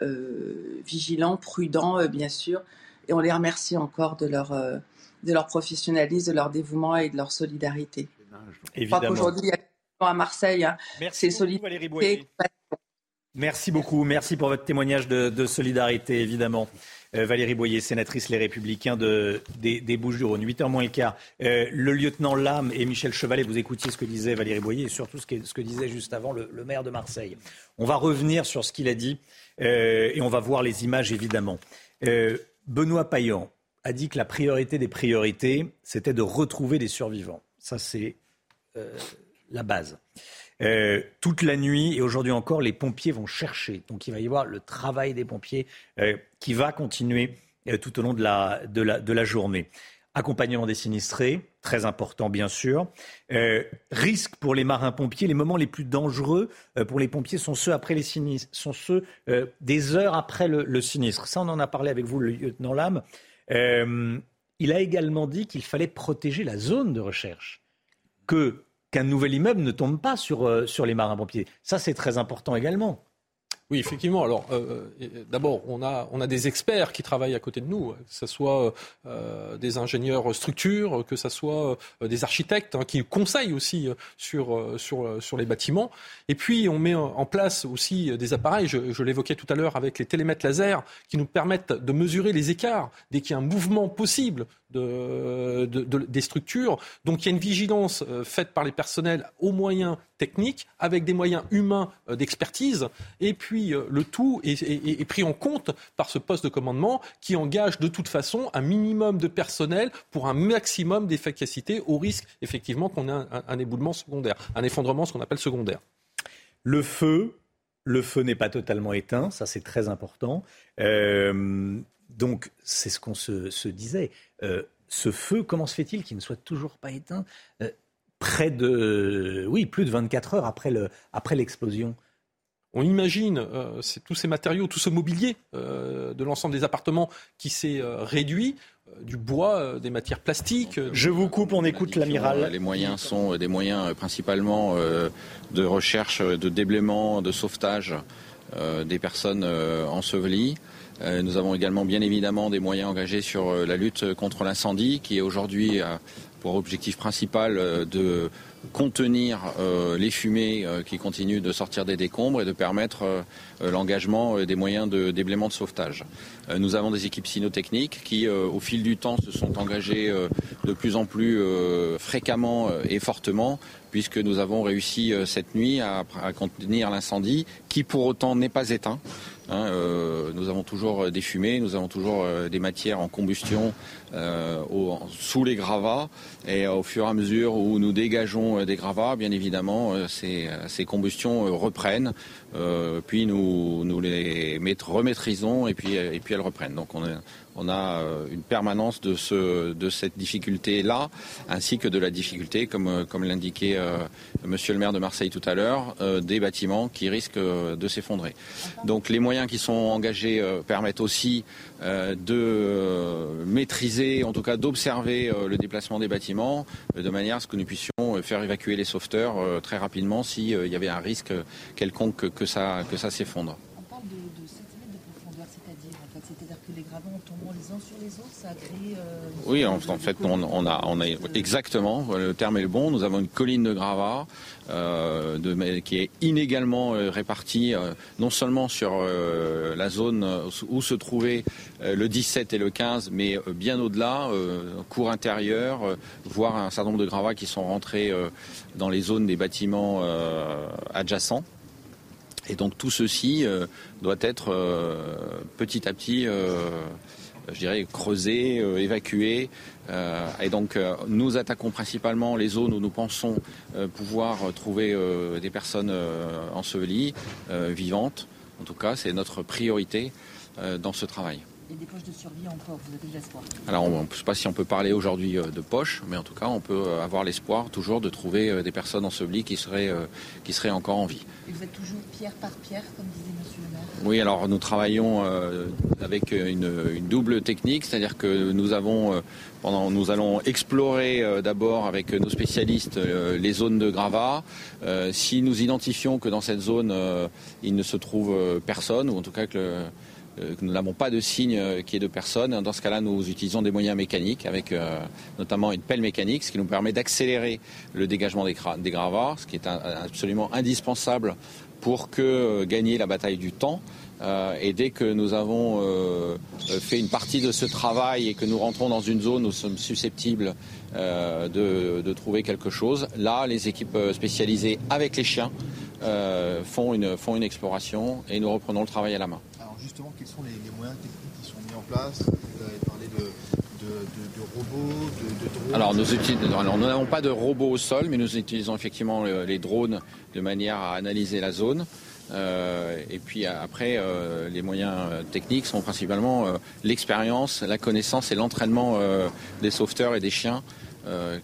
vigilants, prudents, bien sûr, et on les remercie encore de leur, de leur professionnalisme, de leur dévouement et de leur solidarité. Évidemment à Marseille. Hein. Merci beaucoup, Valérie Boyer. Merci beaucoup. Merci pour votre témoignage de, solidarité, évidemment. Euh, Valérie Boyer, sénatrice Les Républicains de, des, Bouches-du-Rhône. 8h moins le quart. Euh, le lieutenant Lame et Michel Chevalet, vous écoutiez ce que disait Valérie Boyer et surtout ce que, ce que disait juste avant le, maire de Marseille. On va revenir sur ce qu'il a dit euh, et on va voir les images, évidemment. Benoît Payan a dit que la priorité des priorités, c'était de retrouver des survivants. Ça, c'est la base. Euh, toute la nuit et aujourd'hui encore, les pompiers vont chercher. Donc il va y avoir le travail des pompiers euh, qui va continuer euh, tout au long de, la, journée. Accompagnement des sinistrés, très important bien sûr. risque pour les marins-pompiers, les moments les plus dangereux pour les pompiers sont ceux après les sinistres, sont ceux des heures après le, sinistre. Ça, on en a parlé avec vous, le lieutenant Lame. il a également dit qu'il fallait protéger la zone de recherche, que qu'un nouvel immeuble ne tombe pas sur, euh, sur les marins-pompiers. Ça, c'est très important également. Oui, effectivement. Alors, euh, euh, d'abord, on a, on a des experts qui travaillent à côté de nous, que ce soit des ingénieurs structures, que ce soit des architectes hein, qui conseillent aussi sur, sur, sur les bâtiments. Et puis, on met en place aussi des appareils, je, je l'évoquais tout à l'heure avec les télémètres laser, qui nous permettent de mesurer les écarts dès qu'il y a un mouvement possible de, des structures. Donc il y a une vigilance euh, faite par les personnels aux moyens techniques, avec des moyens humains euh, d'expertise, et puis euh, le tout est, pris en compte par ce poste de commandement qui engage de toute façon un minimum de personnel pour un maximum d'efficacité au risque effectivement qu'on ait un, éboulement secondaire, un effondrement, ce qu'on appelle secondaire. Le feu, le feu n'est pas totalement éteint, ça c'est très important. Donc c'est ce qu'on se, disait. Euh, ce feu, comment se fait-il qu'il ne soit toujours pas éteint euh, près de, oui, plus de 24 heures après, le, après l'explosion? On imagine euh, tous ces matériaux, tout ce mobilier de l'ensemble des appartements qui s'est réduit, du bois, des matières plastiques. Je vous coupe, on écoute l'amiral. Les moyens sont des moyens principalement de recherche, de déblaiement, de sauvetage des personnes ensevelies. Euh, nous avons également bien évidemment des moyens engagés sur euh, la lutte contre l'incendie qui est aujourd'hui euh, pour objectif principal de contenir les fumées qui continuent de sortir des décombres et de permettre l'engagement des moyens de déblaiement de sauvetage. nous avons des équipes cynotechniques qui, au fil du temps, se sont engagées de plus en plus fréquemment et fortement puisque nous avons réussi cette nuit à contenir l'incendie qui pour autant n'est pas éteint. Hein, euh, nous avons toujours des fumées, nous avons toujours euh, des matières en combustion euh, sous les gravats. Et au fur et à mesure où nous dégageons des gravats, bien évidemment, ces, combustions reprennent. puis nous, nous les remaîtrisons et puis, et puis elles reprennent. On a euh, une permanence de, ce, de cette difficulté-là, ainsi que de la difficulté, comme, euh, comme l'indiquait euh, Monsieur le maire de Marseille tout à l'heure, des bâtiments qui risquent de s'effondrer. Donc les moyens qui sont engagés permettent aussi de maîtriser, en tout cas d'observer le déplacement des bâtiments, de manière à ce que nous puissions faire évacuer les sauveteurs très rapidement s'il y avait un risque quelconque que, ça, que ça s'effondre. On parle de, de 7 mètres de profondeur, c'est-à-dire en fait, c'est-à-dire que les gravats en tombant les uns sur les autres, ça a créé. Euh, oui, en, fait, on, a, on a exactement, le terme est le bon. Nous avons une colline de gravats euh, de, qui est inégalement répartie, non seulement sur la zone où se trouvaient le 17 et le 15, mais bien au-delà, cours intérieur, voire un certain nombre de gravats qui sont rentrés dans les zones des bâtiments adjacents. Et donc tout ceci euh, doit être euh, petit à petit, euh, je dirais, creusé, évacué. et donc nous attaquons principalement les zones où nous pensons pouvoir trouver des personnes ensevelies, vivantes. En tout cas, c'est notre priorité dans ce travail des poches de survie encore Vous avez de l'espoir Alors, je ne sais pas si on peut parler aujourd'hui euh, de poches, mais en tout cas, on peut euh, avoir l'espoir toujours de trouver euh, des personnes ensevelies qui seraient, qui seraient encore en vie. Et vous êtes toujours pierre par pierre, comme disait Monsieur le maire Oui, alors nous travaillons avec une, double technique, c'est-à-dire que nous avons, pendant, nous allons explorer d'abord avec nos spécialistes les zones de gravats. si nous identifions que dans cette zone, il ne se trouve personne, ou en tout cas que euh, nous n'avons pas de signe euh, qui est de personne. Dans ce cas-là, nous utilisons des moyens mécaniques, avec euh, notamment une pelle mécanique, ce qui nous permet d'accélérer le dégagement des, gravats, ce qui est absolument indispensable pour que gagner la bataille du temps. et dès que nous avons fait une partie de ce travail et que nous rentrons dans une zone où nous sommes susceptibles de, trouver quelque chose, là, les équipes spécialisées avec les chiens font, une, font une exploration et nous reprenons le travail à la main justement, quels sont les, moyens techniques qui sont mis en place? Vous avez parlé de, robots, de, drones alors nous, n'avons pas de robots au sol, mais nous utilisons effectivement les drones de manière à analyser la zone. Euh, et puis après, euh, les moyens techniques sont principalement euh, l'expérience, la connaissance et l'entraînement des sauveteurs et des chiens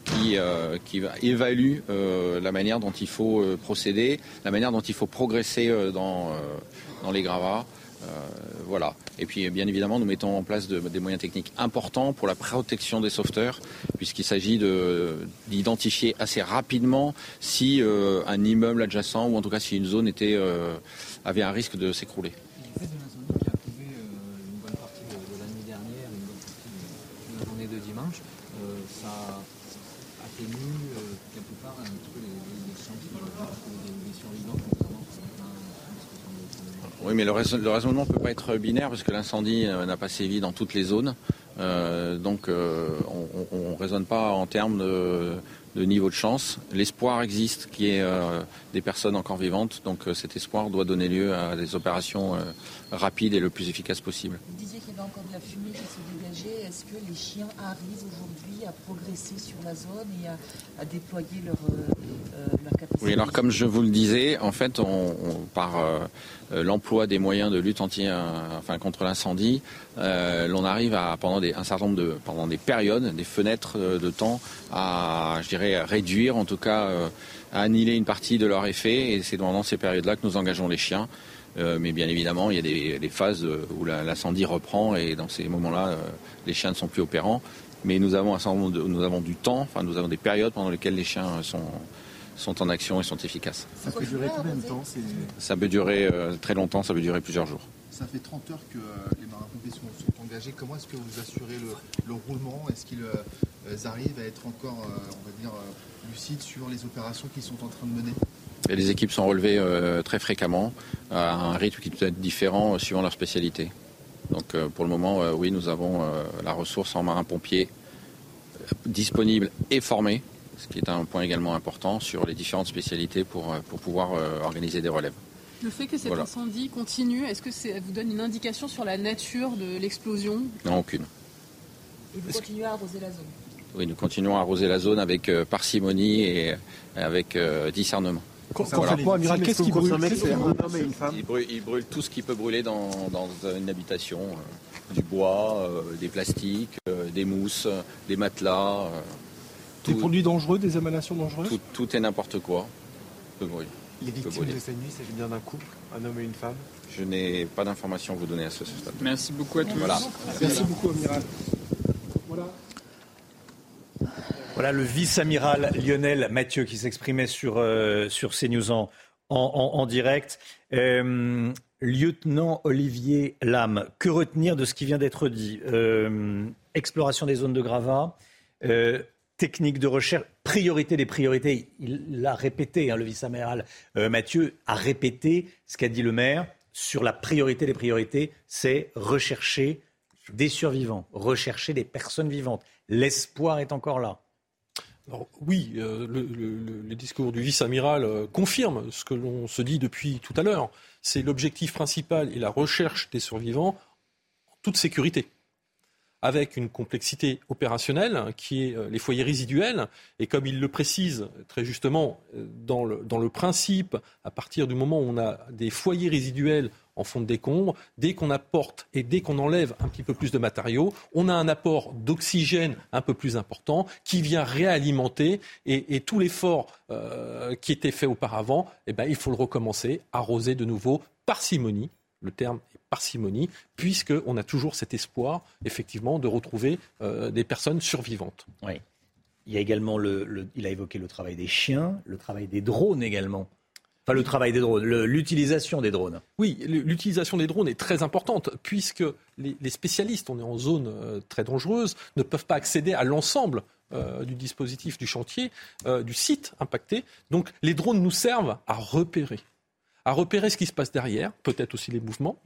qui, qui évaluent la manière dont il faut procéder, la manière dont il faut progresser dans, dans les gravats. Euh, voilà. Et puis, bien évidemment, nous mettons en place des moyens techniques importants pour la protection des sauveteurs, puisqu'il s'agit d'identifier assez rapidement si euh, un immeuble adjacent, ou en tout cas si une zone était, euh, avait un risque de s'écrouler. Le fait de l'incendie qui a prouvé une bonne partie de, de, la nuit dernière, une bonne partie de, la journée de dimanche, ça a tenu quelque part un petit peu les, les chances des survivants oui, mais le, raisonnement ne peut pas être binaire parce que l'incendie euh, n'a pas sévi dans toutes les zones. Euh, donc euh, on ne raisonne pas en termes de, niveau de chance. L'espoir existe qu'il y ait des personnes encore vivantes. Donc cet espoir doit donner lieu à des opérations rapides et le plus efficaces possible. Vous disiez qu'il y avait encore de la fumée. Est-ce que les chiens arrivent aujourd'hui à progresser sur la zone et à, déployer leur, capacité? Oui, alors comme je vous le disais, en fait, par euh, l'emploi des moyens de lutte anti, euh, contre l'incendie, euh, l'on arrive à pendant des, un certain nombre de périodes, des fenêtres de temps, à dirais réduire, en tout cas à annihiler une partie de leur effet. Et c'est pendant ces périodes-là que nous engageons les chiens. Mais bien évidemment, il y a des, phases où l'incendie reprend et dans ces moments-là, les chiens ne sont plus opérants. Mais nous avons un de, nous avons du temps, enfin nous avons des périodes pendant lesquelles les chiens sont sont en action et sont efficaces. Ça peut durer combien de temps Ça peut durer euh, très longtemps, ça peut durer plusieurs jours. Ça fait 30 heures que euh, les marins-pompiers sont, engagés. Comment est-ce que vous assurez le, roulement? Est-ce qu'ils euh, arrivent à être encore, on va dire, lucides sur les opérations qu'ils sont en train de mener? Et les équipes sont relevées très fréquemment, à un rythme qui peut être différent suivant leur spécialité. Donc pour le moment, oui, nous avons la ressource en marins-pompiers disponible et formée ce qui est un point également important sur les différentes spécialités pour, euh, pour pouvoir euh, organiser des relèves. Le fait que cet incendie continue, est-ce que ça vous donne une indication sur la nature de l'explosion? Non, aucune. Et vous continuez à arroser la zone? Oui, nous continuons à arroser la zone avec euh, parcimonie et avec discernement. Qu'est-ce qui brûle il brûle, tout ce qui peut brûler dans, une habitation. du bois, des plastiques, des mousses, des matelas. Des produits dangereux, des émanations dangereuses tout, et n'importe quoi peut Les victimes de cette nuit, c'est bien d'un couple, un homme et une femme Je n'ai pas d'informations à vous donner à ce stade. Merci beaucoup à tous. Voilà. Merci beaucoup, amiral. Voilà. Voilà le vice-amiral Lionel Mathieu qui s'exprimait sur, euh, sur CNews en, direct. Euh, lieutenant Olivier Lame, que retenir de ce qui vient d'être dit? Euh, Exploration des zones de gravats, euh, technique de recherche, priorité des priorités. Il l'a répété, hein, le vice-amiral Mathieu a répété ce qu'a dit le maire sur la priorité des priorités, c'est rechercher des survivants, rechercher des personnes vivantes. L'espoir est encore là oui, euh, le, discours du vice-amiral euh, confirme ce que l'on se dit depuis tout à l'heure. C'est l'objectif principal et la recherche des survivants en toute sécurité avec une complexité opérationnelle qui est euh, les foyers résiduels. Et comme il le précise très justement dans le, dans le principe, à partir du moment où on a des foyers résiduels en fond de décombre. Dès qu'on apporte et dès qu'on enlève un petit peu plus de matériaux, on a un apport d'oxygène un peu plus important qui vient réalimenter et, tout l'effort euh, qui était fait auparavant, eh ben, il faut le recommencer, arroser de nouveau, parcimonie, le terme est parcimonie, puisqu'on a toujours cet espoir, effectivement, de retrouver euh, des personnes survivantes. Oui. Il y a également, le, il a évoqué le travail des chiens, le travail des drones également. Enfin, le travail des drones, l'utilisation des drones. Oui, l'utilisation des drones est très importante puisque les, spécialistes, on est en zone euh, très dangereuse, ne peuvent pas accéder à l'ensemble euh, du dispositif du chantier, euh, du site impacté. Donc les drones nous servent à repérer à repérer ce qui se passe derrière, peut-être aussi les mouvements,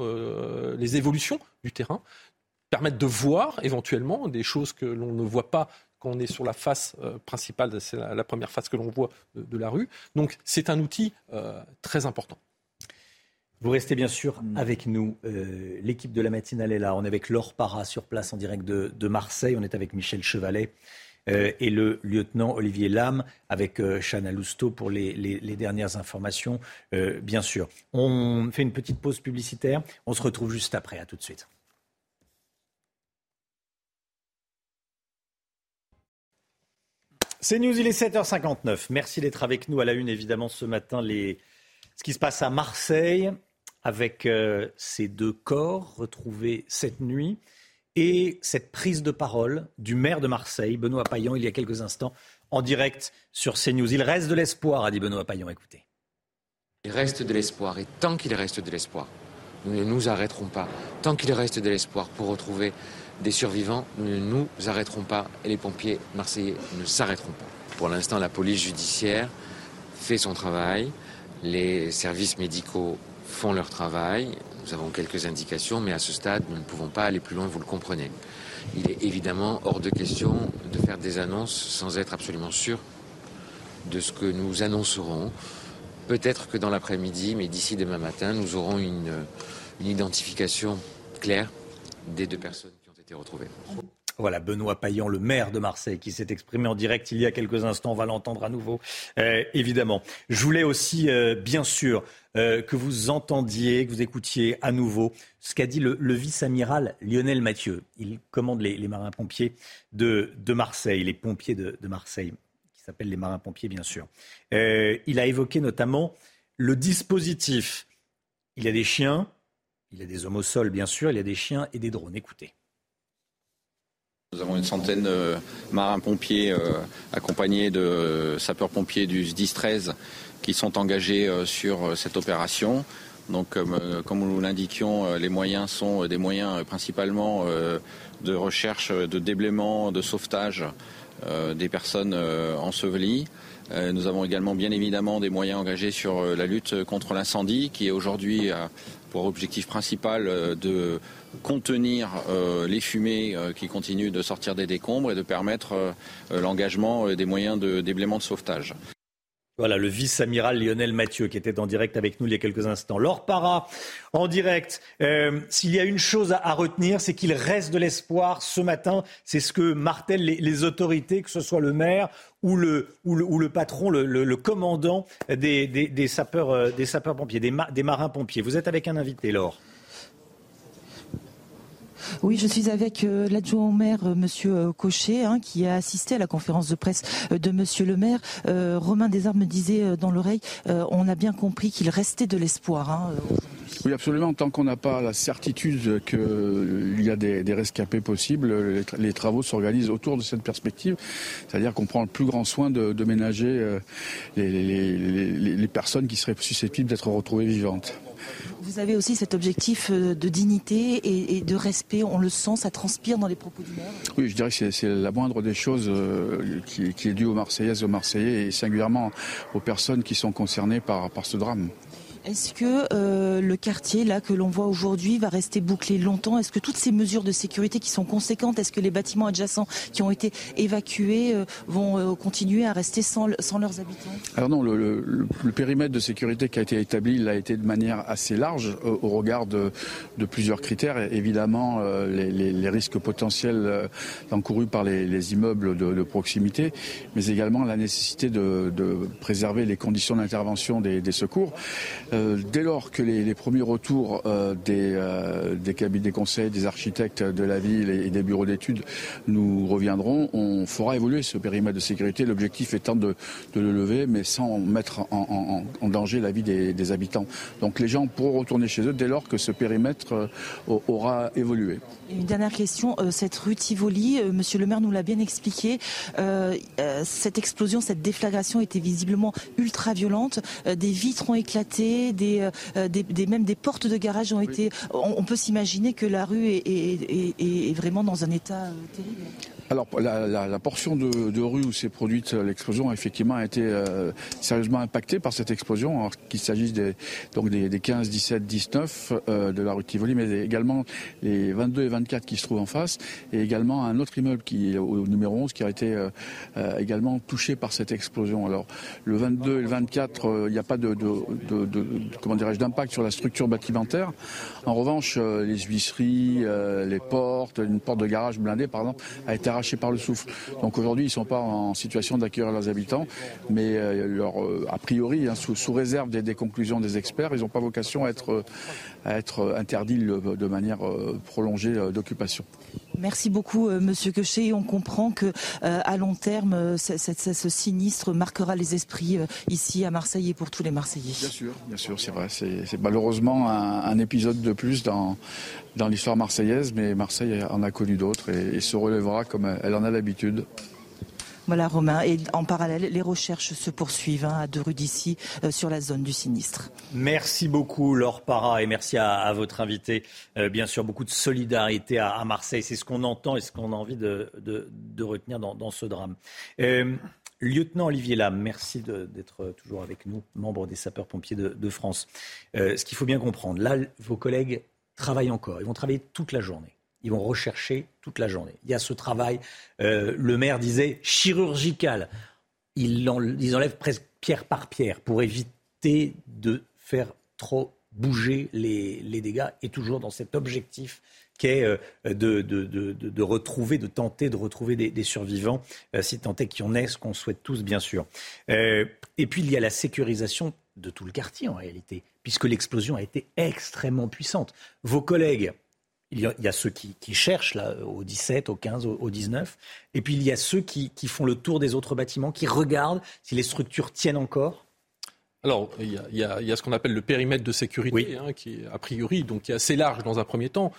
les évolutions du terrain, permettre de voir éventuellement des choses que l'on ne voit pas on est sur la face euh, principale, c'est la, première face que l'on voit de, la rue. Donc c'est un outil euh, très important. Vous restez bien sûr avec nous. Euh, l'équipe de la matinale est là. On est avec Laure Para sur place en direct de, Marseille. On est avec Michel Chevalet et le lieutenant Olivier Lam avec Chana Lousteau pour les, les dernières informations, bien sûr. On fait une petite pause publicitaire. On se retrouve juste après. À tout de suite. C'est News, il est 7h59. Merci d'être avec nous à la une, évidemment, ce matin, les... ce qui se passe à Marseille avec euh, ces deux corps retrouvés cette nuit et cette prise de parole du maire de Marseille, Benoît Payan, il y a quelques instants, en direct sur CNews. Il reste de l'espoir, a dit Benoît Payan. Écoutez. Il reste de l'espoir et tant qu'il reste de l'espoir, nous ne nous arrêterons pas. Tant qu'il reste de l'espoir pour retrouver des survivants, ne nous arrêterons pas et les pompiers marseillais ne s'arrêteront pas. Pour l'instant, la police judiciaire fait son travail, les services médicaux font leur travail, nous avons quelques indications, mais à ce stade, nous ne pouvons pas aller plus loin, vous le comprenez. Il est évidemment hors de question de faire des annonces sans être absolument sûr de ce que nous annoncerons. Peut-être que dans l'après-midi, mais d'ici demain matin, nous aurons une identification claire des deux personnes Voilà, Benoît Payan, le maire de Marseille, qui s'est exprimé en direct il y a quelques instants. On va l'entendre à nouveau, euh, évidemment. Je voulais aussi, euh, bien sûr, euh, que vous entendiez, que vous écoutiez à nouveau ce qu'a dit le, vice-amiral Lionel Mathieu. Il commande les, marins-pompiers de, Marseille, les pompiers de, de Marseille, qui s'appellent les marins-pompiers, bien sûr. il a évoqué notamment le dispositif. Il y a des chiens, il y a des hommes au sol, bien sûr, il y a des chiens et des drones. Écoutez. Nous avons une centaine de marins-pompiers euh, accompagnés de sapeurs-pompiers du SDIS 13 qui sont engagés euh, sur euh, cette opération. Donc, comme nous l'indiquions, les moyens sont des moyens principalement de recherche, de déblaiement, de sauvetage des personnes ensevelies. Nous avons également bien évidemment des moyens engagés sur la lutte contre l'incendie qui est aujourd'hui pour objectif principal de contenir euh, les fumées euh, qui continuent de sortir des décombres et de permettre euh, l'engagement des moyens de déblaiement de sauvetage. Voilà, le vice-amiral Lionel Mathieu qui était en direct avec nous il y a quelques instants. Laure Para, en direct. S'il y a une chose à, retenir, c'est qu'il reste de l'espoir ce matin. C'est ce que martèlent les, autorités, que ce soit le maire ou le, patron, le, commandant des, sapeurs, des sapeurs-pompiers, des, des marins-pompiers. Vous êtes avec un invité, Laure? Oui, je suis avec euh, l'adjoint au maire, euh, Monsieur euh, Cochet, hein, qui a assisté à la conférence de presse de Monsieur le maire. Romain Desarmes me disait dans l'oreille, on a bien compris qu'il restait de l'espoir hein. Oui, absolument. Tant qu'on n'a pas la certitude qu'il y a des, rescapés possibles, les, travaux s'organisent autour de cette perspective. C'est-à-dire qu'on prend le plus grand soin de, ménager les personnes qui seraient susceptibles d'être retrouvées vivantes. Vous avez aussi cet objectif euh, de dignité et, de respect, on le sent, ça transpire dans les propos du maire Oui, je dirais que c'est la moindre des choses euh, qui, est due aux Marseillaises, aux Marseillais et singulièrement aux personnes qui sont concernées par ce drame. Est-ce que euh, le quartier là que l'on voit aujourd'hui va rester bouclé longtemps? Est-ce que toutes ces mesures de sécurité qui sont conséquentes, est-ce que les bâtiments adjacents qui ont été évacués euh, vont euh, continuer à rester sans, sans leurs habitants? Alors non, le, le, périmètre de sécurité qui a été établi, il a été de manière assez large au, regard de, de, plusieurs critères. Évidemment, les, les, les, risques potentiels encourus par les, les immeubles de, de, proximité, mais également la nécessité de, de préserver les conditions d'intervention des, des secours. Euh, dès lors que les, premiers retours euh, des, euh, des cabinets des conseils, des architectes de la ville et, des bureaux d'études nous reviendront, on fera évoluer ce périmètre de sécurité. L'objectif étant de, le lever, mais sans mettre en, danger la vie des, habitants. Donc les gens pourront retourner chez eux dès lors que ce périmètre aura évolué. Une dernière question, cette rue Tivoli, Monsieur le maire nous l'a bien expliqué, cette explosion, cette déflagration était visiblement ultra violente, des vitres ont éclaté, euh, des, même des portes de garage ont été. On, peut s'imaginer que la rue est, vraiment dans un état euh, terrible. Alors la, portion de, rue où s'est produite l'explosion effectivement a été euh, sérieusement impactée par cette explosion, qu'il s'agisse des, donc des, 15, 17, 19 de la rue Tivoli, mais également les 22 et 24 qui se trouvent en face, et également un autre immeuble qui au numéro 11 qui a été euh, euh, également touché par cette explosion. Alors le 22 et le 24, il n'y a pas de, comment dirais-je d'impact sur la structure bâtimentaire. En revanche, les huisseries, les portes, une porte de garage blindée par exemple, a été arrachés par le souffle. Donc aujourd'hui, ils ne sont pas en situation d'accueillir leurs habitants, mais euh, leur, euh, a priori, hein, sous, réserve des, conclusions des experts, ils n'ont pas vocation à être, être interdits de manière euh, prolongée d'occupation. Merci beaucoup, Monsieur Quechet. On comprend que à long terme, ce sinistre marquera les esprits ici à Marseille et pour tous les Marseillais. Bien sûr, bien sûr, c'est vrai. C'est malheureusement un, épisode de plus dans l'histoire marseillaise, mais Marseille en a connu d'autres et, se relèvera comme elle en a l'habitude. Voilà Romain, et en parallèle, les recherches se poursuivent hein, à deux rues d'ici euh, sur la zone du sinistre. Merci beaucoup Laure Parra et merci à, votre invité. Euh, bien sûr, beaucoup de solidarité à, Marseille, c'est ce qu'on entend et ce qu'on a envie de, retenir dans, ce drame. Euh, lieutenant Olivier Lam, merci d'être toujours avec nous, membre des sapeurs-pompiers de, de, France. ce qu'il faut bien comprendre, là, vos collègues travaillent encore. Ils vont travailler toute la journée. Ils vont rechercher toute la journée. Il y a ce travail, euh, le maire disait, chirurgical. Ils, enlèvent presque pierre par pierre pour éviter de faire trop bouger les, dégâts et toujours dans cet objectif qui est euh, de, retrouver, de tenter de retrouver des, survivants, euh, si tant est qu'il y en ait, ce qu'on souhaite tous, bien sûr. et puis, il y a la sécurisation de tout le quartier, en réalité puisque l'explosion a été extrêmement puissante. Vos collègues, il y a, ceux qui, cherchent là, au 17, au 15, au, 19, et puis il y a ceux qui, font le tour des autres bâtiments, qui regardent si les structures tiennent encore. Alors, il y, a, ce qu'on appelle le périmètre de sécurité, hein, qui est a priori donc qui est assez large dans un premier temps,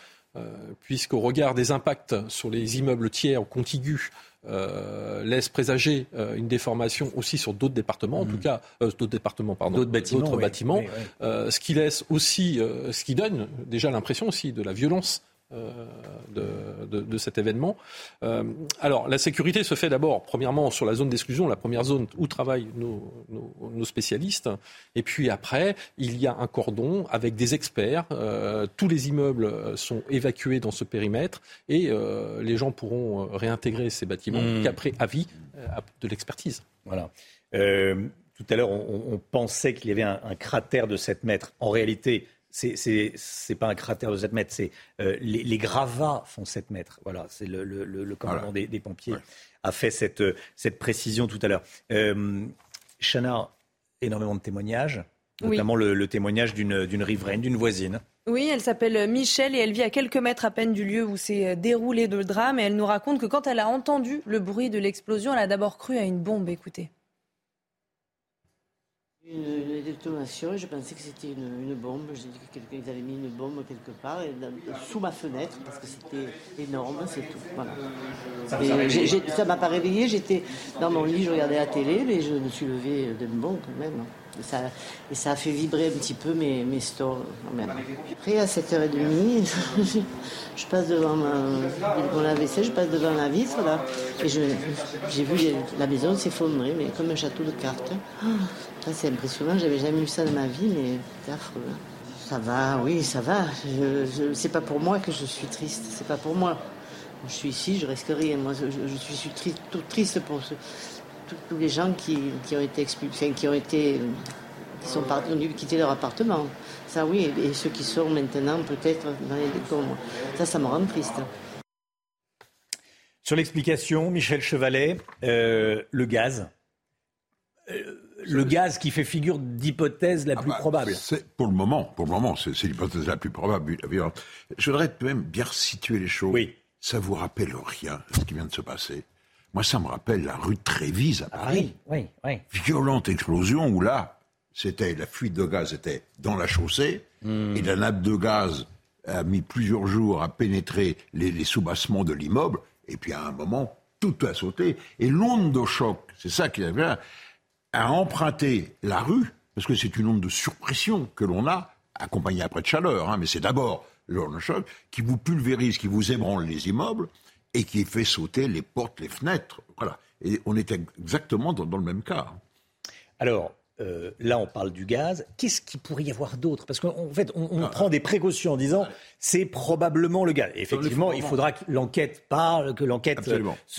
puisqu'au regard des impacts sur les immeubles tiers ou contigus euh, laisse présager euh, une déformation aussi sur d'autres départements, en tout mm. cas euh, d'autres départemment, pardon, d'autres bâtiments, bâtiments ce qui laisse aussi, ce qui donne déjà l'impression aussi de la violence euh, de, de, cet événement. Euh, alors, la sécurité se fait d'abord, premièrement, sur la zone d'exclusion, la première zone où travaillent nos, nos, spécialistes. Et puis après, il y a un cordon avec des experts. Euh, tous les immeubles sont évacués dans ce périmètre et les gens pourront réintégrer ces bâtiments mmh. qu'après avis de l'expertise. Voilà. tout à l'heure, on, pensait qu'il y avait un, un, cratère de 7 mètres. En réalité, c'est pas un cratère de 7 mètres, c'est euh, les, gravats font 7 mètres. Voilà, c'est le, commandant des, pompiers a fait cette, cette précision tout à l'heure. Euh, Chana, énormément de témoignages, notamment le, témoignage d'une riveraine, d'une voisine. Oui, elle s'appelle Michel et elle vit à quelques mètres à peine du lieu où s'est euh, déroulé le drame. Et elle nous raconte que quand elle a entendu le bruit de l'explosion, elle a d'abord cru à une bombe. Écoutez. Une, détonation et je pensais que c'était une, bombe. J'ai dit que quelqu'un avait mis une bombe quelque part et sous ma fenêtre parce que c'était énorme, c'est tout. Voilà. ça m'a pas réveillé, j'étais dans mon lit, je regardais la télé, mais je me suis levée d'un bon quand même. Et ça, et ça, a fait vibrer un petit peu mes, mes stores quand même. Après, à 7h30, je passe devant ma, mon je passe devant la vitre là, et j'ai vu la maison s'effondrer, mais comme un château de cartes. Ah, c'est impressionnant, j'avais jamais vu ça de ma vie, mais c'est affreux. Hein. Ça va, oui, ça va. Je, c'est pas pour moi que je suis triste, c'est pas pour moi. Je suis ici, je risque rien. Moi, je, suis toute triste pour tous les gens qui, ont été expulsés, qui ont été, qui sont partis, quitter leur appartement. Ça, oui, et, ceux qui sont maintenant peut-être dans les décombres. Ça, ça me rend triste. Sur l'explication, Michel Chevalet, euh, le gaz. Euh, le gaz qui fait figure d'hypothèse la ah plus bah, probable. Pour le moment, pour le moment, c'est l'hypothèse la plus probable. Je voudrais même bien situer les choses. Oui. Ça vous rappelle rien ce qui vient de se passer? Moi, ça me rappelle la rue Trévise à Paris. Ah oui, oui, Violente explosion où là, c'était la fuite de gaz était dans la chaussée hmm. et la nappe de gaz a mis plusieurs jours à pénétrer les, les soubassements de l'immeuble. Et puis à un moment, tout a sauté. Et l'onde de choc, c'est ça qui est bien, à emprunter la rue, parce que c'est une onde de surpression que l'on a, accompagnée après de chaleur, hein, mais c'est d'abord de choc qui vous pulvérise, qui vous ébranle les immeubles et qui fait sauter les portes, les fenêtres. Voilà. Et on est exactement dans le même cas. Alors, euh, là, on parle du gaz. Qu'est-ce qu'il pourrait y avoir d'autre? Parce qu'en fait, on, ah. prend des précautions en disant c'est probablement le gaz. effectivement, il faudra que l'enquête parle, que l'enquête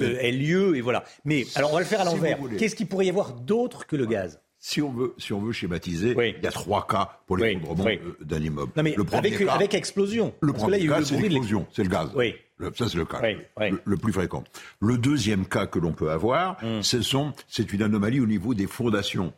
ait lieu, et voilà. Mais alors, on va le faire à l'envers. Qu'est-ce qu'il pourrait y avoir d'autre que le gaz? Si on veut, si on veut schématiser, il y a trois cas pour l'effondrement d'un immeuble. le avec, avec, explosion. Le premier cas, c'est l'explosion, c'est le gaz. Oui. ça, c'est le cas le, plus fréquent. Le deuxième cas que l'on peut avoir, hum. c'est une anomalie au niveau des fondations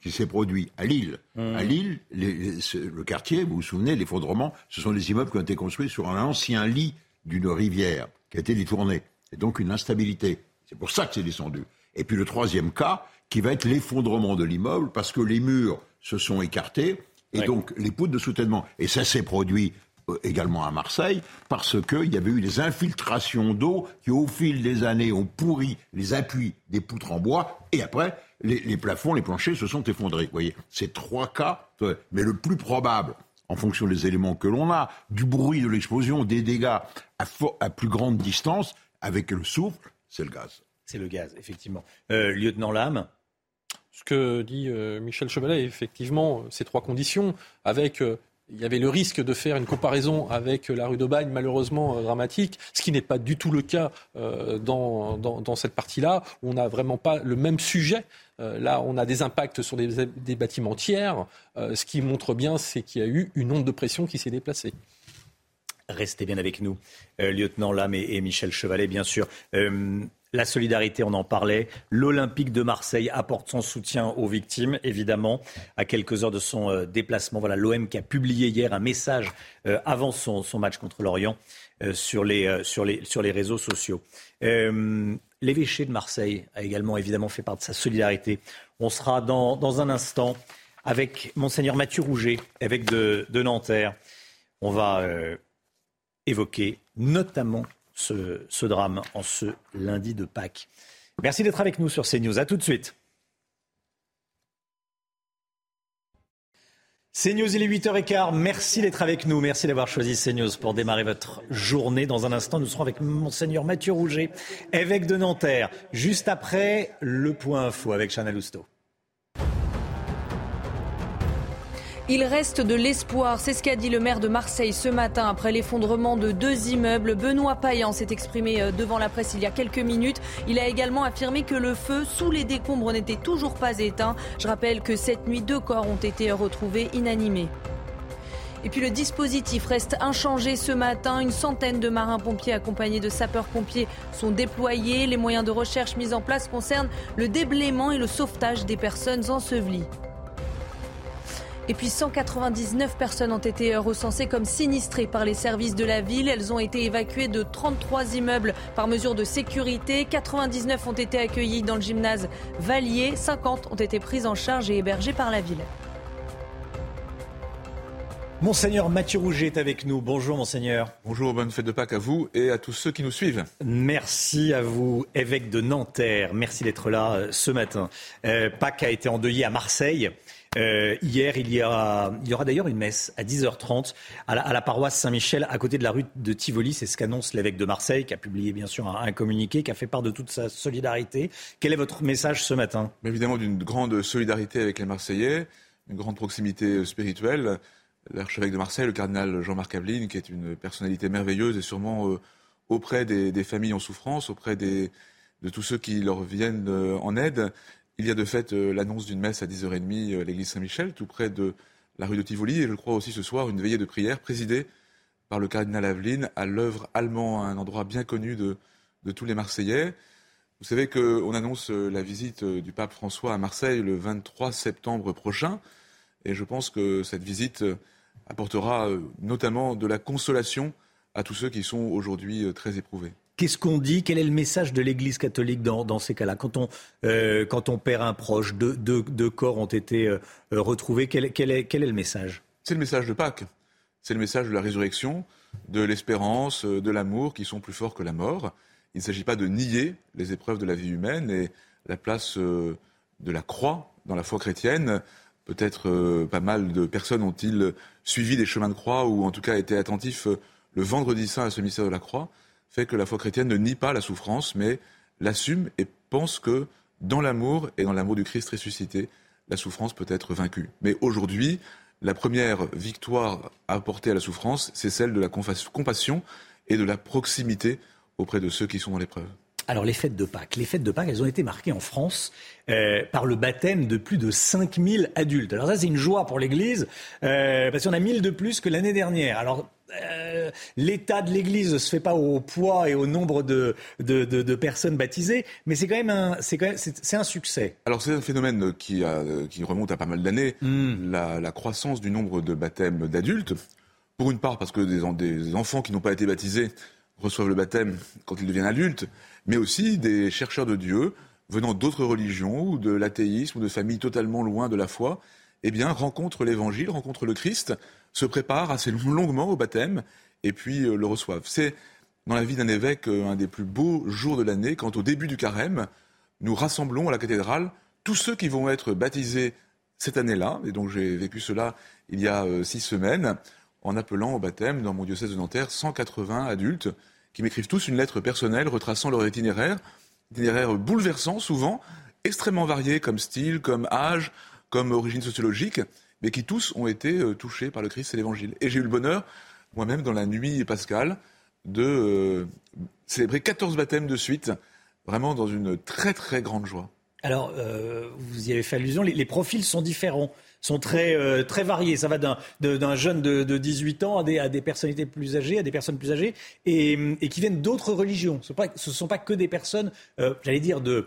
qui s'est produit à Lille. Mmh. À Lille, le quartier, vous vous souvenez, l'effondrement, ce sont des immeubles qui ont été construits sur un ancien lit d'une rivière qui a été détourné. Et donc une instabilité. C'est pour ça que c'est descendu. Et puis le troisième cas, qui va être l'effondrement de l'immeuble, parce que les murs se sont écartés, et donc les poutres de soutènement. Et ça s'est produit également à Marseille, parce qu'il y avait eu des infiltrations d'eau qui, au fil des années, ont pourri les appuis des poutres en bois, et après, les, plafonds, les planchers se sont effondrés. Vous voyez, c'est trois cas, mais le plus probable, en fonction des éléments que l'on a, du bruit de l'explosion, des dégâts à, plus grande distance, avec le souffle, c'est le gaz. C'est le gaz, effectivement. Euh, lieutenant Lame Ce que dit euh, Michel Chevalet, effectivement, ces trois conditions, avec euh, il y avait le risque de faire une comparaison avec la rue d'Aubagne, malheureusement euh, dramatique, ce qui n'est pas du tout le cas euh, dans, dans, cette partie-là. On n'a vraiment pas le même sujet. Euh, là, on a des impacts sur des, bâtiments tiers. ce qui montre bien, c'est qu'il y a eu une onde de pression qui s'est déplacée. Restez bien avec nous, lieutenant Lame et, Michel Chevalet, bien sûr. La solidarité, on en parlait. L'Olympique de Marseille apporte son soutien aux victimes, évidemment, à quelques heures de son euh, déplacement. Voilà l'OM qui a publié hier un message euh, avant son, match contre l'Orient euh, sur, les, réseaux sociaux. L'évêché de Marseille a également évidemment fait part de sa solidarité. On sera dans, dans un instant avec monseigneur Mathieu Rouget, évêque de, de Nanterre. On va évoquer notamment ce, drame en ce lundi de Pâques. Merci d'être avec nous sur CNews. À tout de suite. CNews, il est 8h15. Merci d'être avec nous. Merci d'avoir choisi CNews pour démarrer votre journée. Dans un instant, nous serons avec Monseigneur Mathieu Rouget, évêque de Nanterre. Juste après, le point info avec Chanel Lousteau. Il reste de l'espoir, c'est ce qu'a dit le maire de Marseille ce matin après l'effondrement de deux immeubles. Benoît Payan s'est exprimé euh, devant la presse il y a quelques minutes. Il a également affirmé que le feu sous les décombres n'était toujours pas éteint. Je rappelle que cette nuit, deux corps ont été retrouvés inanimés. Et puis le dispositif reste inchangé ce matin. Une centaine de marins-pompiers accompagnés de sapeurs-pompiers sont déployés. Les moyens de recherche mis en place concernent le déblaiement et le sauvetage des personnes ensevelies. Et puis 199 personnes ont été recensées comme sinistrées par les services de la ville. Elles ont été évacuées de 33 immeubles par mesure de sécurité. 99 ont été accueillis dans le gymnase Valier. 50 ont été prises en charge et hébergées par la ville. Monseigneur Mathieu Rouget est avec nous. Bonjour Monseigneur. Bonjour, bonne fête de Pâques à vous et à tous ceux qui nous suivent. Merci à vous, évêque de Nanterre. Merci d'être là euh, ce matin. Euh, Pâques a été endeuillé à Marseille. Euh, hier, il y, aura d'ailleurs une messe à 10h30 à la, paroisse Saint-Michel, à côté de la rue de Tivoli. C'est ce qu'annonce l'évêque de Marseille, qui a publié bien sûr un, un, communiqué, qui a fait part de toute sa solidarité. Quel est votre message ce matin? Évidemment, d'une grande solidarité avec les Marseillais, une grande proximité spirituelle l'archevêque de Marseille, le cardinal Jean-Marc Aveline, qui est une personnalité merveilleuse et sûrement euh, auprès des, familles en souffrance, auprès de tous ceux qui leur viennent euh, en aide. Il y a de fait euh, l'annonce d'une messe à 10h30 à l'église Saint-Michel, tout près de la rue de Tivoli, et je crois aussi ce soir une veillée de prière présidée par le cardinal Aveline à l'œuvre allemand, un endroit bien connu de, tous les Marseillais. Vous savez qu'on annonce la visite du pape François à Marseille le 23 septembre prochain, et je pense que cette visite apportera euh, notamment de la consolation à tous ceux qui sont aujourd'hui euh, très éprouvés. Qu'est-ce qu'on dit? Quel est le message de l'Église catholique dans, ces cas-là? Quand, on, euh, quand on perd un proche, deux, corps ont été euh, retrouvés, quel, est, le message? C'est le message de Pâques. C'est le message de la résurrection, de l'espérance, de l'amour qui sont plus forts que la mort. Il ne s'agit pas de nier les épreuves de la vie humaine et la place de la croix dans la foi chrétienne. Peut-être euh, pas mal de personnes ont-ils suivi des chemins de croix ou en tout cas été attentifs euh, le vendredi saint à ce mystère de la croix, fait que la foi chrétienne ne nie pas la souffrance, mais l'assume et pense que dans l'amour et dans l'amour du Christ ressuscité, la souffrance peut être vaincue. Mais aujourd'hui, la première victoire apportée à la souffrance, c'est celle de la compassion et de la proximité auprès de ceux qui sont dans l'épreuve. Alors les fêtes de Pâques, les fêtes de Pâques, elles ont été marquées en France euh, par le baptême de plus de 5000 adultes. Alors ça c'est une joie pour l'Église euh, parce qu'on a 1000 de plus que l'année dernière. Alors euh, l'état de l'Église ne se fait pas au poids et au nombre de, de, de, de personnes baptisées, mais c'est quand même un, c'est quand même, c'est, un succès. Alors c'est un phénomène qui, a, qui remonte à pas mal d'années, mm. la, la, croissance du nombre de baptêmes d'adultes. Pour une part parce que des, des enfants qui n'ont pas été baptisés reçoivent le baptême quand ils deviennent adultes, mais aussi des chercheurs de Dieu venant d'autres religions ou de l'athéisme ou de familles totalement loin de la foi, eh bien, rencontrent l'Évangile, rencontrent le Christ, se préparent assez longuement au baptême et puis euh, le reçoivent. C'est dans la vie d'un évêque euh, un des plus beaux jours de l'année quand au début du carême, nous rassemblons à la cathédrale tous ceux qui vont être baptisés cette année-là, et donc j'ai vécu cela il y a euh, six semaines, en appelant au baptême dans mon diocèse de Nanterre 180 adultes qui m'écrivent tous une lettre personnelle retraçant leur itinéraire, itinéraire bouleversant souvent, extrêmement varié comme style, comme âge, comme origine sociologique, mais qui tous ont été euh, touchés par le Christ et l'Évangile. Et j'ai eu le bonheur, moi-même, dans la nuit pascale, de euh, célébrer 14 baptêmes de suite, vraiment dans une très très grande joie. Alors, euh, vous y avez fait allusion, les, profils sont différents sont très, très variés. Ça va d'un jeune de, de, 18 ans à des, personnalités plus âgées, à des personnes plus âgées, et, qui viennent d'autres religions. Ce ne sont pas que des personnes, j'allais dire, de,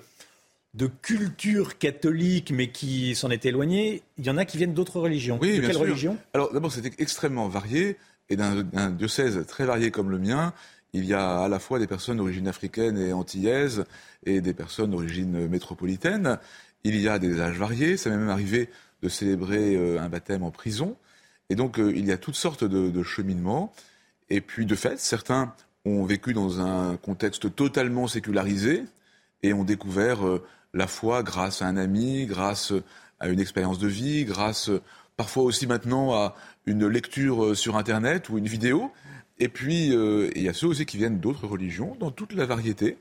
de culture catholique, mais qui s'en est éloignées. Il y en a qui viennent d'autres religions. Oui, de quelle religion? Alors d'abord, c'était extrêmement varié, et d'un diocèse très varié comme le mien, il y a à la fois des personnes d'origine africaine et antillaises, et des personnes d'origine métropolitaine. Il y a des âges variés. Ça m'est même arrivé de célébrer euh, un baptême en prison. Et donc, euh, il y a toutes sortes de, de cheminements. Et puis, de fait, certains ont vécu dans un contexte totalement sécularisé et ont découvert euh, la foi grâce à un ami, grâce à une expérience de vie, grâce parfois aussi maintenant à une lecture sur Internet ou une vidéo. Et puis, il y a ceux aussi qui viennent d'autres religions, dans toute la variété,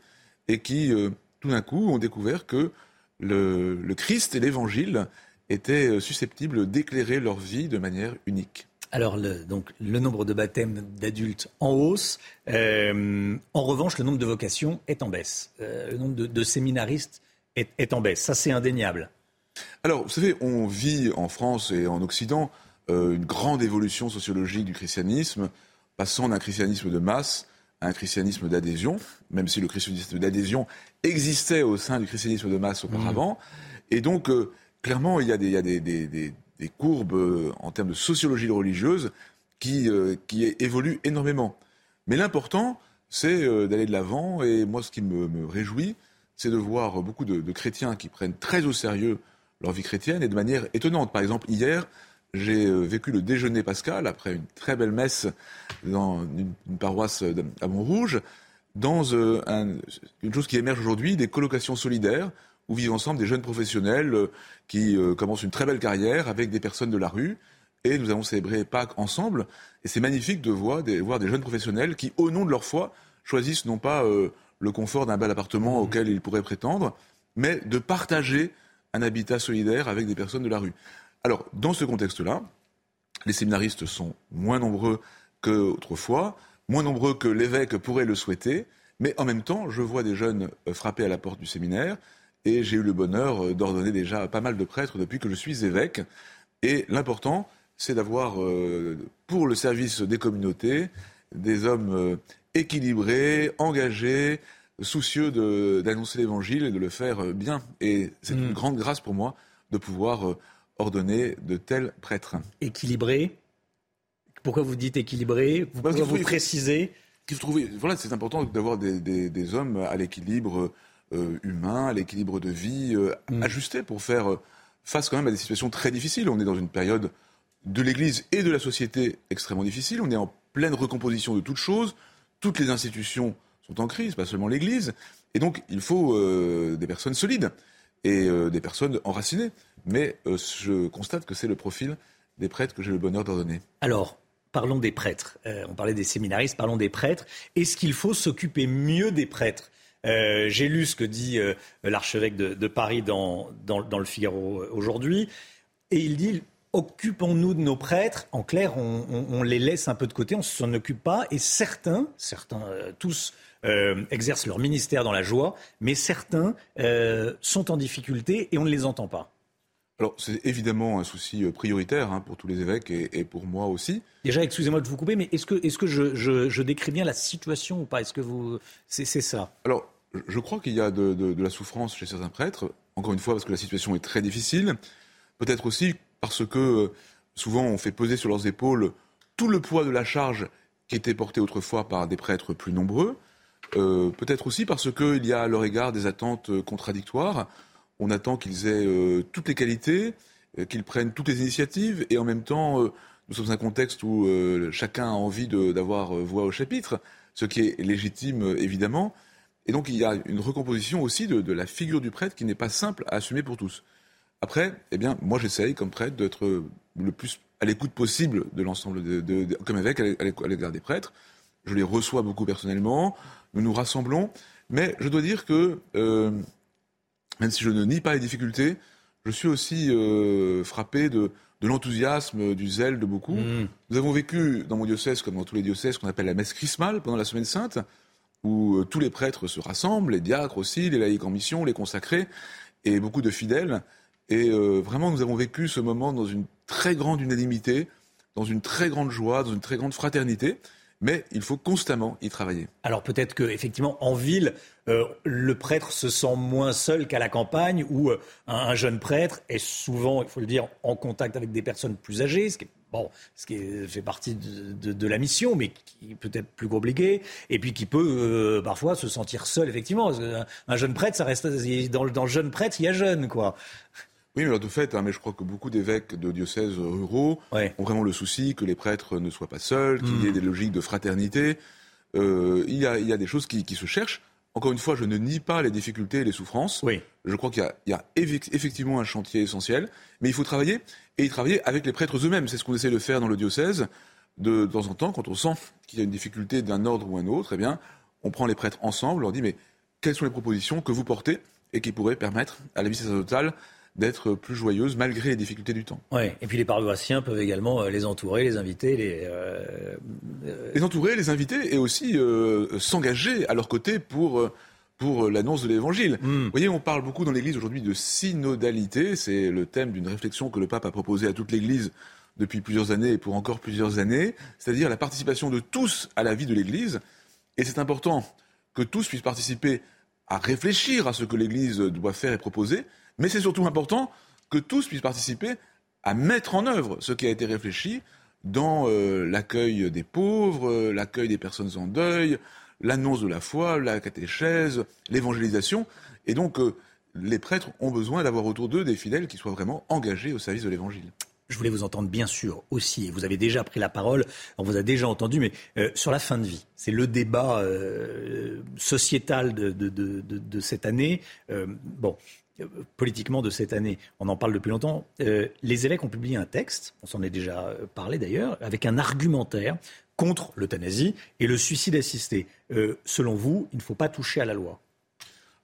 et qui, tout d'un coup, ont découvert que le, Christ et l'Évangile étaient euh, susceptibles d'éclairer leur vie de manière unique. Alors, le, donc, le nombre de baptêmes d'adultes en hausse. Euh, en revanche, le nombre de vocations est en baisse. Euh, le nombre de séminaristes est, est, en baisse. Ça, c'est indéniable. Alors, vous savez, on vit en France et en Occident euh, une grande évolution sociologique du christianisme, passant d'un christianisme de masse à un christianisme d'adhésion, même si le christianisme d'adhésion existait au sein du christianisme de masse auparavant. Mmh. Et donc, euh, clairement, il y a des, il y a des, des, des, courbes euh, en termes de sociologie religieuse qui, euh, qui évoluent énormément. Mais l'important, c'est d'aller de l'avant. Et moi, ce qui me, réjouit, c'est de voir beaucoup de, chrétiens qui prennent très au sérieux leur vie chrétienne et de manière étonnante. Par exemple, hier, j'ai vécu le déjeuner pascal après une très belle messe dans une, paroisse à Montrouge, dans une chose qui émerge aujourd'hui, des colocations solidaires où vivent ensemble des jeunes professionnels euh, qui euh, commencent une très belle carrière avec des personnes de la rue. Et nous avons célébré Pâques ensemble. Et c'est magnifique de voir des, jeunes professionnels qui, au nom de leur foi, choisissent non pas euh, le confort d'un bel appartement mmh. auquel ils pourraient prétendre, mais de partager un habitat solidaire avec des personnes de la rue. Alors, dans ce contexte-là, les séminaristes sont moins nombreux qu'autrefois, moins nombreux que l'évêque pourrait le souhaiter, mais en même temps, je vois des jeunes frapper à la porte du séminaire, et j'ai eu le bonheur euh, d'ordonner déjà pas mal de prêtres depuis que je suis évêque. Et l'important, c'est d'avoir euh, pour le service des communautés des hommes euh, équilibrés, engagés, soucieux d'annoncer l'évangile et de le faire bien. Et c'est une mm. grande grâce pour moi de pouvoir ordonner de tels prêtres. Équilibré Pourquoi vous dites équilibré? Vous pouvez vous préciser Voilà, c'est important d'avoir des, hommes à l'équilibre euh, humain, à l'équilibre de vie euh, mm. ajusté pour faire euh, face quand même à des situations très difficiles. On est dans une période de l'Église et de la société extrêmement difficile. On est en pleine recomposition de toutes choses. Toutes les institutions sont en crise, pas seulement l'Église. Et donc, il faut des personnes solides et des personnes enracinées. Mais je constate que c'est le profil des prêtres que j'ai le bonheur d'ordonner. Alors, parlons des prêtres. on parlait des séminaristes, parlons des prêtres. Est-ce qu'il faut s'occuper mieux des prêtres? Euh, j'ai lu ce que dit euh, l'archevêque de, Paris dans, le Figaro euh, aujourd'hui. Et il dit occupons-nous de nos prêtres. En clair, on, les laisse un peu de côté, on ne s'en occupe pas. Et certains, certains, tous exercent leur ministère dans la joie, mais certains sont en difficulté et on ne les entend pas. Alors, c'est évidemment un souci prioritaire hein, pour tous les évêques et, pour moi aussi. Déjà, excusez-moi de vous couper, mais est-ce que, est que je, décris bien la situation ou pas? Est-ce que vous. C'est ça? Alors, je crois qu'il y a de, la souffrance chez certains prêtres, encore une fois parce que la situation est très difficile, peut-être aussi parce que euh, souvent on fait peser sur leurs épaules tout le poids de la charge qui était portée autrefois par des prêtres plus nombreux, euh, peut-être aussi parce qu'il y a à leur égard des attentes euh, contradictoires. On attend qu'ils aient toutes les qualités, qu'ils prennent toutes les initiatives, et en même temps, nous sommes un contexte où chacun a envie d'avoir voix au chapitre, ce qui est légitime évidemment. Et donc il y a une recomposition aussi de, la figure du prêtre qui n'est pas simple à assumer pour tous. Après, eh bien, moi j'essaye comme prêtre d'être le plus à l'écoute possible de l'ensemble, de, comme évêque à l'égard des prêtres. Je les reçois beaucoup personnellement, nous nous rassemblons, mais je dois dire que euh, même si je ne nie pas les difficultés, je suis aussi euh, frappé de, l'enthousiasme, du zèle de beaucoup. Mmh. Nous avons vécu dans mon diocèse, comme dans tous les diocèses, qu'on appelle la messe chrismale pendant la semaine sainte où euh, tous les prêtres se rassemblent, les diacres aussi, les laïcs en mission, les consacrés, et beaucoup de fidèles. Et euh, vraiment, nous avons vécu ce moment dans une très grande unanimité, dans une très grande joie, dans une très grande fraternité. Mais il faut constamment y travailler. Alors peut-être qu'effectivement, en ville, euh, le prêtre se sent moins seul qu'à la campagne, où un, jeune prêtre est souvent, il faut le dire, en contact avec des personnes plus âgées, ce qui est Bon, ce qui fait partie de, la mission, mais qui peut être plus compliqué, et puis qui peut euh, parfois se sentir seul, effectivement. Un jeune prêtre, ça reste dans, le jeune prêtre, il y a jeune, quoi. Oui, mais alors de fait, hein, mais je crois que beaucoup d'évêques de diocèses ruraux ont vraiment le souci que les prêtres ne soient pas seuls, qu'il y ait hmm. des logiques de fraternité. Euh, il, y a, des choses qui se cherchent. Encore une fois, je ne nie pas les difficultés et les souffrances. Oui. Je crois qu'il y, a effectivement un chantier essentiel, mais il faut travailler et y travailler avec les prêtres eux-mêmes. C'est ce qu'on essaie de faire dans le diocèse. De, temps en temps, quand on sent qu'il y a une difficulté d'un ordre ou un autre, eh bien, on prend les prêtres ensemble, on leur dit mais quelles sont les propositions que vous portez et qui pourraient permettre à la vie sacerdotale d'être plus joyeuse malgré les difficultés du temps. Ouais. Et puis les paroissiens peuvent également euh, les entourer, les inviter, les... Euh, euh, les entourer, les inviter et aussi s'engager à leur côté pour, pour l'annonce de l'Évangile. Hmm. Vous voyez, on parle beaucoup dans l'Église aujourd'hui de synodalité, c'est le thème d'une réflexion que le pape a proposée à toute l'Église depuis plusieurs années et pour encore plusieurs années, c'est-à-dire la participation de tous à la vie de l'Église. Et c'est important que tous puissent participer à réfléchir à ce que l'Église doit faire et proposer, mais c'est surtout important que tous puissent participer à mettre en œuvre ce qui a été réfléchi dans euh, l'accueil des pauvres, euh, l'accueil des personnes en deuil, l'annonce de la foi, la catéchèse, l'évangélisation. Et donc, euh, les prêtres ont besoin d'avoir autour d'eux des fidèles qui soient vraiment engagés au service de l'évangile. Je voulais vous entendre bien sûr aussi, et vous avez déjà pris la parole, on vous a déjà entendu, mais sur la fin de vie. C'est le débat sociétal de, de, cette année. bon, politiquement de cette année, on en parle depuis longtemps, euh, les évêques ont publié un texte, on s'en est déjà euh, parlé d'ailleurs, avec un argumentaire contre l'euthanasie et le suicide assisté. Euh, selon vous, il ne faut pas toucher à la loi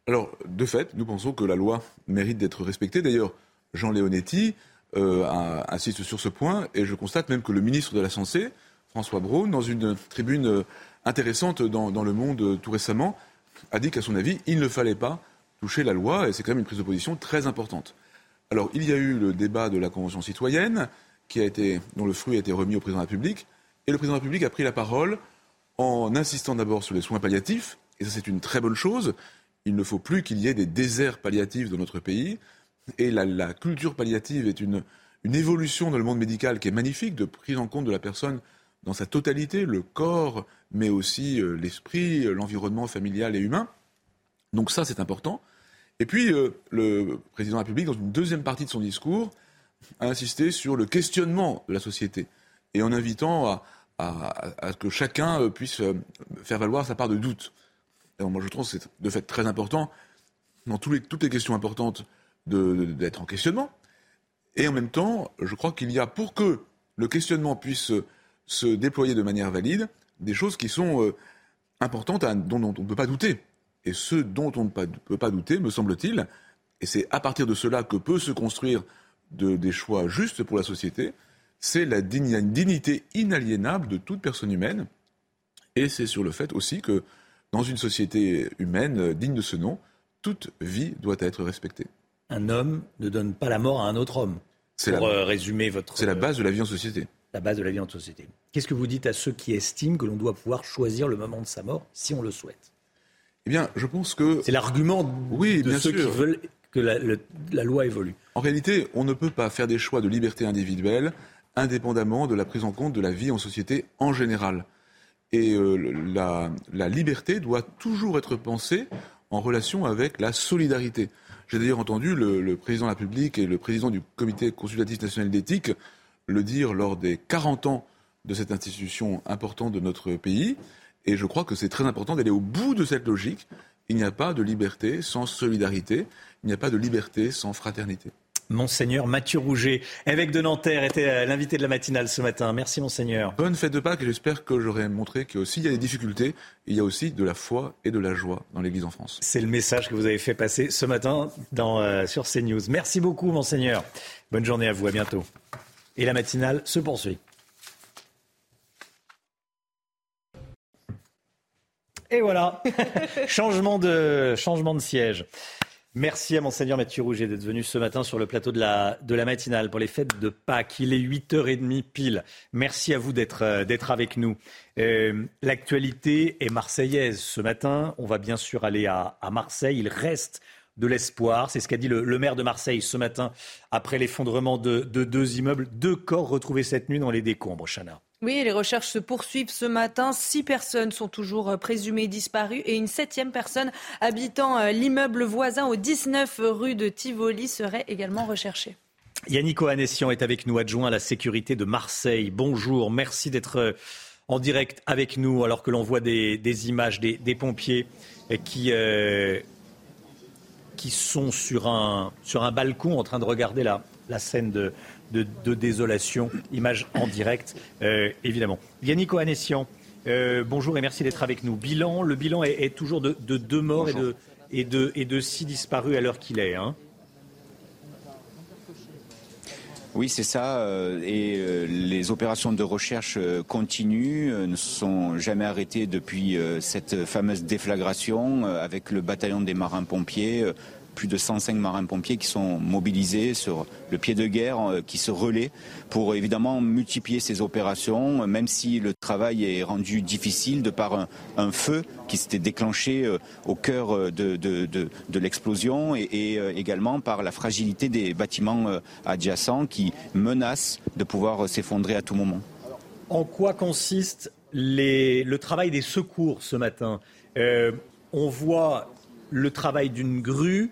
Alors, de fait, nous pensons que la loi mérite d'être respectée. D'ailleurs, Jean Leonetti insiste sur ce point et je constate même que le ministre de la Santé, François Braun, dans une tribune intéressante dans, dans Le Monde tout récemment, a dit qu'à son avis, il ne fallait pas toucher la loi, et c'est quand même une prise de position très importante. Alors, il y a eu le débat de la Convention citoyenne, dont le fruit a été remis au président de la République, et le président de la République a pris la parole en insistant d'abord sur les soins palliatifs, et ça c'est une très bonne chose. Il ne faut plus qu'il y ait des déserts palliatifs dans notre pays, et la, culture palliative est une, évolution dans le monde médical qui est magnifique, de prise en compte de la personne dans sa totalité, le corps, mais aussi euh, l'esprit, l'environnement familial et humain. Donc ça, c'est important. Et puis, euh, le président de la République, dans une deuxième partie de son discours, a insisté sur le questionnement de la société et en invitant à, que chacun euh, puisse euh, faire valoir sa part de doute. moi, je trouve que c'est de fait très important, dans toutes les questions importantes, d'être en questionnement. Et en même temps, je crois qu'il y a, pour que le questionnement puisse se déployer de manière valide, des choses qui sont importantes, dont on ne peut pas douter. Et ce dont on ne peut pas douter, me semble-t-il, et c'est à partir de cela que peut se construire des choix justes pour la société, c'est la dignité inaliénable de toute personne humaine. Et c'est sur le fait aussi que dans une société humaine euh, digne de ce nom, toute vie doit être respectée. Un homme ne donne pas la mort à un autre homme. Pour euh, résumer votre. C'est la base de la vie en société. La base de la vie en société. Qu'est-ce que vous dites à ceux qui estiment que l'on doit pouvoir choisir le moment de sa mort si on le souhaite? Eh bien, je pense que. C'est l'argument oui, de ceux qui veulent que la, loi évolue. En réalité, on ne peut pas faire des choix de liberté individuelle indépendamment de la prise en compte de la vie en société en général. Et euh, la, liberté doit toujours être pensée en relation avec la solidarité. J'ai d'ailleurs entendu le, le, président de la République et le président du Comité consultatif national d'éthique le dire lors des 40 ans de cette institution importante de notre pays. Et je crois que c'est très important d'aller au bout de cette logique. Il n'y a pas de liberté sans solidarité. Il n'y a pas de liberté sans fraternité. Monseigneur Mathieu Rouget, évêque de Nanterre, était euh, l'invité de la matinale ce matin. Merci Monseigneur. Bonne fête de Pâques et j'espère que j'aurai montré qu'il y a des difficultés, il y a aussi de la foi et de la joie dans l'Église en France. C'est le message que vous avez fait passer ce matin dans, euh, sur CNews. Merci beaucoup Monseigneur. Bonne journée à vous, à bientôt. Et la matinale se poursuit. Et voilà, changement, de, changement de siège. Merci à Monseigneur Mathieu Rouget d'être venu ce matin sur le plateau de la, de la matinale pour les fêtes de Pâques. Il est 8h30 pile. Merci à vous d'être euh, avec nous. Euh, l'actualité est marseillaise. Ce matin, on va bien sûr aller à, Marseille. Il reste de l'espoir. C'est ce qu'a dit le, maire de Marseille ce matin après l'effondrement de, de, deux immeubles. Deux corps retrouvés cette nuit dans les décombres, Chana. Oui, les recherches se poursuivent ce matin. Six personnes sont toujours euh, présumées disparues et une septième personne habitant euh, l'immeuble voisin au 19 rue de Tivoli serait également recherchée. Yannick Ohanessian est avec nous, adjoint à la sécurité de Marseille. Bonjour, merci d'être euh, en direct avec nous alors que l'on voit des, images des, pompiers qui, qui sont sur un, sur un balcon en train de regarder la, la scène de, de, désolation. Image en direct, euh, évidemment. Yannick Ohanessian, euh, bonjour et merci d'être avec nous. Bilan, le bilan est, toujours de, deux morts et de, six disparus à l'heure qu'il est. Hein. Oui, c'est ça. Euh, et les opérations de recherche continuent, ne sont jamais arrêtées depuis cette fameuse déflagration avec le bataillon des marins-pompiers plus de 105 marins-pompiers qui sont mobilisés sur le pied de guerre, euh, qui se relaient pour évidemment multiplier ces opérations, même si le travail est rendu difficile de par un, feu qui s'était déclenché au cœur de, de, l'explosion et, également par la fragilité des bâtiments adjacents qui menacent de pouvoir s'effondrer à tout moment. En quoi consiste le travail des secours ce matin? Euh, On voit le travail d'une grue,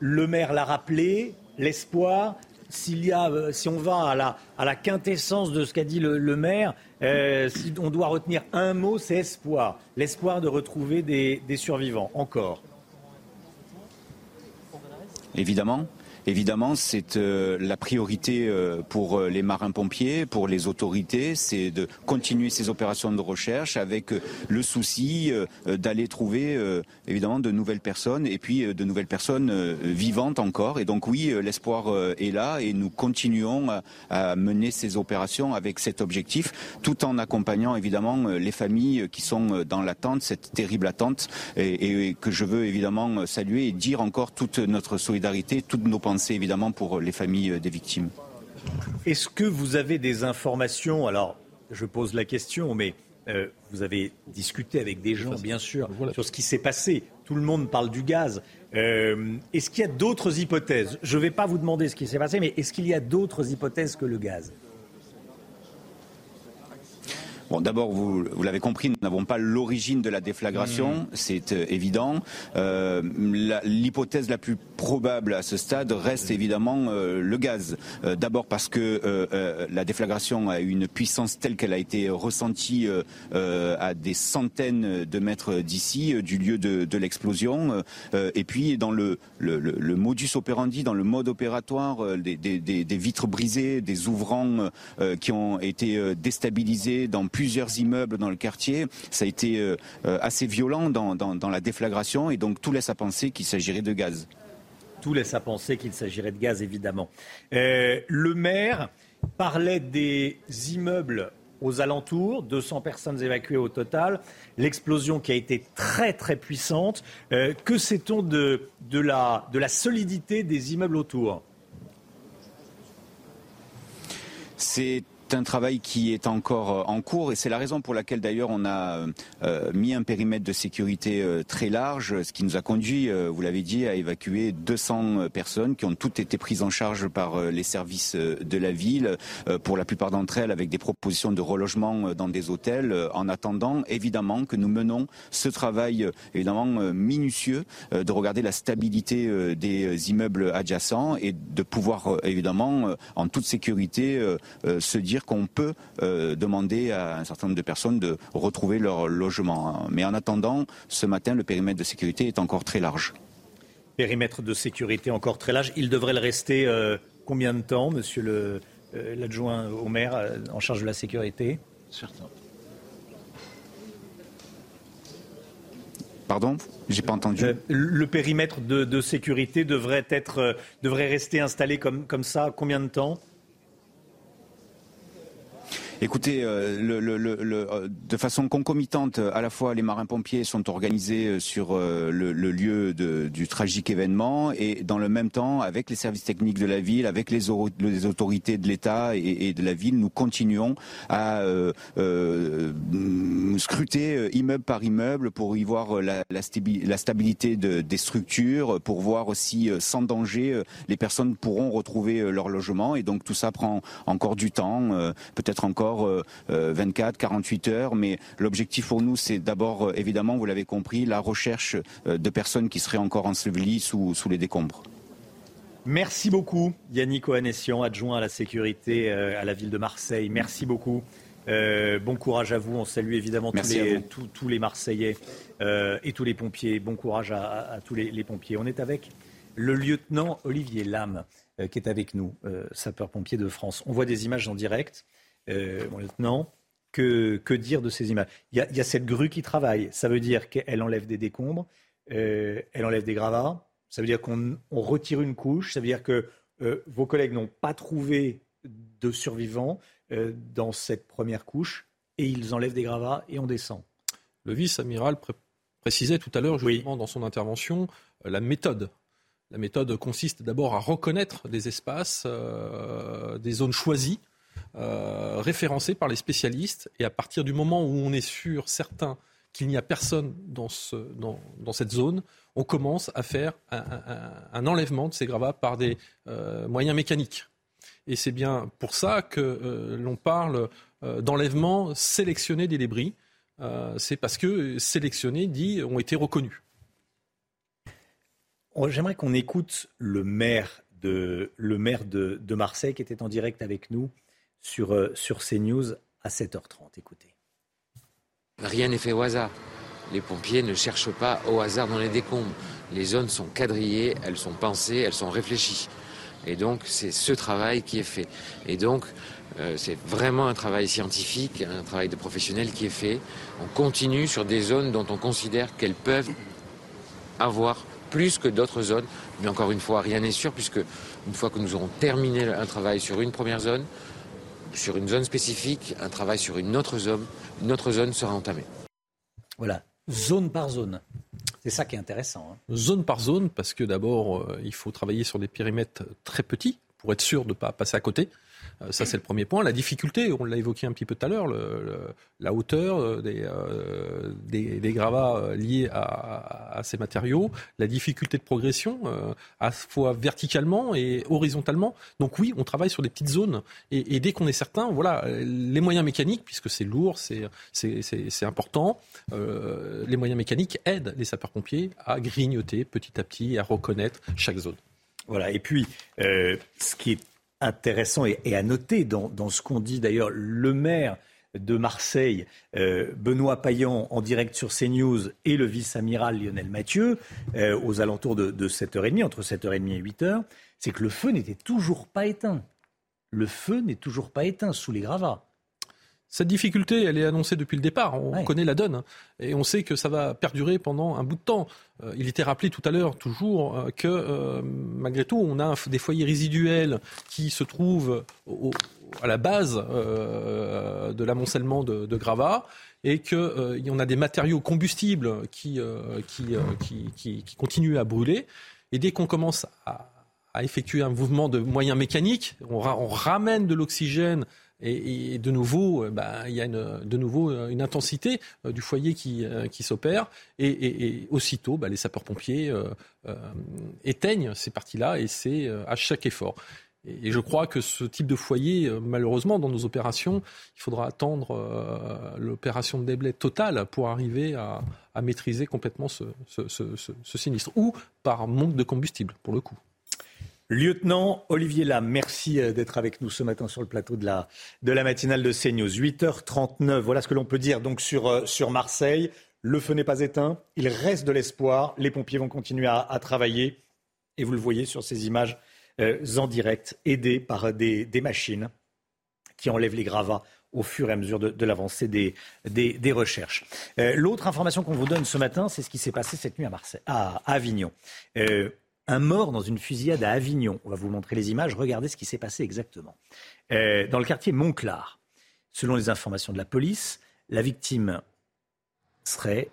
le maire l'a rappelé, l'espoir. S'il y a, euh, si on va à la, quintessence de ce qu'a dit le, maire, euh, si on doit retenir un mot, c'est espoir. L'espoir de retrouver des survivants. Encore. Évidemment. Évidemment, c'est euh, la priorité euh, pour euh, les marins-pompiers, pour les autorités, c'est de continuer ces opérations de recherche avec le souci d'aller trouver évidemment de nouvelles personnes et puis de nouvelles personnes vivantes encore. Et donc oui, l'espoir est là et nous continuons à, mener ces opérations avec cet objectif, tout en accompagnant évidemment les familles qui sont dans l'attente, cette terrible attente, et, et que je veux évidemment saluer et dire encore toute notre solidarité, toutes nos pensées évidemment pour les familles euh, des victimes. Est-ce que vous avez des informations Alors, je pose la question, mais euh, vous avez discuté avec des gens, bien sûr, sur ce qui s'est passé. Tout le monde parle du gaz. Euh, est-ce qu'il y a d'autres hypothèses? Je ne vais pas vous demander ce qui s'est passé, mais est-ce qu'il y a d'autres hypothèses que le gaz? Bon, d'abord, vous, vous l'avez compris, nous n'avons pas l'origine de la déflagration, mmh. c'est euh, évident. Euh, L'hypothèse la, plus probable à ce stade reste évidemment euh, le gaz. Euh, d'abord parce que euh, la déflagration a une puissance telle qu'elle a été ressentie à des centaines de mètres d'ici, du lieu de, de l'explosion. et puis dans le, le, le, modus operandi, dans le mode opératoire, des, des, des vitres brisées, des ouvrants qui ont été déstabilisés dans plusieurs immeubles dans le quartier. Ça a été euh, euh, assez violent dans, la déflagration et donc tout laisse à penser qu'il s'agirait de gaz. Tout laisse à penser qu'il s'agirait de gaz, évidemment. Euh, le maire parlait des immeubles aux alentours, 200 personnes évacuées au total, l'explosion qui a été très très puissante. que sait-on de, de, la, de la solidité des immeubles autour? C'est un travail qui est encore euh, en cours et c'est la raison pour laquelle d'ailleurs on a euh, mis un périmètre de sécurité euh, très large, ce qui nous a conduit, vous l'avez dit, à évacuer 200 personnes qui ont toutes été prises en charge par les services de la ville, pour la plupart d'entre elles avec des propositions de relogement dans des hôtels, en attendant évidemment que nous menons ce travail évidemment minutieux de regarder la stabilité des immeubles adjacents et de pouvoir évidemment en toute sécurité se dire qu'on peut euh, demander à un certain nombre de personnes de retrouver leur logement. Mais en attendant, ce matin, le périmètre de sécurité est encore très large. Périmètre de sécurité encore très large. Il devrait le rester euh, combien de temps, monsieur euh, l'adjoint au maire en charge de la sécurité? Certain. Pardon? J'ai pas entendu. le périmètre de, sécurité devrait, être, devrait rester installé comme, comme ça combien de temps? Écoutez, euh, le, le, le, euh, de façon concomitante, à la fois les marins-pompiers sont organisés euh, sur le, lieu de, du tragique événement et dans le même temps, avec les services techniques de la ville, avec les, les autorités de l'État et, et, de la ville, nous continuons à euh, scruter immeuble par immeuble pour y voir la, la, la stabilité de, des structures, pour voir aussi sans danger les personnes pourront retrouver leur logement. Et donc tout ça prend encore du temps, peut-être encore 24, euh, 48 heures. Mais l'objectif pour nous, c'est d'abord, euh, évidemment, vous l'avez compris, la recherche euh, de personnes qui seraient encore ensevelies sous, sous les décombres. Merci beaucoup, Yannick Ohanessian, adjoint à la sécurité à la ville de Marseille. Merci beaucoup. bon courage à vous. On salue évidemment tous les, tous, les, Marseillais et tous les pompiers. Bon courage à, tous les, pompiers. On est avec le lieutenant Olivier Lam, qui est avec nous, sapeur-pompier de France. On voit des images en direct euh, mon lieutenant, que, que, dire de ces images? Il y, a, cette grue qui travaille. Ça veut dire qu'elle enlève des décombres, euh, elle enlève des gravats. Ça veut dire qu'on retire une couche. Ça veut dire que euh, vos collègues n'ont pas trouvé de survivants euh, dans cette première couche et ils enlèvent des gravats et on descend. Le vice-amiral précisait tout à l'heure, justement, dans son intervention, la méthode La méthode consiste d'abord à reconnaître des espaces, des zones choisies, référencées par les spécialistes, et à partir du moment où on est sûr, certain, qu'il n'y a personne dans, ce, dans, dans, cette zone, on commence à faire un, enlèvement de ces gravats par des moyens mécaniques. Et c'est bien pour ça que euh, l'on parle euh, d'enlèvement sélectionné des débris. Euh, c'est parce que sélectionnés, dit, ont été reconnus. Oh, j'aimerais qu'on écoute le maire, de, le maire de, Marseille qui était en direct avec nous sur, sur CNews à 7h30. Écoutez. Rien n'est fait au hasard. Les pompiers ne cherchent pas au hasard dans les décombres. Les zones sont quadrillées, elles sont pensées, elles sont réfléchies. Et donc, c'est ce travail qui est fait. Et donc, euh, c'est vraiment un travail scientifique, un travail de professionnel qui est fait. On continue sur des zones dont on considère qu'elles peuvent avoir plus que d'autres zones. Mais encore une fois, rien n'est sûr, puisque une fois que nous aurons terminé un travail sur une première zone, sur une zone spécifique, un travail sur une autre zone, une autre zone sera entamé. Voilà, zone par zone. C'est ça qui est intéressant. Hein. Zone par zone, parce que d'abord, euh, il faut travailler sur des périmètres très petits pour être sûr de ne pas passer à côté. Euh, ça, c'est le premier point. La difficulté, on l'a évoqué un petit peu tout à l'heure, la hauteur euh, des, des, gravats euh, liés à, ces matériaux, la difficulté de progression, à la fois verticalement et horizontalement. Donc oui, on travaille sur des petites zones. Et, dès qu'on est certain, voilà, les moyens mécaniques, puisque c'est lourd, c'est important, euh, les moyens mécaniques aident les sapeurs-pompiers à grignoter petit à petit, à reconnaître chaque zone. Voilà. Et puis, euh, ce qui est intéressant et, à noter dans, ce qu'on dit d'ailleurs le maire de Marseille, euh, Benoît Payan, en direct sur CNews, et le vice-amiral Lionel Mathieu, euh, aux alentours de, de 7h30, entre 7h30 et 8h, c'est que le feu n'était toujours pas éteint. Le feu n'est toujours pas éteint sous les gravats. Cette difficulté, elle est annoncée depuis le départ. On connaît la donne. Et on sait que ça va perdurer pendant un bout de temps. Euh, il était rappelé tout à l'heure, toujours, euh, que euh, malgré tout, on a des foyers résiduels qui se trouvent à la base de l'amoncellement de, de gravats et qu'il y en a des matériaux combustibles qui, qui, qui, continuent à brûler. Et dès qu'on commence à, effectuer un mouvement de moyens mécaniques, on ramène de l'oxygène et, de nouveau, euh, bah, il y a une, de nouveau euh, une intensité euh, du foyer qui, s'opère. Et, aussitôt, bah, les sapeurs-pompiers éteignent ces parties-là et c'est à chaque effort. Et je crois que ce type de foyer, malheureusement, dans nos opérations, il faudra attendre l'opération de déblai totale pour arriver à, maîtriser complètement ce, sinistre. Ou par manque de combustible, pour le coup. Lieutenant Olivier Lam, merci euh, d'être avec nous ce matin sur le plateau de la, de matinale de CNews. 8h39, voilà ce que l'on peut dire donc sur, euh, sur Marseille. Le feu n'est pas éteint, il reste de l'espoir. Les pompiers vont continuer à, travailler. Et vous le voyez sur ces images euh, en direct, aidés par des, machines qui enlèvent les gravats au fur et à mesure de, l'avancée des, des, recherches. L'autre information qu'on vous donne ce matin, c'est ce qui s'est passé cette nuit à, Marseille, à, Avignon un mort dans une fusillade à Avignon. On va vous montrer les images. Regardez ce qui s'est passé exactement. Euh, dans le quartier Montclar, selon les informations de la police, la victime serait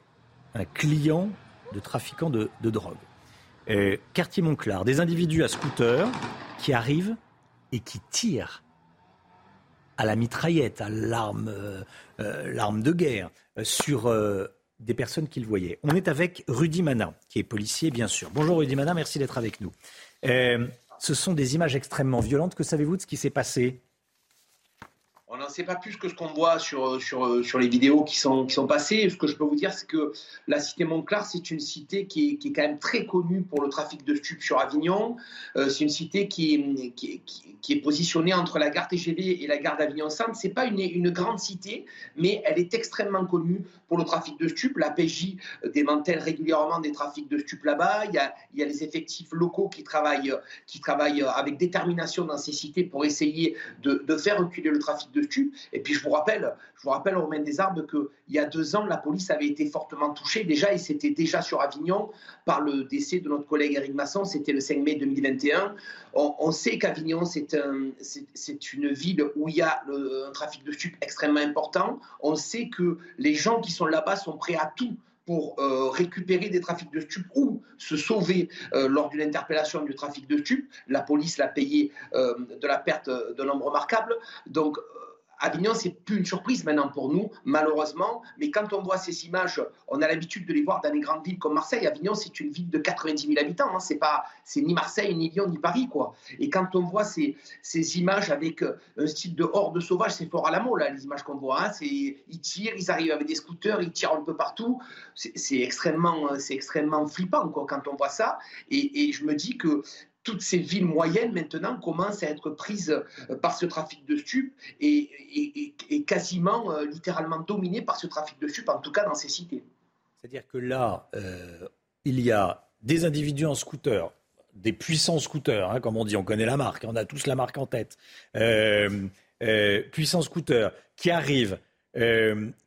un client de trafiquants de, drogue. Euh, quartier Montclar, des individus à scooter qui arrivent et qui tirent à la mitraillette, à l'arme, euh, l'arme de guerre, sur des personnes qu'il voyait. On est avec Rudy Mana, qui est policier, bien sûr. Bonjour Rudy Mana, merci d'être avec nous. Euh, ce sont des images extrêmement violentes. Que savez-vous de ce qui s'est passé? On n'en sait pas plus que ce qu'on voit sur, sur, sur les vidéos qui sont, qui sont passées. Ce que je peux vous dire, c'est que la cité Montclar, c'est une cité qui est, qui est, quand même très connue pour le trafic de stupes sur Avignon. Euh, c'est une cité qui est, qui, qui, est positionnée entre la gare TGV et la gare d'Avignon-Centre. Ce n'est pas une, une, grande cité, mais elle est extrêmement connue pour le trafic de stupes. La PJ démantèle régulièrement des trafics de stupes là-bas. Il y a, il y a les effectifs locaux qui travaillent, qui travaillent avec détermination dans ces cités pour essayer de, de faire reculer le trafic de et puis je vous rappelle, je vous rappelle, Romain Desarbes, qu'il y a deux ans, la police avait été fortement touchée déjà, et c'était déjà sur Avignon, par le décès de notre collègue Eric Masson, c'était le 5 mai 2021. On, sait qu'Avignon, c'est un, une ville où il y a un trafic de stupes extrêmement important. On sait que les gens qui sont là-bas sont prêts à tout pour euh, récupérer des trafics de stupes ou se sauver euh, lors d'une interpellation du trafic de stupes. La police l'a payé euh, de la perte de nombre remarquable. Donc, Avignon, c'est plus une surprise maintenant pour nous, malheureusement. Mais quand on voit ces images, on a l'habitude de les voir dans les grandes villes comme Marseille. Avignon, c'est une ville de 90 000 habitants. Hein. C'est pas, c'est ni Marseille, ni Lyon, ni Paris, quoi. Et quand on voit ces, images avec euh, un style de horde sauvage, c'est fort à la là, les images qu'on voit. Hein. C'est, ils tirent, ils arrivent avec des scooters, ils tirent un peu partout. C'est, extrêmement, c'est extrêmement flippant, quand on voit ça. Et je me dis que toutes ces villes moyennes maintenant commencent à être prises euh, par ce trafic de stupes et, quasiment euh, littéralement dominées par ce trafic de stupes, en tout cas dans ces cités. C'est-à-dire que là, euh, il y a des individus en scooter, des puissants scooters, hein, comme on dit, on connaît la marque, on a tous la marque en tête, puissants scooters qui arrivent,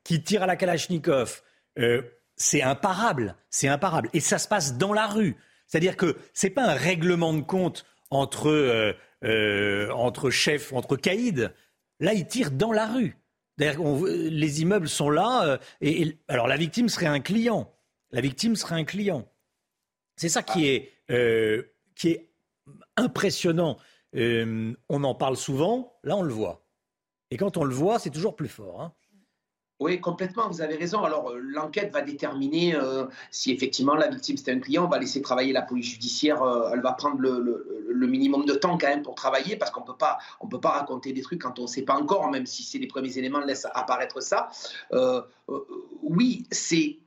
qui tirent à la Kalachnikov. c'est imparable, c'est imparable. Et ça se passe dans la rue. C'est-à-dire que ce n'est pas un règlement de compte entre, euh, euh, entre chefs, entre caïds. Là, ils tirent dans la rue. les immeubles sont là. Euh, et, alors, la victime serait un client. La victime serait un client. C'est ça qui est, est impressionnant. on en parle souvent. Là, on le voit. Et quand on le voit, c'est toujours plus fort. Hein. Oui, complètement, vous avez raison. Alors, euh, l'enquête va déterminer euh, si effectivement la victime c'est un client. On va laisser travailler la police judiciaire. Euh, elle va prendre le, minimum de temps quand même pour travailler parce qu'on on peut pas raconter des trucs quand on ne sait pas encore, même si c'est les premiers éléments laissent apparaître ça. Oui, c'est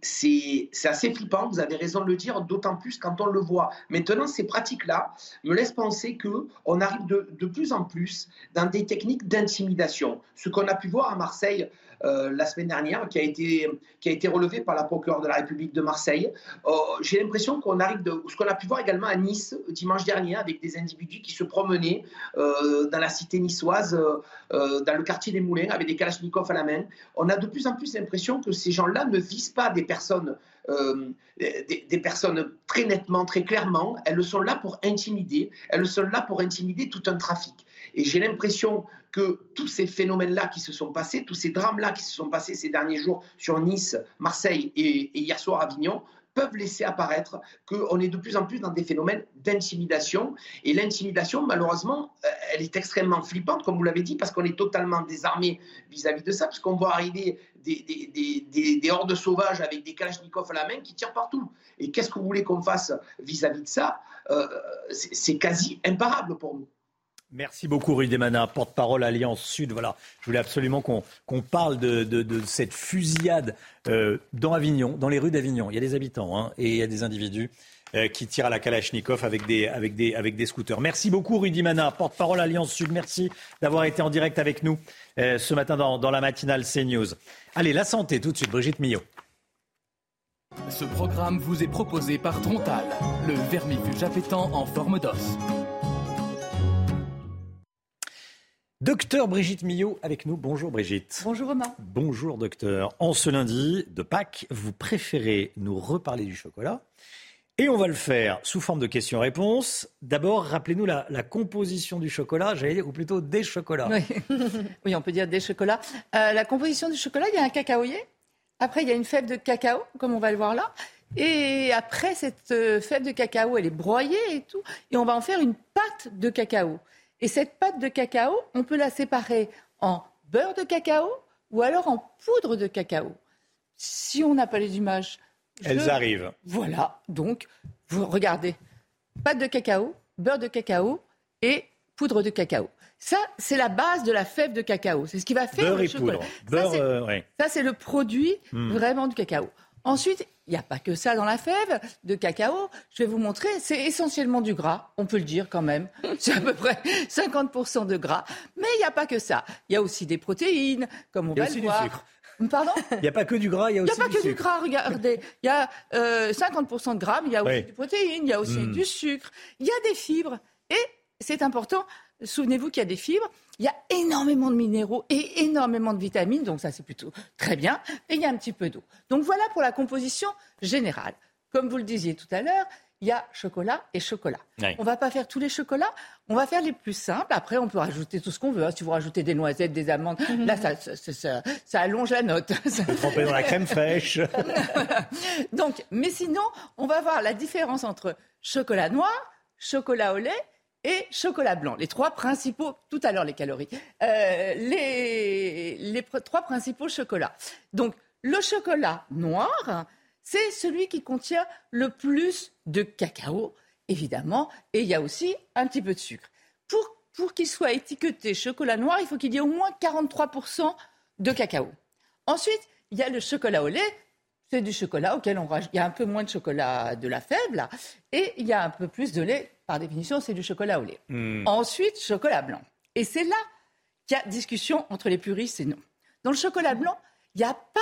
assez flippant. Vous avez raison de le dire, d'autant plus quand on le voit. Maintenant, ces pratiques-là me laissent penser que on arrive de, de plus en plus dans des techniques d'intimidation. Ce qu'on a pu voir à Marseille. Euh, la semaine dernière, qui a été, qui a été relevé par la procureure de la République de Marseille. Euh, j'ai l'impression qu'on arrive de ce qu'on a pu voir également à Nice dimanche dernier avec des individus qui se promenaient euh, dans la cité niçoise, dans le quartier des Moulins, avec des kalachnikovs à la main. On a de plus en plus l'impression que ces gens-là ne visent pas des personnes des, des, personnes très nettement, très clairement. Elles sont là pour intimider. Elles sont là pour intimider tout un trafic. Et j'ai l'impression que tous ces phénomènes-là qui se sont passés, tous ces drames-là qui se sont passés ces derniers jours sur Nice, Marseille et, hier soir Avignon, peuvent laisser apparaître qu'on est de plus en plus dans des phénomènes d'intimidation. Et l'intimidation, malheureusement, euh, elle est extrêmement flippante, comme vous l'avez dit, parce qu'on est totalement désarmé vis-à-vis de ça, puisqu'on voit arriver des, des, des, hordes sauvages avec des kalachnikovs à la main qui tirent partout. Et qu'est-ce que vous voulez qu'on fasse vis-à-vis de ça? Euh, C'est quasi imparable pour nous. Merci beaucoup, Rudy Demana, porte-parole Alliance Sud. Voilà, je voulais absolument qu'on parle de, cette fusillade euh, dans Avignon, dans les rues d'Avignon. Il y a des habitants hein, et il y a des individus euh, qui tirent à la Kalachnikov avec des, avec des, avec des scooters. Merci beaucoup, Rudy Mana, porte-parole Alliance Sud. Merci d'avoir été en direct avec nous euh, ce matin dans, dans la matinale CNews. Allez, la santé tout de suite, Brigitte Millot. Ce programme vous est proposé par Trontal, le vermifuge appétant en forme d'os. Docteur Brigitte Millot avec nous. Bonjour Brigitte. Bonjour Romain. Bonjour docteur. En ce lundi de Pâques, vous préférez nous reparler du chocolat et on va le faire sous forme de questions-réponses. D'abord, rappelez-nous la, composition du chocolat, j'allais dire, ou plutôt des chocolats. Oui, on peut dire des chocolats. Euh, la composition du chocolat, il y a un cacaoyer. Après, il y a une fève de cacao, comme on va le voir là. Et après, cette euh, fève de cacao, elle est broyée et tout. Et on va en faire une pâte de cacao. Et cette pâte de cacao, on peut la séparer en beurre de cacao ou alors en poudre de cacao. Si on n'a pas les images. Elles arrivent. Voilà, donc, vous regardez. Pâte de cacao, beurre de cacao et poudre de cacao. Ça, c'est la base de la fève de cacao. C'est ce qui va faire le chocolat. Beurre, euh, ça, c'est le produit hmm. vraiment du cacao. Ensuite, il n'y a pas que ça dans la fève de cacao. Je vais vous montrer, c'est essentiellement du gras, on peut le dire quand même. C'est à peu près 50% de gras. Mais il n'y a pas que ça. Il y a aussi des protéines, comme on va le voir. Du sucre. Pardon Il n'y a pas que du gras, il y a aussi Il n'y a pas que du gras, regardez. Il y a 50% euh, de gras, mais il y a aussi des protéines, il y a aussi hmm. du sucre, il y a des fibres. Et c'est important, souvenez-vous qu'il y a des fibres, il y a énormément de minéraux et énormément de vitamines, donc ça c'est plutôt très bien, et il y a un petit peu d'eau. Donc voilà pour la composition générale. Comme vous le disiez tout à l'heure, il y a chocolat et chocolat. On va pas faire tous les chocolats, on va faire les plus simples. Après, on peut rajouter tout ce qu'on veut. Si vous rajoutez des noisettes, des amandes, là, ça, ça, ça- ça- ça allonge la note. Trempé dans la crème fraîche. Donc, mais sinon, on va voir la différence entre chocolat noir, chocolat au lait et chocolat blanc. Les trois principaux, tout à l'heure les calories, Euh, les, les trois principaux chocolats. Donc, le chocolat noir, c'est celui qui contient le plus de cacao, évidemment, et il y a aussi un petit peu de sucre. Pour, pour qu'il soit étiqueté chocolat noir, il faut qu'il y ait au moins 43% de cacao. Ensuite, il y a le chocolat au lait. C'est du chocolat auquel on rajoute. Il y a un peu moins de chocolat de la là. Et il y a un peu plus de lait. Par définition, c'est du chocolat au lait. Hmm. Ensuite, chocolat blanc. Et c'est là qu'il y a discussion entre les puristes et non. Dans le chocolat blanc, il n'y a pas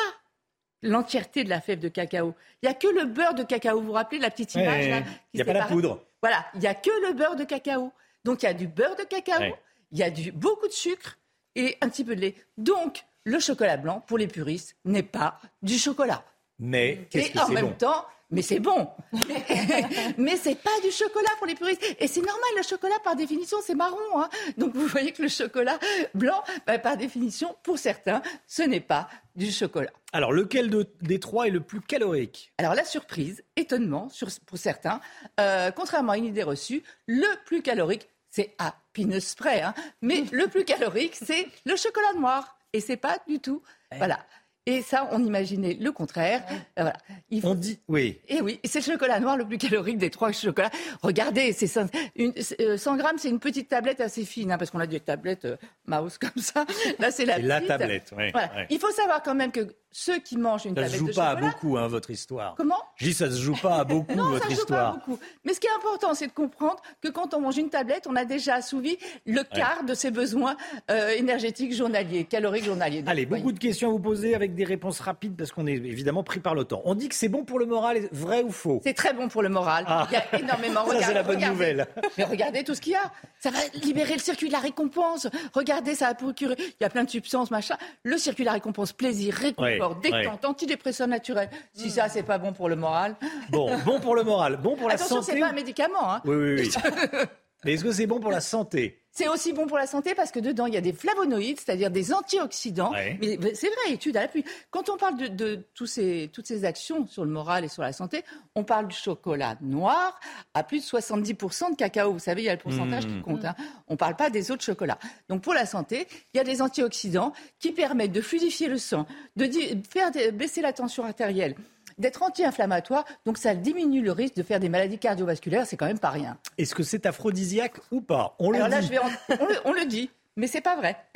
l'entièreté de la fève de cacao. Il n'y a que le beurre de cacao. Vous vous rappelez la petite image ouais, là Il y a pas la poudre. Voilà, il n'y a que le beurre de cacao. Donc il y a du beurre de cacao, Ouais. il y a du, beaucoup de sucre et un petit peu de lait. Donc le chocolat blanc, pour les puristes, n'est pas du chocolat. Mais qu'est-ce que en c'est même bon? temps, mais c'est bon. mais c'est pas du chocolat pour les puristes. Et c'est normal, le chocolat, par définition, c'est marron. hein. Donc vous voyez que le chocolat blanc, bah, par définition, pour certains, ce n'est pas du chocolat. Alors, lequel de- des trois est le plus calorique? Alors la surprise, étonnement sur- pour certains, euh, contrairement à une idée reçue, le plus calorique, c'est à peanuts près, hein, mais le plus calorique, c'est le chocolat noir. Et c'est pas du tout. Voilà. Et ça, on imaginait le contraire. Euh, voilà. Il faut- On dit, oui. et oui, c'est le chocolat noir le plus calorique des trois chocolats. Regardez, c'est 100, une- euh, 100 grammes, c'est une petite tablette assez fine, hein, parce qu'on a des tablettes euh, mouse comme ça. Là, c'est la la tablette, ouais, Voilà. ouais. Il faut savoir quand même que ceux qui mangent une Ça se tablette joue de pas à chocolat, beaucoup, hein, votre histoire. Comment? Je dis, ça se joue pas à beaucoup, non, votre ça joue histoire. pas beaucoup. Mais ce qui est important, c'est de comprendre que quand on mange une tablette, on a déjà assouvi le quart de ses besoins euh, énergétiques journaliers, caloriques journaliers. Donc, Allez, voyez. beaucoup de questions à vous poser avec des réponses rapides parce qu'on est évidemment pris par le temps. On dit que c'est bon pour le moral, vrai ou faux? C'est très bon pour le moral. Ah. Il y a énormément. Ça, c'est la bonne regardez. nouvelle. Mais regardez tout ce qu'il y a. Ça va libérer le circuit de la récompense. Regardez, ça va procurer. Il y a plein de substances, machin. Le circuit de la récompense, plaisir, Ouais, détente, antidépresseur naturel. Si ça, c'est pas bon pour le moral. Bon, bon pour le moral, bon pour la Attention, santé. c'est pas un médicament. Hein. Oui, oui, oui. Mais est-ce que c'est bon pour la santé C'est aussi bon pour la santé parce que dedans, il y a des flavonoïdes, c'est-à-dire des antioxydants. Ouais. Mais c'est vrai, étude à l'appui. Quand on parle de, de tous ces, toutes ces actions sur le moral et sur la santé, on parle du chocolat noir à plus de 70% de cacao. Vous savez, il y a le pourcentage Mmh. qui compte. hein. On ne parle pas des autres chocolats. Donc pour la santé, il y a des antioxydants qui permettent de fluidifier le sang, de faire baisser la tension artérielle d'être anti-inflammatoire, donc ça diminue le risque de faire des maladies cardiovasculaires, c'est quand même pas rien. Est-ce que c'est aphrodisiaque ou pas? On le Alors là, dit. je vais en- on, le, on le dit. Mais c'est pas vrai.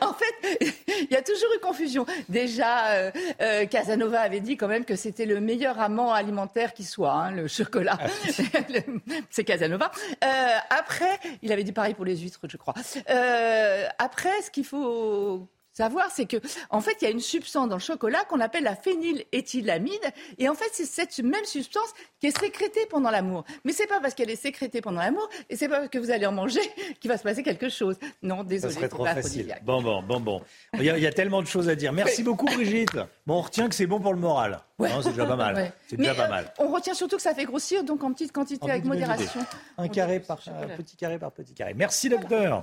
en fait, il y a toujours eu confusion. Déjà, euh, euh, Casanova avait dit quand même que c'était le meilleur amant alimentaire qui soit, hein, le chocolat. Le- c'est Casanova. Euh, après, il avait dit pareil pour les huîtres, je crois. Euh, après, ce qu'il faut savoir, c'est que en fait, il y a une substance dans le chocolat qu'on appelle la phényléthylamide, et en fait, c'est cette même substance qui est sécrétée pendant l'amour. Mais c'est pas parce qu'elle est sécrétée pendant l'amour, et c'est pas parce que vous allez en manger qu'il va se passer quelque chose. Non, Ça désolé, serait c'est trop facile. Bon, bon, bon, bon. Il y, a, il y a tellement de choses à dire. Merci beaucoup, Brigitte. Bon, on retient que c'est bon pour le moral. Non, c'est déjà pas mal. Ouais. C'est Mais, déjà pas euh, mal. on retient surtout que ça fait grossir, donc en petite quantité, En avec modération. Un carré par un petit carré par petit carré. Merci, docteur.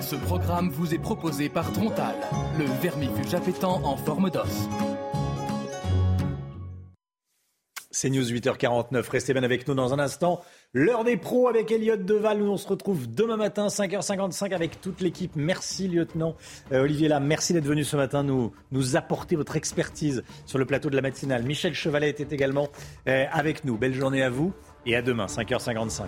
Ce programme vous est proposé par Trontal, le vermifuge appétant en forme d'os. C'est News 8h49. Restez bien avec nous dans un instant. L'heure des pros avec Elliot Deval. Nous, on se retrouve demain matin, 5h55 avec toute l'équipe. Merci, lieutenant Euh, Olivier Lam. Merci d'être venu ce matin nous, nous apporter votre expertise sur le plateau de la matinale. Michel Chevalet était également euh, avec nous. Belle journée à vous et à demain, 5h55.